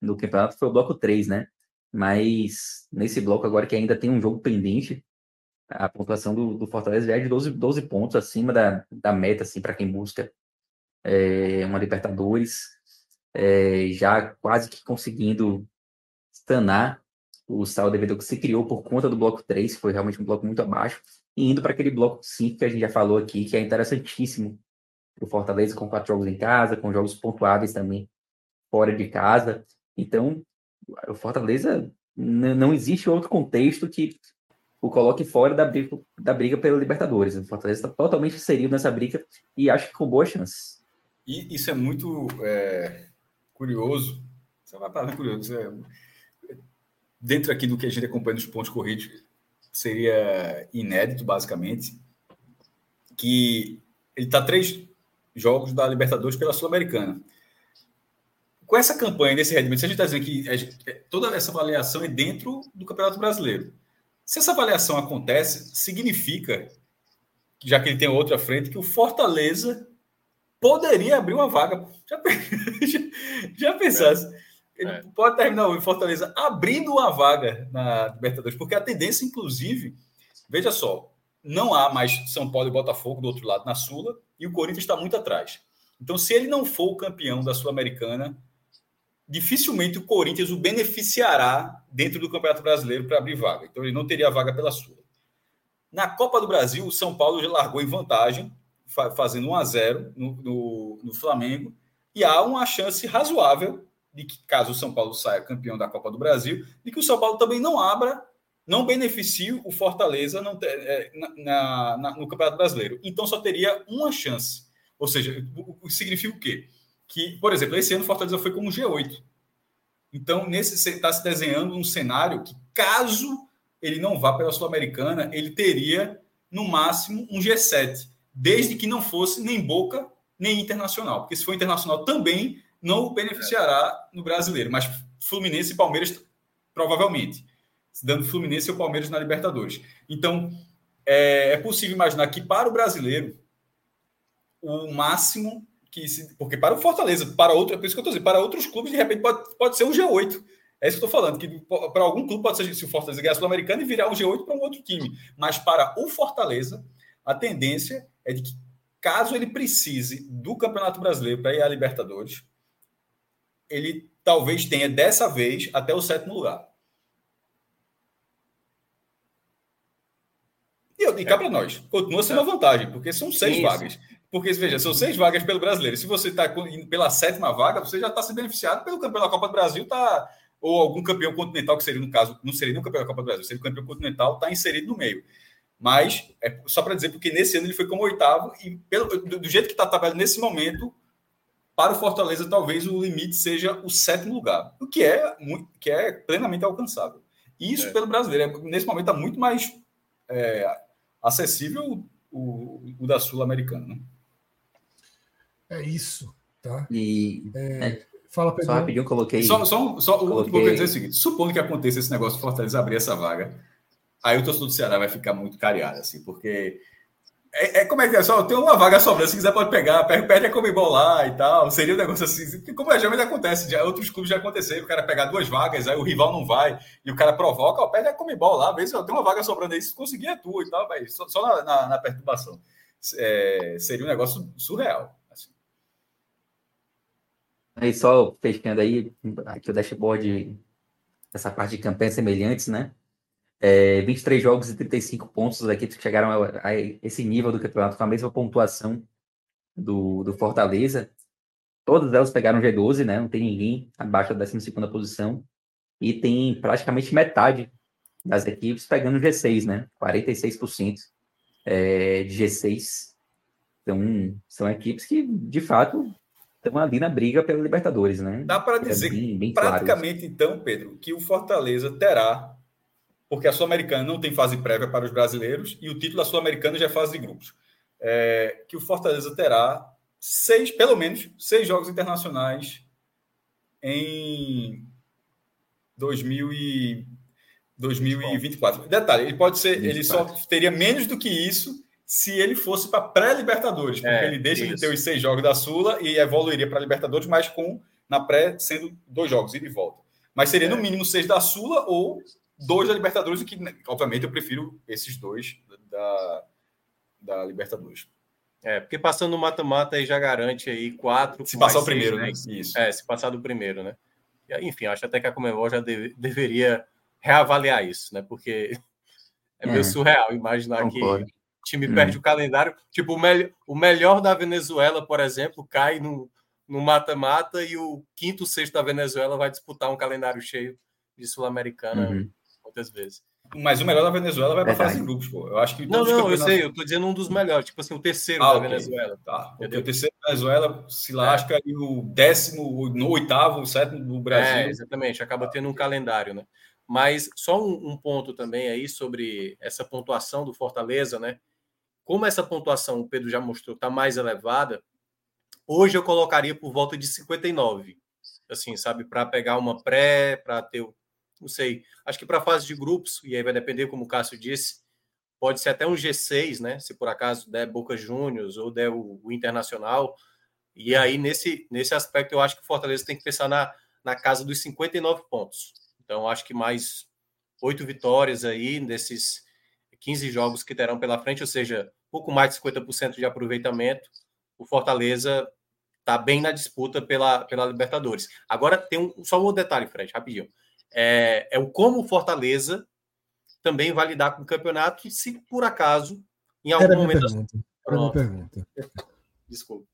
no campeonato, foi o bloco 3, né? Mas nesse bloco agora que ainda tem um jogo pendente, a pontuação do, do Fortaleza já é de 12, 12 pontos acima da, da meta, assim, para quem busca é, uma Libertadores é, já quase que conseguindo sanar o saldo devido que se criou por conta do bloco 3, que foi realmente um bloco muito abaixo, e indo para aquele bloco 5 que a gente já falou aqui, que é interessantíssimo o Fortaleza com quatro jogos em casa, com jogos pontuáveis também fora de casa. Então, o Fortaleza não existe outro contexto que o coloque fora da briga, da briga pela Libertadores. O Fortaleza está totalmente inserido nessa briga e acho que com boas chances. E isso é muito é, curioso, você vai palavra curioso, é, dentro aqui do que a gente acompanha nos pontos corridos, seria inédito, basicamente, que ele está três jogos da Libertadores pela Sul-Americana. Com essa campanha, nesse rendimento, a gente está dizendo que gente, é, toda essa avaliação é dentro do Campeonato Brasileiro. Se essa avaliação acontece, significa, já que ele tem outra frente, que o Fortaleza poderia abrir uma vaga. Já, [LAUGHS] já pensasse? É. Ele é. pode terminar o Fortaleza abrindo uma vaga na Libertadores, porque a tendência, inclusive, veja só, não há mais São Paulo e Botafogo do outro lado na Sula, e o Corinthians está muito atrás. Então, se ele não for o campeão da Sul-Americana, dificilmente o Corinthians o beneficiará dentro do Campeonato Brasileiro para abrir vaga. Então, ele não teria vaga pela Sula. Na Copa do Brasil, o São Paulo já largou em vantagem, fazendo 1 a 0 no, no, no, Flamengo, e há uma chance razoável de que, caso o São Paulo saia campeão da Copa do Brasil, de que o São Paulo também não abra, não beneficie o Fortaleza não é, na, na, no Campeonato Brasileiro. Então só teria uma chance. Ou seja, o, o, significa o quê? Que, por exemplo, esse ano o Fortaleza foi como G8. Então, nesse está se desenhando um cenário que, caso ele não vá pela Sul-Americana, ele teria, no máximo, um G7 desde que não fosse nem Boca nem Internacional, porque se for Internacional também não o beneficiará no brasileiro, mas Fluminense e Palmeiras provavelmente, dando Fluminense e o Palmeiras na Libertadores. Então, é, é possível imaginar que para o brasileiro, o máximo que se. Porque para o Fortaleza, para outro, é por isso que eu estou dizendo, para outros clubes, de repente pode, pode ser um G8. É isso que eu estou falando, que para algum clube pode ser se o Fortaleza ganhar a Sul-Americana e virar um G8 para um outro time. Mas para o Fortaleza, a tendência é de que, caso ele precise do Campeonato Brasileiro para ir à Libertadores, ele talvez tenha dessa vez até o sétimo lugar. E, e cá é. para nós, continua sendo uma vantagem, porque são seis Isso. vagas. Porque, veja, são seis vagas pelo brasileiro. Se você está indo pela sétima vaga, você já está se beneficiado pelo campeão da Copa do Brasil, tá, ou algum campeão continental, que seria, no caso, não seria nem o campeão da Copa do Brasil, seria o campeão continental, está inserido no meio. Mas, é só para dizer, porque nesse ano ele foi como oitavo, e pelo, do, do jeito que está trabalhando nesse momento, para o Fortaleza, talvez o limite seja o sétimo lugar, o que é, que é plenamente alcançável. Isso é. pelo brasileiro. É, nesse momento está muito mais é, acessível o, o da Sul-Americana. Né? É isso. Tá? E. É, é, fala, Pedro. Só rapidinho, coloquei. Só, só, só coloquei... o que eu dizer é o seguinte: supondo que aconteça esse negócio de Fortaleza abrir essa vaga, aí o torcedor do Ceará vai ficar muito cariado, assim, porque é, é, como é que é? Só tem uma vaga sobrando, se quiser pode pegar, perde a Comebol lá e tal. Seria um negócio assim, como geralmente acontece, já, outros clubes já aconteceram, o cara pegar duas vagas, aí o rival não vai, e o cara provoca, ó, perde a Comebol lá, vê se tem uma vaga sobrando aí, se conseguir é tua e tal, mas só, só na, na, na, perturbação. É, seria um negócio surreal. Assim. Aí só fechando aí, aqui o dashboard, essa parte de campanhas semelhantes, né? É, 23 jogos e 35 pontos aqui que chegaram a, a, esse nível do campeonato com a mesma pontuação do, do Fortaleza. Todas elas pegaram G12, né? Não tem ninguém abaixo da 12 posição. E tem praticamente metade das equipes pegando G6, né? 46% é, de G6. Então, são equipes que, de fato, estão ali na briga pela Libertadores, né? Dá para dizer, é bem, bem praticamente, claro então, Pedro, que o Fortaleza terá porque a Sul-Americana não tem fase prévia para os brasileiros e o título da Sul-Americana já é fase de grupos. É, que o Fortaleza terá seis, pelo menos, seis jogos internacionais em 2000 e 2024. Detalhe, ele pode ser, 24. ele só teria menos do que isso se ele fosse para pré-Libertadores, porque é, ele deixa isso. de ter os seis jogos da Sula e evoluiria para Libertadores, mas com na pré sendo dois jogos e de volta. Mas seria é. no mínimo seis da Sula ou dois da Libertadores, que, obviamente, eu prefiro esses dois da, da Libertadores. É, porque passando no mata-mata aí já garante aí quatro. Se passar o primeiro, né? né? Isso. É, se passar do primeiro, né? Enfim, acho até que a Comembol já deve, deveria reavaliar isso, né? Porque é, é meio surreal imaginar concordo. que o time hum. perde o calendário. Tipo, o, me o melhor da Venezuela, por exemplo, cai no mata-mata e o quinto, sexto da Venezuela vai disputar um calendário cheio de Sul-Americana. Uhum muitas vezes. Mas o melhor da Venezuela vai para fase de grupos, pô. Eu acho que não, não, campeonatos... eu sei, eu tô dizendo um dos melhores, tipo assim, o terceiro ah, da okay. Venezuela. Tá. O terceiro da Venezuela se lasca é. e o décimo, no oitavo, o sétimo do Brasil. É, exatamente, acaba tendo um calendário, né? Mas só um, um, ponto também aí sobre essa pontuação do Fortaleza, né? Como essa pontuação, o Pedro já mostrou, está mais elevada, hoje eu colocaria por volta de 59. Assim, sabe, para pegar uma pré, para ter não sei. Acho que para a fase de grupos, e aí vai depender, como o Cássio disse, pode ser até um G6, né? Se por acaso der Boca Juniors ou der o, o, Internacional. E aí, nesse, nesse aspecto, eu acho que o Fortaleza tem que pensar na, na casa dos 59 pontos. Então, acho que mais oito vitórias aí nesses 15 jogos que terão pela frente, ou seja, pouco mais de 50% de aproveitamento. O Fortaleza está bem na disputa pela, pela Libertadores. Agora, tem um, só um detalhe, Fred, rapidinho é, é o como o Fortaleza também vai lidar com o campeonato se por acaso, em algum era momento. Pergunta. Era uma pergunta. [LAUGHS] Desculpa.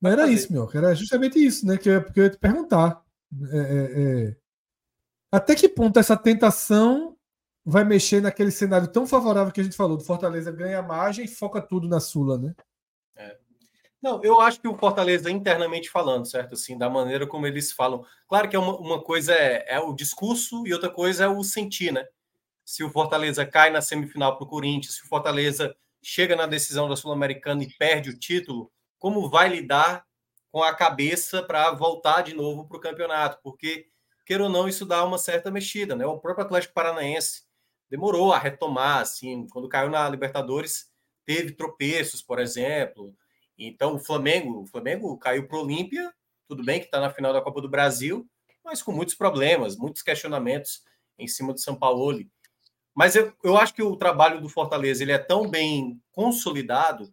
Não era isso, meu. Era justamente isso, né? Que eu, que eu ia te perguntar. É, é, é, até que ponto essa tentação vai mexer naquele cenário tão favorável que a gente falou, do Fortaleza ganha margem e foca tudo na Sula, né? Não, eu acho que o Fortaleza, internamente falando, certo? Assim, da maneira como eles falam. Claro que é uma, uma coisa é, é, o discurso e outra coisa é o sentir, né? Se o Fortaleza cai na semifinal para o Corinthians, se o Fortaleza chega na decisão da Sul-Americana e perde o título, como vai lidar com a cabeça para voltar de novo para o campeonato? Porque, queira ou não, isso dá uma certa mexida, né? O próprio Atlético Paranaense demorou a retomar, assim, quando caiu na Libertadores, teve tropeços, por exemplo então, o Flamengo, o Flamengo caiu para o Olímpia, tudo bem que está na final da Copa do Brasil, mas com muitos problemas, muitos questionamentos em cima do São Paulo. Mas eu, eu acho que o trabalho do Fortaleza ele é tão bem consolidado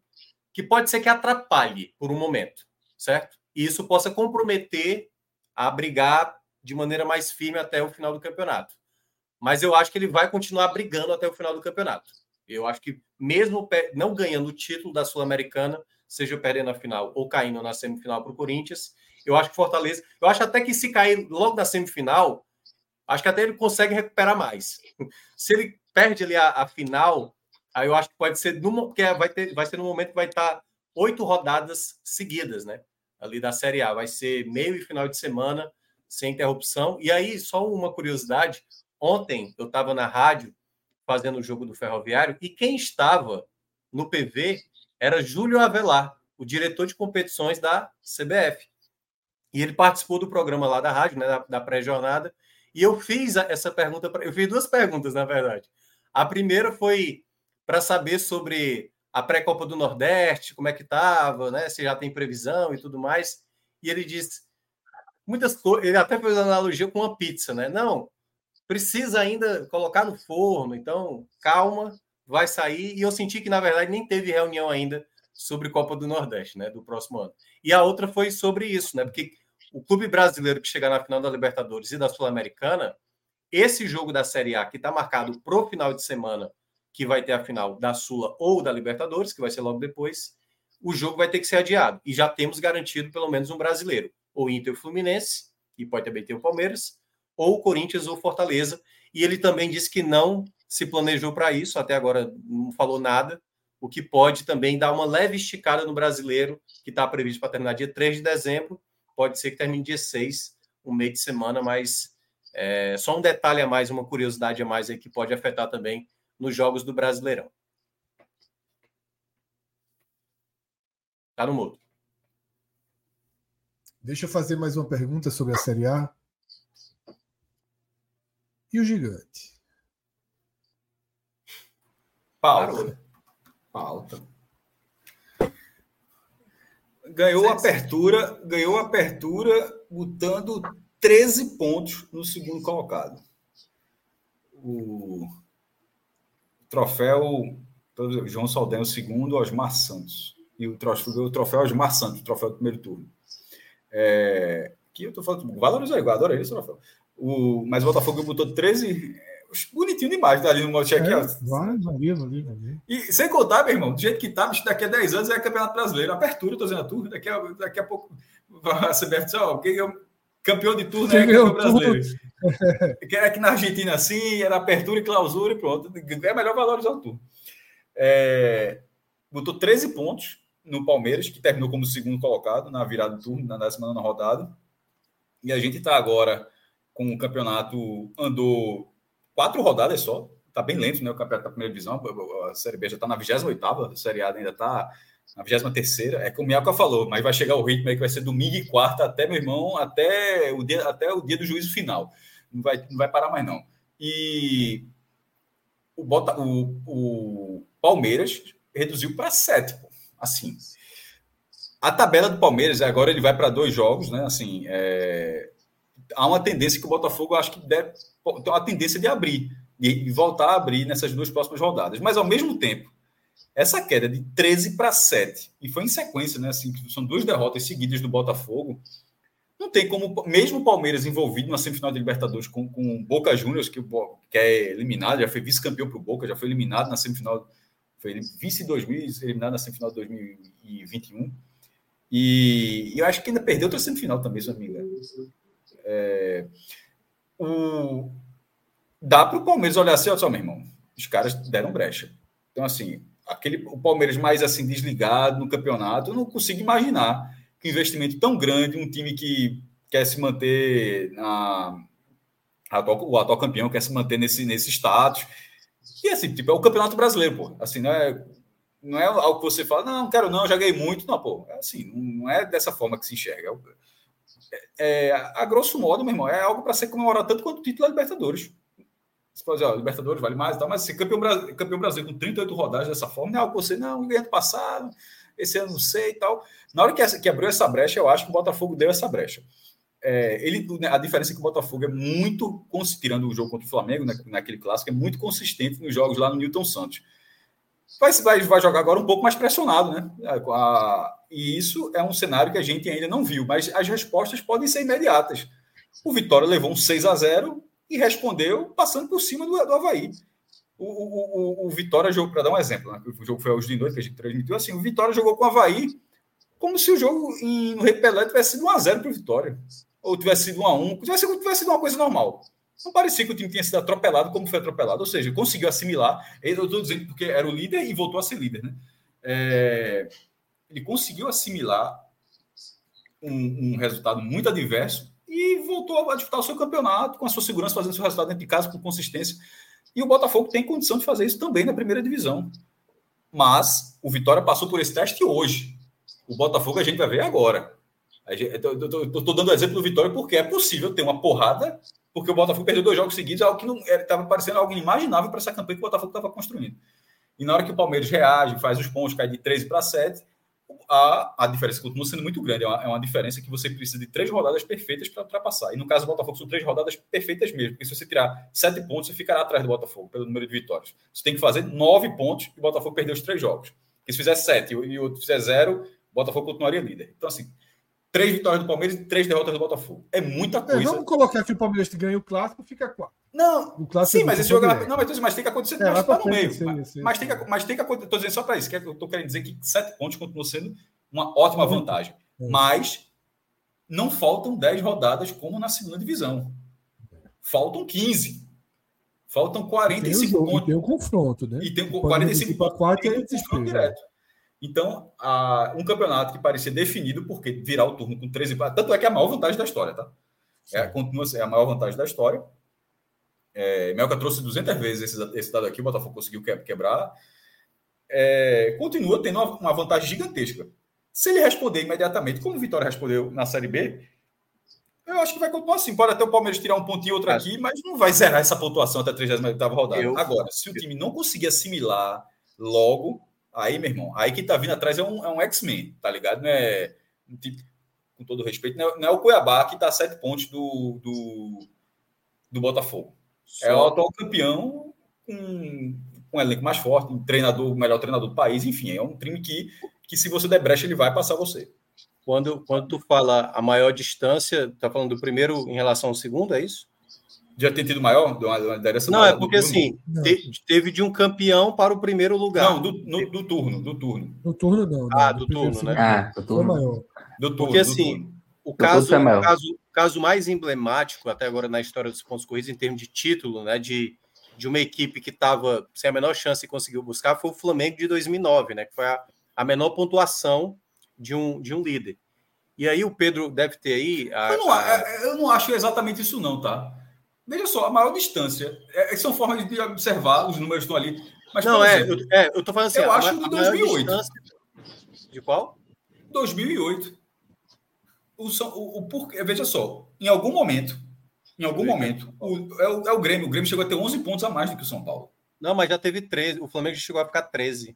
que pode ser que atrapalhe por um momento, certo? E isso possa comprometer a brigar de maneira mais firme até o final do campeonato. Mas eu acho que ele vai continuar brigando até o final do campeonato. Eu acho que, mesmo não ganhando o título da Sul-Americana, seja perdendo a final ou caindo na semifinal para o Corinthians. Eu acho que Fortaleza, eu acho até que se cair logo na semifinal, acho que até ele consegue recuperar mais. [LAUGHS] Se ele perde ali a, a final, aí eu acho que pode ser numa, porque vai ter, vai ser no momento que vai estar oito rodadas seguidas, né? ali da Série A. Vai ser meio e final de semana, sem interrupção. E aí, só uma curiosidade: ontem eu estava na rádio fazendo o jogo do Ferroviário e quem estava no PV era Júlio Avelar, o diretor de competições da CBF. E ele participou do programa lá da rádio, né, da, da pré-jornada. E eu fiz essa pergunta, pra, eu fiz duas perguntas, na verdade. A primeira foi para saber sobre a pré-copa do Nordeste, como é que estava, né? Se já tem previsão e tudo mais. E ele disse muitas coisas. Ele até fez analogia com uma pizza, né? Não, precisa ainda colocar no forno. Então, calma, vai sair. E eu senti que na verdade nem teve reunião ainda sobre Copa do Nordeste, né? Do próximo ano. E a outra foi sobre isso, né? Porque o clube brasileiro que chegar na final da Libertadores e da Sul-Americana, esse jogo da Série A que está marcado para o final de semana que vai ter a final da Sula ou da Libertadores, que vai ser logo depois, o jogo vai ter que ser adiado. E já temos garantido pelo menos um brasileiro, ou Inter Fluminense, e pode também ter o Palmeiras, ou Corinthians ou Fortaleza. E ele também disse que não se planejou para isso, até agora não falou nada, o que pode também dar uma leve esticada no brasileiro, que está previsto para terminar dia 3 de dezembro, pode ser que termine dia 6, um meio de semana, mas é, só um detalhe a mais, uma curiosidade a mais aí que pode afetar também nos jogos do Brasileirão. Tá no mudo. Deixa eu fazer mais uma pergunta sobre a Série A. E o gigante? Pauta. Pauta. Ganhou a apertura, ganhou a apertura botando 13 pontos no segundo colocado. O troféu João Saldanha, o segundo, Osmar Santos. E o troféu, o troféu Osmar Santos, o troféu do primeiro turno. É, que eu tô falando, valoriza aí, adoro esse troféu. O, mas o Botafogo botou 13. Bonitinho demais, tá ali no vai, vai, vai. E sem contar, meu irmão, do jeito que tá, daqui a 10 anos é Campeonato Brasileiro. Apertura, tô dizendo a turma, daqui a, daqui a pouco a CBF diz, ó, quem é campeão de turno é campeão brasileiro. que [LAUGHS] era aqui na Argentina assim, era apertura e clausura e pronto. É melhor valorizar o turno. É, botou 13 pontos no Palmeiras, que terminou como segundo colocado na virada do turno, na 19 rodada. E a gente está agora com o campeonato, andou quatro rodadas só, está bem lento, né? O campeonato da primeira divisão, a Série B já está na 28, a Série A ainda está na 23 é como o Miaca falou, mas vai chegar o ritmo aí que vai ser domingo e quarta, até meu irmão, até o dia, até o dia do juízo final. Não vai, não vai parar mais, não. E o, Bota, o, o Palmeiras reduziu para sete, assim. A tabela do Palmeiras, agora ele vai para dois jogos, né? Assim, é... há uma tendência que o Botafogo acho que deve tem uma tendência de abrir, de voltar a abrir nessas duas próximas rodadas. Mas ao mesmo tempo, essa queda de 13 para 7, e foi em sequência, né? Assim, são duas derrotas seguidas do Botafogo. Não tem como, mesmo o Palmeiras envolvido na semifinal de Libertadores com, com Boca Juniors, que, que é eliminado, já foi vice-campeão para o Boca, já foi eliminado na semifinal, foi vice 2000, eliminado na semifinal de 2021. E, e eu acho que ainda perdeu outra semifinal também, se não me engano. É, o, dá para o Palmeiras olhar assim, olha só, meu irmão, os caras deram brecha. Então, assim, aquele o Palmeiras mais assim desligado no campeonato, eu não consigo imaginar que um investimento tão grande, um time que quer se manter na atual, o atual campeão quer se manter nesse nesse status. E assim, tipo, é o Campeonato Brasileiro, pô. Assim, não é não é algo que você fala, não, não quero não, já ganhei muito, não, pô. É assim, não é dessa forma que se enxerga. É, é a grosso modo, meu irmão, é algo para ser comemorado tanto quanto o título da Libertadores. Você pode dizer, ó, Libertadores vale mais e tal, mas se campeão, campeão brasileiro com 38 rodadas dessa forma, não é algo que você, não, ganhei ano passado, esse ano não sei e tal. Na hora que, que abriu essa brecha, eu acho que o Botafogo deu essa brecha. É, ele, a diferença é que o Botafogo é muito, tirando o jogo contra o Flamengo, né, naquele clássico, é muito consistente nos jogos lá no Newton Santos. Vai, vai, vai jogar agora um pouco mais pressionado, né? A, e isso é um cenário que a gente ainda não viu, mas as respostas podem ser imediatas. O Vitória levou um 6 a 0 e respondeu passando por cima do, do Havaí. O, o, o, o Vitória jogou, para dar um exemplo, né? o jogo foi aos de noite que a gente transmitiu, assim, o Vitória jogou com o Havaí como se o jogo em, no Repelé tivesse sido 1x0 para o Vitória. Ou tivesse sido 1x1, tivesse, tivesse sido uma coisa normal. Não parecia que o time tinha sido atropelado como foi atropelado, ou seja, conseguiu assimilar. Eu estou dizendo porque era o líder e voltou a ser líder, né? É, ele conseguiu assimilar um, um resultado muito adverso e voltou a disputar o seu campeonato com a sua segurança, fazendo seu resultado dentro de casa com consistência. E o Botafogo tem condição de fazer isso também na primeira divisão. Mas o Vitória passou por esse teste hoje. O Botafogo a gente vai ver agora. Estou dando exemplo do Vitória porque é possível ter uma porrada, porque o Botafogo perdeu dois jogos seguidos, algo que não estava parecendo algo inimaginável para essa campanha que o Botafogo estava construindo. E na hora que o Palmeiras reage, faz os pontos, cai de 13 para 7, a, a diferença continua sendo muito grande. É uma, é uma diferença que você precisa de três rodadas perfeitas para ultrapassar. E no caso do Botafogo, são três rodadas perfeitas mesmo. Porque se você tirar sete pontos, você ficará atrás do Botafogo pelo número de vitórias. Você tem que fazer nove pontos e o Botafogo perdeu os três jogos. Porque se fizer sete e o outro fizer zero, o Botafogo continuaria líder. Então, assim, três vitórias do Palmeiras e três derrotas do Botafogo. É muita é, coisa. É, vamos colocar que o Palmeiras ganha o clássico, fica quatro. Não, o clássico sim, mas esse jogo. Não, mas, mas tem que acontecer é, tá no meio. Sim, mas, sim. mas, tem que, mas tem que acontecer. Estou dizendo só para isso, que eu estou querendo dizer que sete pontos continuam sendo uma ótima vantagem. Mas não faltam 10 rodadas como na segunda divisão. Faltam 15. Faltam 45 tem jogo, pontos. E tem o confronto, né? E tem 45 pontos. 4 e confronto direto. Então, a, um campeonato que parecia definido, porque virar o turno com 13 Tanto é que é a maior vantagem da história, tá? É, continua é a maior vantagem da história. É, Melca trouxe 200 vezes esse, esse dado aqui, o Botafogo conseguiu quebrar. É, continua tendo uma, uma vantagem gigantesca. Se ele responder imediatamente, como o Vitória respondeu na Série B, eu acho que vai continuar assim. Pode até o Palmeiras tirar um pontinho outro aqui, mas não vai zerar essa pontuação até a 38 rodada. Eu... Agora, se o time não conseguir assimilar logo, aí, meu irmão, aí que tá vindo atrás é um, é um X-Men, tá ligado? Não é, tipo, com todo respeito, não é, não é, o Cuiabá que tá a sete pontos do, do, do Botafogo. Só... É o atual campeão com, com um elenco mais forte, um treinador, o melhor treinador do país, enfim, é um time que que se você der brecha, ele vai passar você. Quando, quando tu fala a maior distância, tá falando do primeiro em relação ao segundo, é isso? Já tem tido maior? De uma, de não, é porque assim, te, teve de um campeão para o primeiro lugar. Não, do, no, do turno, do turno. Do turno não. Ah, do, do turno, né? Ah, do turno. Maior. Do turno. Porque assim, o caso, o caso, caso mais emblemático até agora na história dos pontos corridos em termos de título, né, de, de uma equipe que estava sem a menor chance e conseguiu buscar, foi o Flamengo de 2009, né, que foi a a menor pontuação de um, de um líder. E aí o Pedro deve ter aí. A, eu, não, a... É, eu não acho exatamente isso, não, tá? Veja só, a maior distância. É, são formas de observar, os números estão ali. Mas, não, é, exemplo, eu, é, eu tô falando assim. Eu acho de 2008. Distância... De qual? 2008. O, o, o, porque, veja só, em algum momento, em algum momento, o, é, o, é o Grêmio. O Grêmio chegou a ter 11 pontos a mais do que o São Paulo. Não, mas já teve 13. O Flamengo chegou a ficar 13.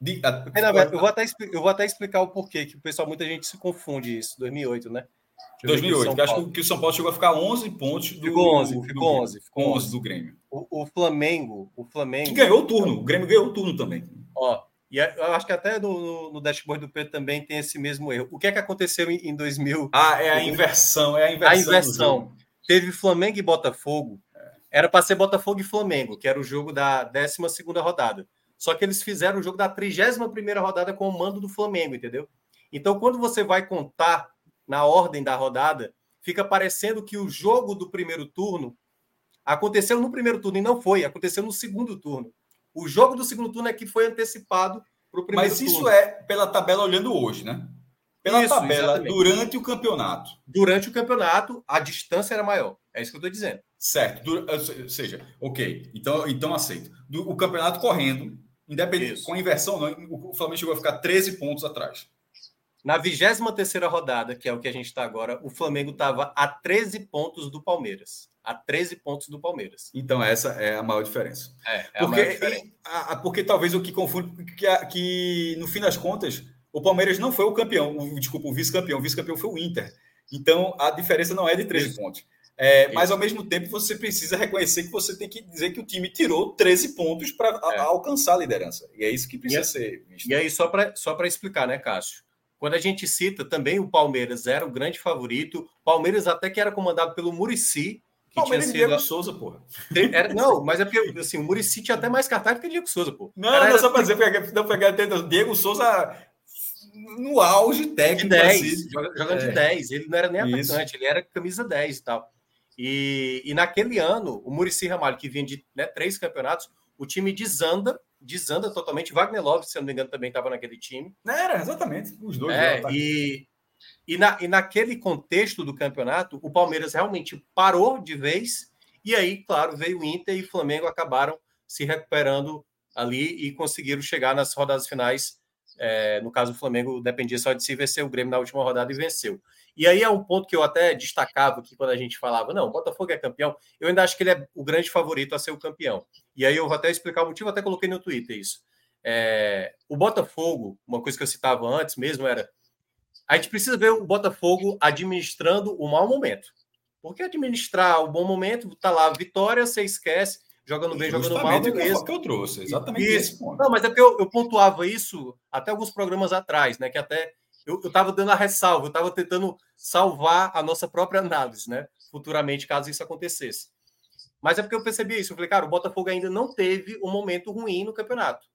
De, a, é, eu, vou até, eu vou até explicar o porquê, que o pessoal, muita gente se confunde isso, 2008, né? 2008, que acho que o São Paulo chegou a ficar 11 pontos do Ficou 11, ficou 11, ficou 11 do Grêmio. O, o, Flamengo, o Flamengo... Que ganhou o turno, o Grêmio ganhou o turno também. Ó, e eu acho que até no, no dashboard do Pedro também tem esse mesmo erro. O que é que aconteceu em, em 2000? Ah, é a inversão, é a inversão. A inversão. Teve Flamengo e Botafogo. Era para ser Botafogo e Flamengo, que era o jogo da 12 segunda rodada. Só que eles fizeram o jogo da 31 rodada com o mando do Flamengo, entendeu? Então, quando você vai contar na ordem da rodada, fica parecendo que o jogo do primeiro turno aconteceu no primeiro turno e não foi, aconteceu no segundo turno. O jogo do segundo turno é que foi antecipado para o primeiro Mas turno. isso é pela tabela olhando hoje, né? Pela isso, tabela exatamente. durante o campeonato. Durante o campeonato, a distância era maior. É isso que eu estou dizendo. Certo. Ou seja, ok. Então, então aceito. o campeonato correndo, Independente, Isso. com inversão, não, o Flamengo chegou a ficar 13 pontos atrás. Na 23 rodada, que é o que a gente está agora, o Flamengo estava a 13 pontos do Palmeiras. A 13 pontos do Palmeiras. Então, essa é a maior diferença. É, é porque, a maior diferença. A, a, porque talvez o que confunde, que, que no fim das contas, o Palmeiras não foi o campeão, o, desculpa, o vice-campeão. O vice-campeão foi o Inter. Então, a diferença não é de 13 Isso. pontos. É, mas ao mesmo tempo você precisa reconhecer que você tem que dizer que o time tirou 13 pontos para é. alcançar a liderança. E é isso que precisa e, ser visto. E aí, só para só explicar, né, Cássio? Quando a gente cita também o Palmeiras era o grande favorito, Palmeiras até que era comandado pelo Murici. Que Palmeiras tinha sido... Diego Souza, porra. Era, não, mas é porque assim, o Murici tinha até mais cartaz do que o Diego Souza, pô. Não, era, não, só para dizer, não pegar Diego Souza no auge técnico. De 10, assim. jogando é. de 10. Ele não era nem atacante, ele era camisa 10 e tal. E, e naquele ano, o Murici Ramalho, que vinha de né, três campeonatos, o time desanda, desanda totalmente. Wagner Love, se eu não me engano, também estava naquele time. Era, exatamente. Os dois. É, e, E, na, e naquele contexto do campeonato, o Palmeiras realmente parou de vez, e aí, claro, veio o Inter e o Flamengo acabaram se recuperando ali e conseguiram chegar nas rodadas finais. É, no caso, o Flamengo dependia só de se vencer o Grêmio na última rodada e venceu. E aí é um ponto que eu até destacava aqui quando a gente falava: não, o Botafogo é campeão. Eu ainda acho que ele é o grande favorito a ser o campeão. E aí eu vou até explicar o motivo, até coloquei no Twitter isso. É, o Botafogo, uma coisa que eu citava antes mesmo era: a gente precisa ver o Botafogo administrando o mau momento. Porque administrar o bom momento, tá lá, vitória, você esquece, jogando bem, jogando mal, beleza. que eu trouxe, exatamente isso. esse ponto. Não, mas é porque eu, eu, pontuava isso até alguns programas atrás, né? Que até eu estava dando a ressalva, eu estava tentando salvar a nossa própria análise, né? Futuramente, caso isso acontecesse. Mas é porque eu percebi isso. Eu falei, cara, o Botafogo ainda não teve um momento ruim no campeonato.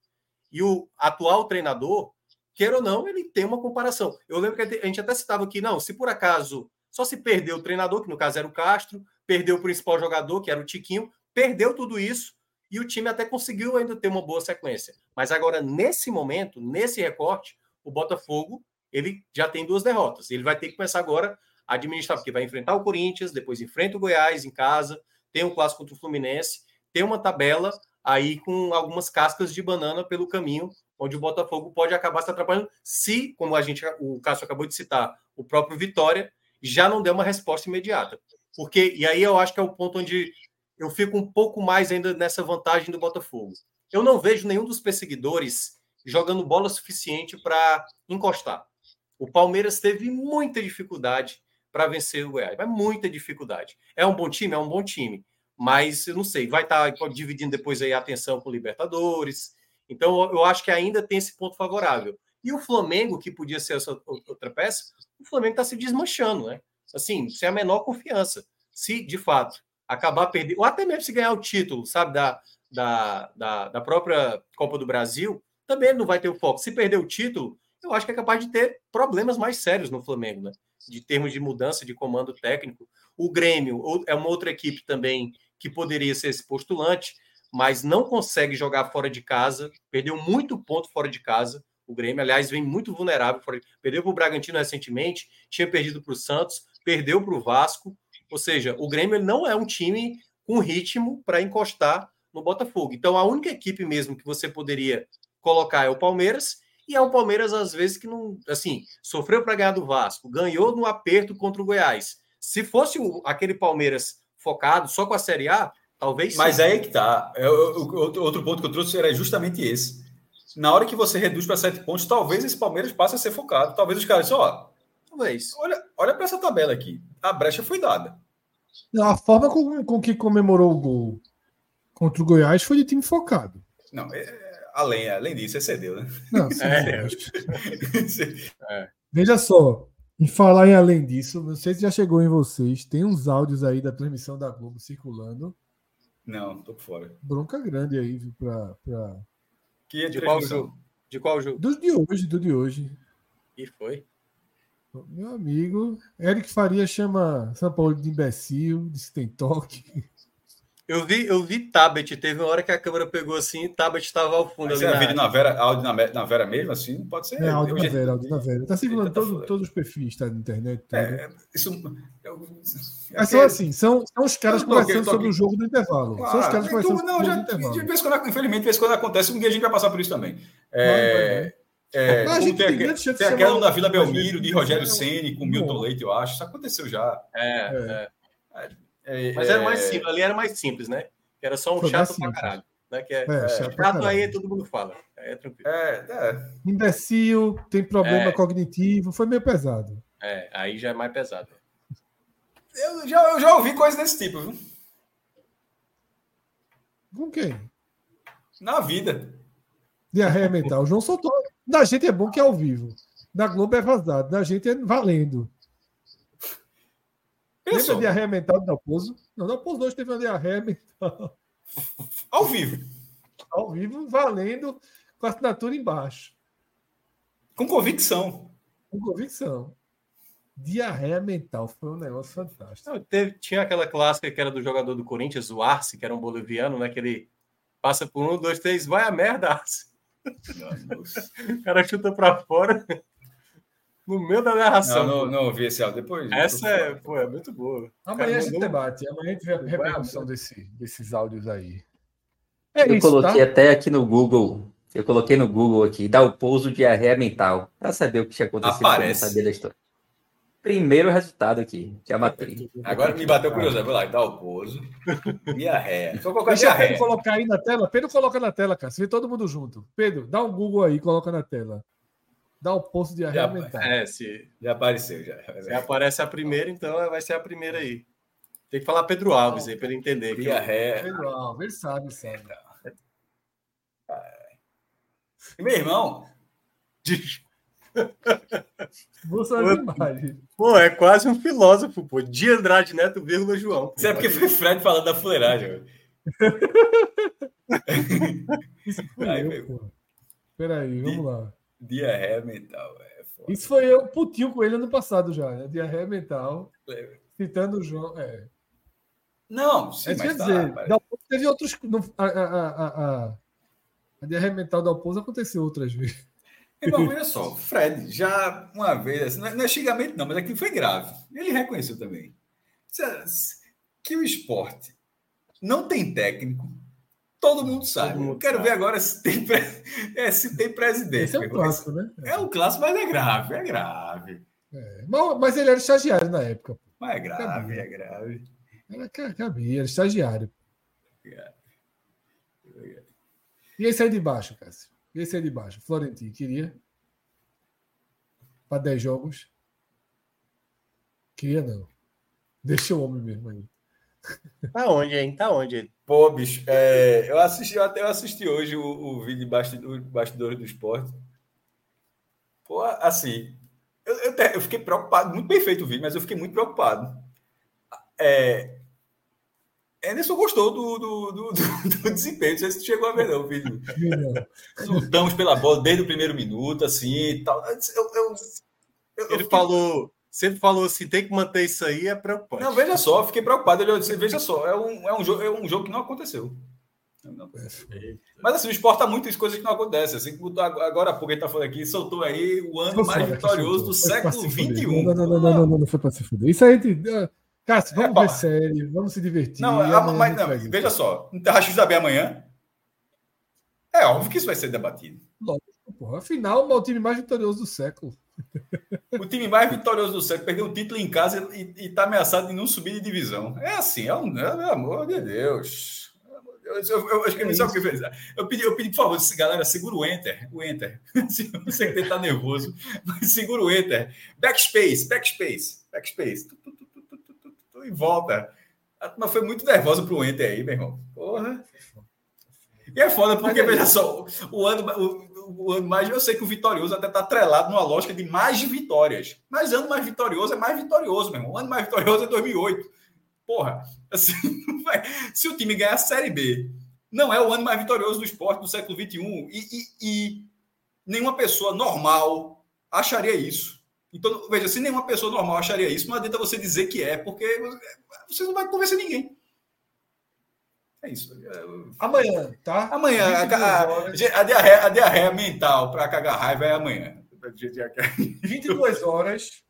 E o atual treinador, queira ou não, ele tem uma comparação. Eu lembro que a gente até citava aqui, não, se por acaso só se perdeu o treinador, que no caso era o Castro, perdeu o principal jogador, que era o Tiquinho, perdeu tudo isso e o time até conseguiu ainda ter uma boa sequência. Mas agora, nesse momento, nesse recorte, o Botafogo ele já tem duas derrotas. Ele vai ter que começar agora a administrar, porque vai enfrentar o Corinthians, depois enfrenta o Goiás em casa, tem um clássico contra o Fluminense, tem uma tabela aí com algumas cascas de banana pelo caminho, onde o Botafogo pode acabar se atrapalhando, se, como a gente, o Cássio acabou de citar, o próprio Vitória já não der uma resposta imediata. Porque, e aí eu acho que é o ponto onde eu fico um pouco mais ainda nessa vantagem do Botafogo. Eu não vejo nenhum dos perseguidores jogando bola suficiente para encostar. O Palmeiras teve muita dificuldade para vencer o Goiás, mas muita dificuldade. É um bom time, é um bom time mas eu não sei, vai estar tá dividindo depois aí a atenção com o Libertadores. Então eu acho que ainda tem esse ponto favorável. E o Flamengo, que podia ser essa outra peça, o Flamengo está se desmanchando, né? Assim, sem a menor confiança. Se de fato acabar perdendo, ou até mesmo se ganhar o título, sabe, da, da, da, da própria Copa do Brasil, também não vai ter o foco. Se perder o título, eu acho que é capaz de ter problemas mais sérios no Flamengo, né? De termos de mudança de comando técnico. O Grêmio é uma outra equipe também que poderia ser esse postulante, mas não consegue jogar fora de casa, perdeu muito ponto fora de casa. O Grêmio, aliás, vem muito vulnerável. Perdeu para o Bragantino recentemente, tinha perdido para o Santos, perdeu para o Vasco. Ou seja, o Grêmio não é um time com ritmo para encostar no Botafogo. Então, a única equipe mesmo que você poderia colocar é o Palmeiras. E é um Palmeiras, às vezes, que não. Assim, sofreu para ganhar do Vasco, ganhou no aperto contra o Goiás. Se fosse o, aquele Palmeiras focado só com a Série A, talvez. Mas sim. aí é que tá. Eu, eu, outro ponto que eu trouxe era justamente esse. Na hora que você reduz para sete pontos, talvez esse Palmeiras passe a ser focado. Talvez os caras, ó. Talvez. Olha, olha para essa tabela aqui. A brecha foi dada. A forma com, com que comemorou o gol contra o Goiás foi de time focado. Não, é, além, além disso, excedeu, né? Não, sim, [LAUGHS] é. é. Veja só, em falar em além disso, não sei se já chegou em vocês, tem uns áudios aí da transmissão da Globo circulando. Não, tô por fora. Bronca grande aí, viu, pra. pra... Que é de qual jogo? De qual jogo? Do de hoje, do de hoje. E foi? Meu amigo, Eric Faria chama São Paulo de imbecil, disse que tem toque. Eu vi, eu vi Tabet, teve uma hora que a câmera pegou assim e Tabet estava ao fundo Mas ali. É vídeo na Vera, áudio na, na Vera mesmo, assim? Pode ser. É, áudio na Vera, áudio na Vera. Está circulando tá todo, todos os perfis tá, na internet. É, isso. Eu, Mas são assim, são, são os caras conversando sobre o jogo do intervalo. Claro, são os caras conversando sobre o jogo do intervalo. De vez quando, infelizmente, de vez quando acontece, um dia a gente vai passar por isso também. É, é, Mas tem, tem, tem aquela da Vila Belmiro, de Rogério Ceni com Milton Leite, eu acho. Isso aconteceu já. É, é. é. Mas era mais simples, ali era mais simples, né? era só um chato assim, pra caralho. Né? Que é, é, chato, chato aí todo mundo fala. É tranquilo. É, é. Imbecil, tem problema é. cognitivo, foi meio pesado. É, aí já é mais pesado. Eu já, eu já ouvi coisas desse tipo, viu? Com quem? Na vida. Diarreia mental. O João soltou. Da gente é bom que é ao vivo. Da Globo é vazado. Da gente é valendo. Pensou. Lembra diarreia mental do Dalpozo? Não, Dalpozo hoje teve uma diarreia mental. [LAUGHS] Ao vivo. Ao vivo, valendo, com a assinatura embaixo. Com convicção. Com convicção. Diarreia mental foi um negócio fantástico. Não, teve, tinha aquela clássica que era do jogador do Corinthians, o Arce, que era um boliviano, né? Que ele passa por um, dois, três, vai a merda, Arce. [LAUGHS] o cara chuta para fora. No meio da narração. Não, não, não ouvi esse áudio depois. Essa é, pô, é muito boa. Amanhã a gente mandou- debate. Amanhã a gente vê a repercussão desse, desses áudios aí. É Eu isso, coloquei tá? até aqui no Google. Eu coloquei no Google aqui, dá o pouso diarreia mental, para saber o que tinha acontecido. Aparece. saber da história. Primeiro resultado aqui, já matei. Agora me bateu curiosidade. Vou lá, dá o pouso. Diarreia. [LAUGHS] Só colocar Deixa o Pedro diarreia. colocar aí na tela. Pedro coloca na tela, cara. Você vê todo mundo junto. Pedro, dá um Google aí, coloca na tela. Dá o posto de Já- arreia mental. É, se, Já apareceu, já. [LAUGHS] se aparece a primeira, então vai ser a primeira aí. Tem que falar Pedro Alves aí, para ele entender. que- Diarreia. Pedro Alves, ele sabe, sabe. E meu irmão, [LAUGHS] de imagem. Pô, é quase um filósofo, pô. De Andrade Neto, vírgula João. isso é porque foi Fred falando da fuleiragem. velho. [LAUGHS] Isso foi Ai, eu, meu. pô. Peraí, vamos lá. Diarreia mental. É foda. Isso foi eu, putinho com ele ano passado já, né? Diarreia mental. Citando o João. É. Não, sim, É, quer mas tá, dizer, Dalpozo teve outros. a, a, a, a, a diarreia mental da Dalpozo aconteceu outras vezes. Irmão, olha só, Fred, já uma vez, assim, não é- não é xingamento, não, mas aquilo foi grave. Ele reconheceu também. Que o esporte não tem técnico, todo mundo sabe. Todo mundo quero sabe. ver agora se tem, pre- [LAUGHS] é, se tem presidente. Esse é um clássico, né? É um clássico, mas é grave, é grave. É. Mas, ele era estagiário na época. Mas é grave, é grave. Era, ca- cabia, era estagiário. E esse aí de baixo, Cássio? E esse aí de baixo? Florentino, queria? Para 10 jogos? Queria não. Deixa o homem mesmo aí. Tá onde, hein? Tá onde ele? Pô, bicho, é, eu assisti, eu até assisti hoje o, o vídeo de bastidor, bastidores do esporte. Pô, assim, eu, eu, eu fiquei preocupado, muito bem feito o vídeo, mas eu fiquei muito preocupado. É, Anderson gostou do, do, do, do- do desempenho, não sei se tu chegou a ver não, o vídeo. Lutamos pela bola desde o primeiro minuto, assim, e tal. Eu, eu, eu- eu Ele fiquei- falou, sempre falou assim, tem que manter isso aí, é preocupante. Não, veja só, fiquei preocupado. Ele disse, veja só, é um, é um, jogo, é um jogo que não aconteceu. Não aconteceu. Mas assim, o esporte tá muitas coisas que não acontecem. Assim, agora há pouco ele tá falando aqui, soltou aí o ano mais vitorioso do século. XXI. Não, não, não, não, não, não, não foi para se fuder. Isso aí. Cássio, vamos É, ver série, vamos se divertir. Não, a mas não, isso. veja só, tem Rachis da B amanhã. É óbvio que isso vai ser debatido. Porra, afinal, o time mais vitorioso do século. [LAUGHS] O time mais vitorioso do século perdeu o título em casa e, está ameaçado de não subir de divisão. É assim, é um, é, meu amor de Deus. Eu, eu, eu escrevi, É sabe o que eu? Eu pedi, eu pedi, por favor, galera, segura o Enter. O Enter. [LAUGHS] Se você que tá nervoso, mas segura o Enter. Backspace, backspace, backspace. Tu, tu, tu, e volta. A turma foi muito nervosa pro Enter aí, meu irmão. Porra. E é foda, porque, Mas é veja só, o ano, o, mais. Eu sei que o Vitorioso até está atrelado numa lógica de mais vitórias. Mas ano mais vitorioso é mais vitorioso, meu irmão. Ano mais vitorioso é 2008. Porra, assim, [LAUGHS] se o time ganhar a Série B, não é o ano mais vitorioso do esporte do século XXI. E, e, e nenhuma pessoa normal acharia isso. Então, veja, se nenhuma pessoa normal acharia isso, não adianta você dizer que é, porque você não vai convencer ninguém. É isso. Amanhã, tá? Amanhã, a, 22 a, diarreia, a diarreia mental para cagar raiva é amanhã. 22 horas.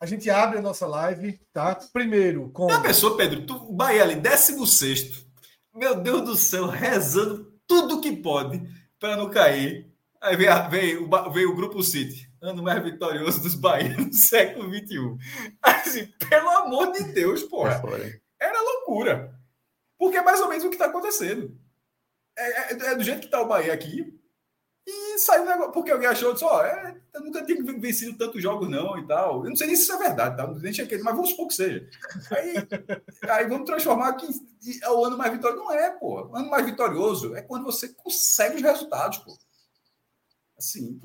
A gente abre a nossa live, tá? Primeiro com. Já pensou, Pedro? Tu, o Bahia ali, 16. Meu Deus do céu, rezando tudo que pode para não cair. Aí veio, a- veio, o veio o Grupo City, ano mais vitorioso dos Bahia do século XXI. Assim, pelo amor de Deus, porra. Era loucura. Porque é mais ou menos o que está acontecendo. É, é- é do jeito que está o Bahia aqui. E saiu negócio. Porque alguém achou, disse, ó, é, eu nunca tinha vencido tantos jogos, não, e tal. Eu não sei nem se isso é verdade, tá? Nem chequei, mas vamos supor que seja. Aí, aí vamos transformar que é o ano mais vitorioso. Não é, pô. O ano mais vitorioso é quando você consegue os resultados, pô. Assim,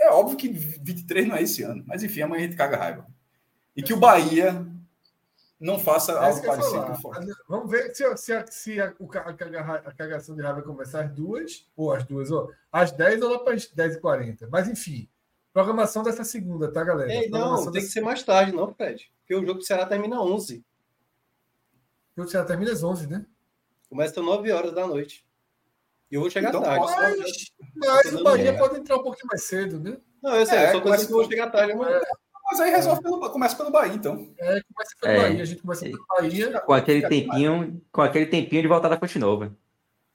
é óbvio que 23 não é esse ano. Mas enfim, amanhã a gente caga raiva. E que o Bahia não faça É algo que eu parecido com. Vamos ver se, a- se, a, se a, a, caga- a cagação de raiva começar às duas, ou às duas, ou às 10 ou lá para as 10h40. Mas enfim, programação dessa segunda, tá, galera? Ei, não, tem que dessa- ser mais tarde, não, Fred. Porque o jogo do Ceará termina 11. O já termina às 11, né? Começa às 9 horas da noite. E eu vou chegar Então, tarde. Mas, mas o Bahia É. pode entrar um pouquinho mais cedo, né? Não, eu sei, É, só coisa que eu vou chegar tarde amanhã. Mas aí resolve pelo, começa pelo Bahia, então. É, começa pelo É. Bahia, a gente começa pelo Bahia. Com aquele tempinho, com aquele tempinho de voltar da Fonte Nova.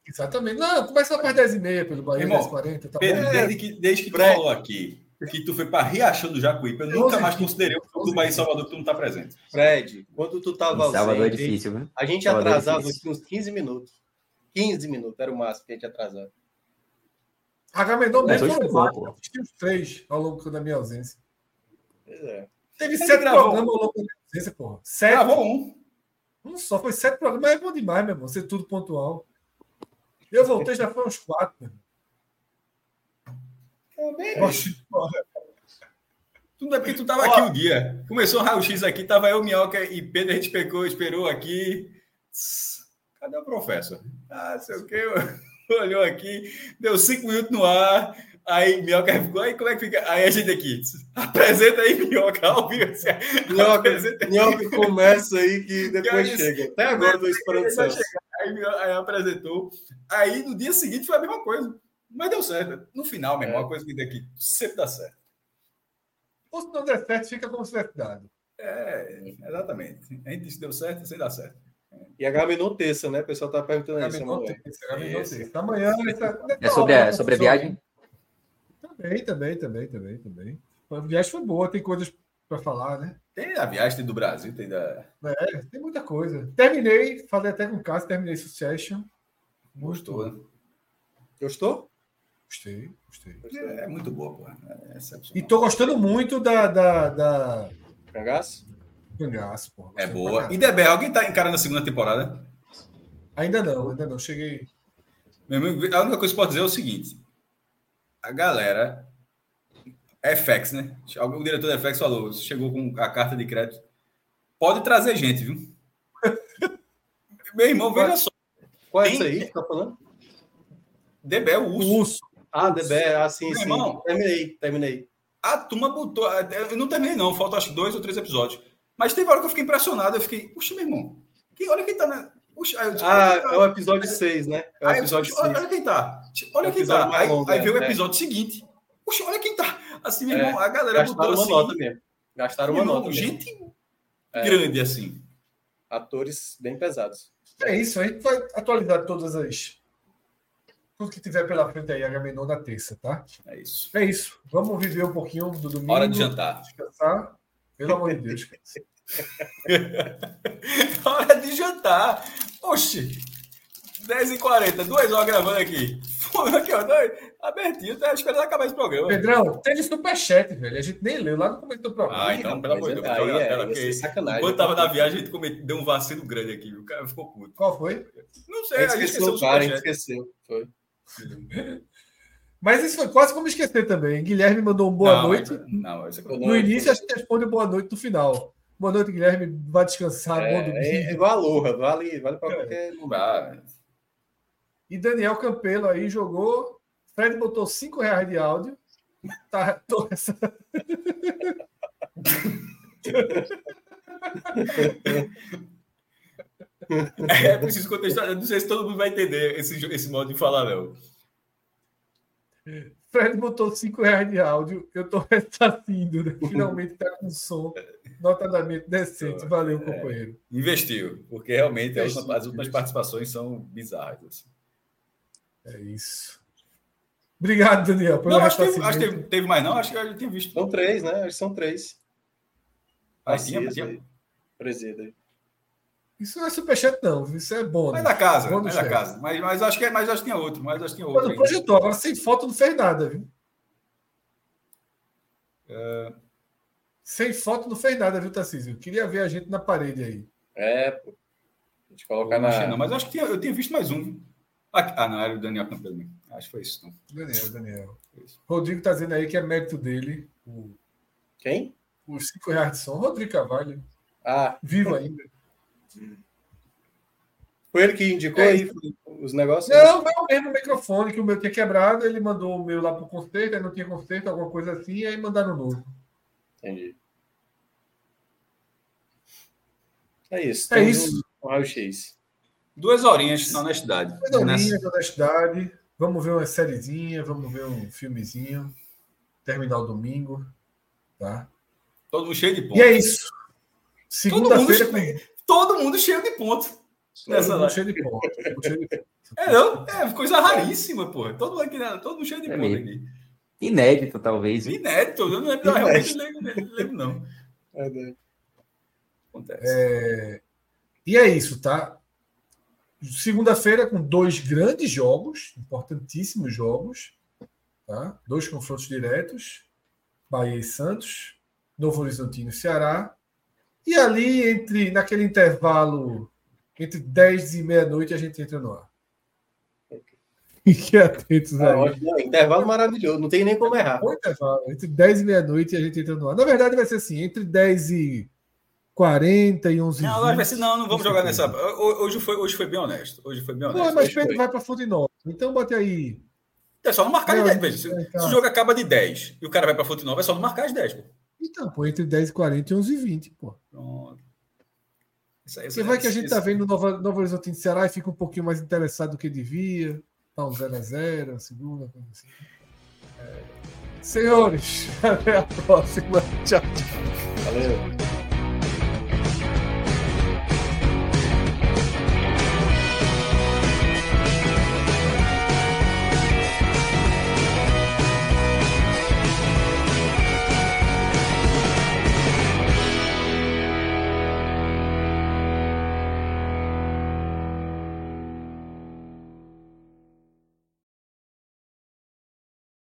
Exatamente. Não, começa para 10h30 pelo Bahia, Irmão, 10h40, tá desde que, desde que tu Fred. falou aqui que tu foi para Riachão do Jacuípe, eu nunca mais considerei o jogo do Bahia em Salvador que tu não tá presente. Fred, quando tu tava Em Salvador é ausente, difícil, viu? a gente Salvador é atrasava aqui uns 15 minutos. 15 minutos era o máximo que a gente atrasava. Agamenon Mas mesmo foi assisti os três ao longo da minha ausência. Pois é. Teve Ele sete programas ao longo da ausência, porra. Sete. Gravou um. Um só, foi sete programas, mas é bom demais, meu irmão. Ser tudo pontual. Eu voltei, já foi uns quatro, meu irmão. Oxe, porra. Tudo é porque tu tava aqui o dia. Começou o raio-x aqui, tava eu, Minhoca e Pedro, a gente pegou, esperou aqui. Cadê o professor? Ah, sei o quê. [LAUGHS] Olhou aqui, deu cinco minutos no ar. Aí Minhoca ficou, aí como é que fica? Aí a gente aqui, apresenta aí, Minhoca, ao vivo. assim, Minhoca, apresenta aí. Minhoca começa aí que depois Que chega. Até agora eu tô esperando Aí, aí apresentou. Aí no dia seguinte foi a mesma coisa. Mas deu certo. No final, meu irmão, É. a coisa que deu aqui sempre dá certo. Ou se não der certo, fica como se tivesse dado. É, exatamente. A gente disse que deu certo, sem dar certo. E a Gamenon terça, né? O pessoal tá perguntando isso. Agamenon amanhã. terça, Esse. terça. Amanhã. essa- É sobre a, sobre a viagem? Também, também, também, também, também. A viagem foi boa, tem coisas para falar, né? Tem da viagem, tem do Brasil, tem da. É, tem muita coisa. Terminei, falei até com o Cássio, terminei Succession. Gostou, né? Gostou? Gostei, gostei. É, é muito boa, pô. É E tô gostando muito da, da, da Cangaço? Cangaço, pô. É boa. E. Debé, alguém tá encarando a segunda temporada? Ainda não, ainda não. Cheguei. Meu amigo, a única coisa que eu posso dizer é o seguinte: a galera. FX, né? O diretor da FX falou, chegou com a carta de crédito. Pode trazer gente, viu? [LAUGHS] Meu irmão, veja só. Qual é Tem- isso aí que tá falando? Debé, o urso. O urso. Ah, DB, ah, sim, Meu sim. irmão. Terminei, terminei. A turma botou. Eu não terminei, não. Faltam acho que dois ou três episódios. Mas teve hora que eu fiquei impressionado. Eu fiquei, puxa, meu irmão. Quem, olha quem tá na. Puxa, aí eu disse, Ah, olha tá. é o episódio 6, né? É o eu episódio olha, 6. olha quem tá. Olha É o quem tá. Aí, longo, aí é, veio o é. episódio seguinte. Puxa, olha quem tá. Assim, meu É, irmão, a galera botou Gastaram uma assim. nota mesmo. Gastaram uma meu nota. irmão, mesmo. gente É. grande assim. Atores bem pesados. É isso, a gente vai atualizar todas as. Tudo que tiver pela frente aí, Agamenon na terça, tá? É isso. É isso. Vamos viver um pouquinho do domingo. Hora de jantar. Descansar. Pelo amor de Deus. [LAUGHS] Hora de jantar. Oxi. 10h40, duas horas gravando aqui. Pô, aqui, ó, abertinho, tá esperando acabar esse programa. Pedrão, teve superchat, velho. A gente nem leu lá no começo do programa. Ah, então, pelo amor de Deus, na é- tela, porque é sacanagem. Enquanto tava na viagem, a gente deu um vacilo grande aqui. O cara ficou puto. Qual foi? Não A sei, a gente esqueceu cara, a gente esqueceu. Foi. [LAUGHS] Mas isso foi quase como esquecer também. Guilherme mandou um boa Não, noite. Não, isso aqui- No início, a gente responde boa noite no final. Boa noite, Guilherme. Vai descansar. bom domingo. É, é igual a Aloha, vale, vale para qualquer. não dá. E Daniel Campelo aí jogou. Fred botou 5 reais de áudio. Tá, tô essa- É preciso contextualizar. Eu Não sei se todo mundo vai entender esse, esse modo de falar, não. Fred botou 5 reais de áudio. Eu tô [LAUGHS] ressacindo, né? Finalmente tá com som notadamente decente. Valeu, companheiro. Investiu, porque realmente as Investiu, últimas, as últimas investiu. participações são bizarras. assim. É isso. Obrigado, Daniel, pelo Não, acho que, acho que teve, teve mais, não. Acho que a gente tinha visto. São três, né? Acho que são três. Ah, Assis tinha, tinha. aí, Presida aí. Isso não é superchat, não. Isso é bom. Mas da casa, Bom mas da casa. Mas, mas acho que mas acho que tinha outro. Mas acho que tinha outro. Ainda. projetou, agora sem foto não fez nada, viu? É. Sem foto não fez nada, viu, Tarcísio? Queria ver a gente na parede aí. É, pô. A gente Eu colocar na. não, mas acho que tinha- eu tinha visto mais um. viu? Aqui- Ah, não, era o Daniel mesmo. Acho que foi isso. Não. Daniel, Daniel. Rodrigo tá dizendo aí que é mérito dele. o- Quem? Os 5 reais de som. Rodrigo Carvalho, Ah, vivo ainda. Foi ele que indicou É aí os negócios? Não, não, o mesmo microfone que o meu tinha quebrado, ele mandou o meu lá pro conserto, aí não tinha conserto, alguma coisa assim, e aí mandaram novo. Entendi. É isso. É isso. Um raio-x. Duas horinhas na honestidade. Coisa Nessa- linda, honestidade. Vamos ver uma sériezinha, vamos ver um filmezinho. terminar o domingo. Tá? Todo mundo cheio de pontos. E é isso. Segunda-feira todo mundo cheio de pontos. Nessa todo mundo live. cheio de cheio pontos. É, não? É coisa raríssima, pô. Todo mundo aqui, né? todo mundo cheio de É pontos mesmo. aqui. Inédito, talvez. Inédito, eu não lembro, não, realmente não lembro, não lembro, não. Acontece. É, E é isso, tá? Segunda-feira com dois grandes jogos, importantíssimos jogos, tá? Dois confrontos diretos, Bahia e Santos, Novo Horizontino e Ceará. E ali, entre naquele intervalo entre 10 e meia-noite, a gente entra no ar. [LAUGHS] Fiquem atentos Ah, aí. Não, intervalo maravilhoso, não tem nem como errar. Bom intervalo. Entre 10 e meia-noite, a gente entra no ar. Na verdade, vai ser assim: entre 10 e 40 e 11 e Não, 20. agora vai ser, não, não vamos jogar nessa. Ho- Hoje foi, hoje foi bem honesto. Hoje foi bem honesto. Não, mas Hoje Pedro foi- vai para Fonte Nova. Então bote aí. É só não marcar de Não, 10. Veja, se, é, tá. se o jogo acaba de 10 e o cara vai pra Fonte Nova, é só não marcar as 10, pô. Então, pô, entre 10 e 40 e 11 e 20, pô. Pronto. Isso aí, Porque vai que a gente tá isso- vendo Nova, Nova Horizonte e Ceará e fica um pouquinho mais interessado do que devia. Tá um 0x0, segunda, coisa assim. É. Senhores, [LAUGHS] até a próxima. Tchau, tchau. Valeu.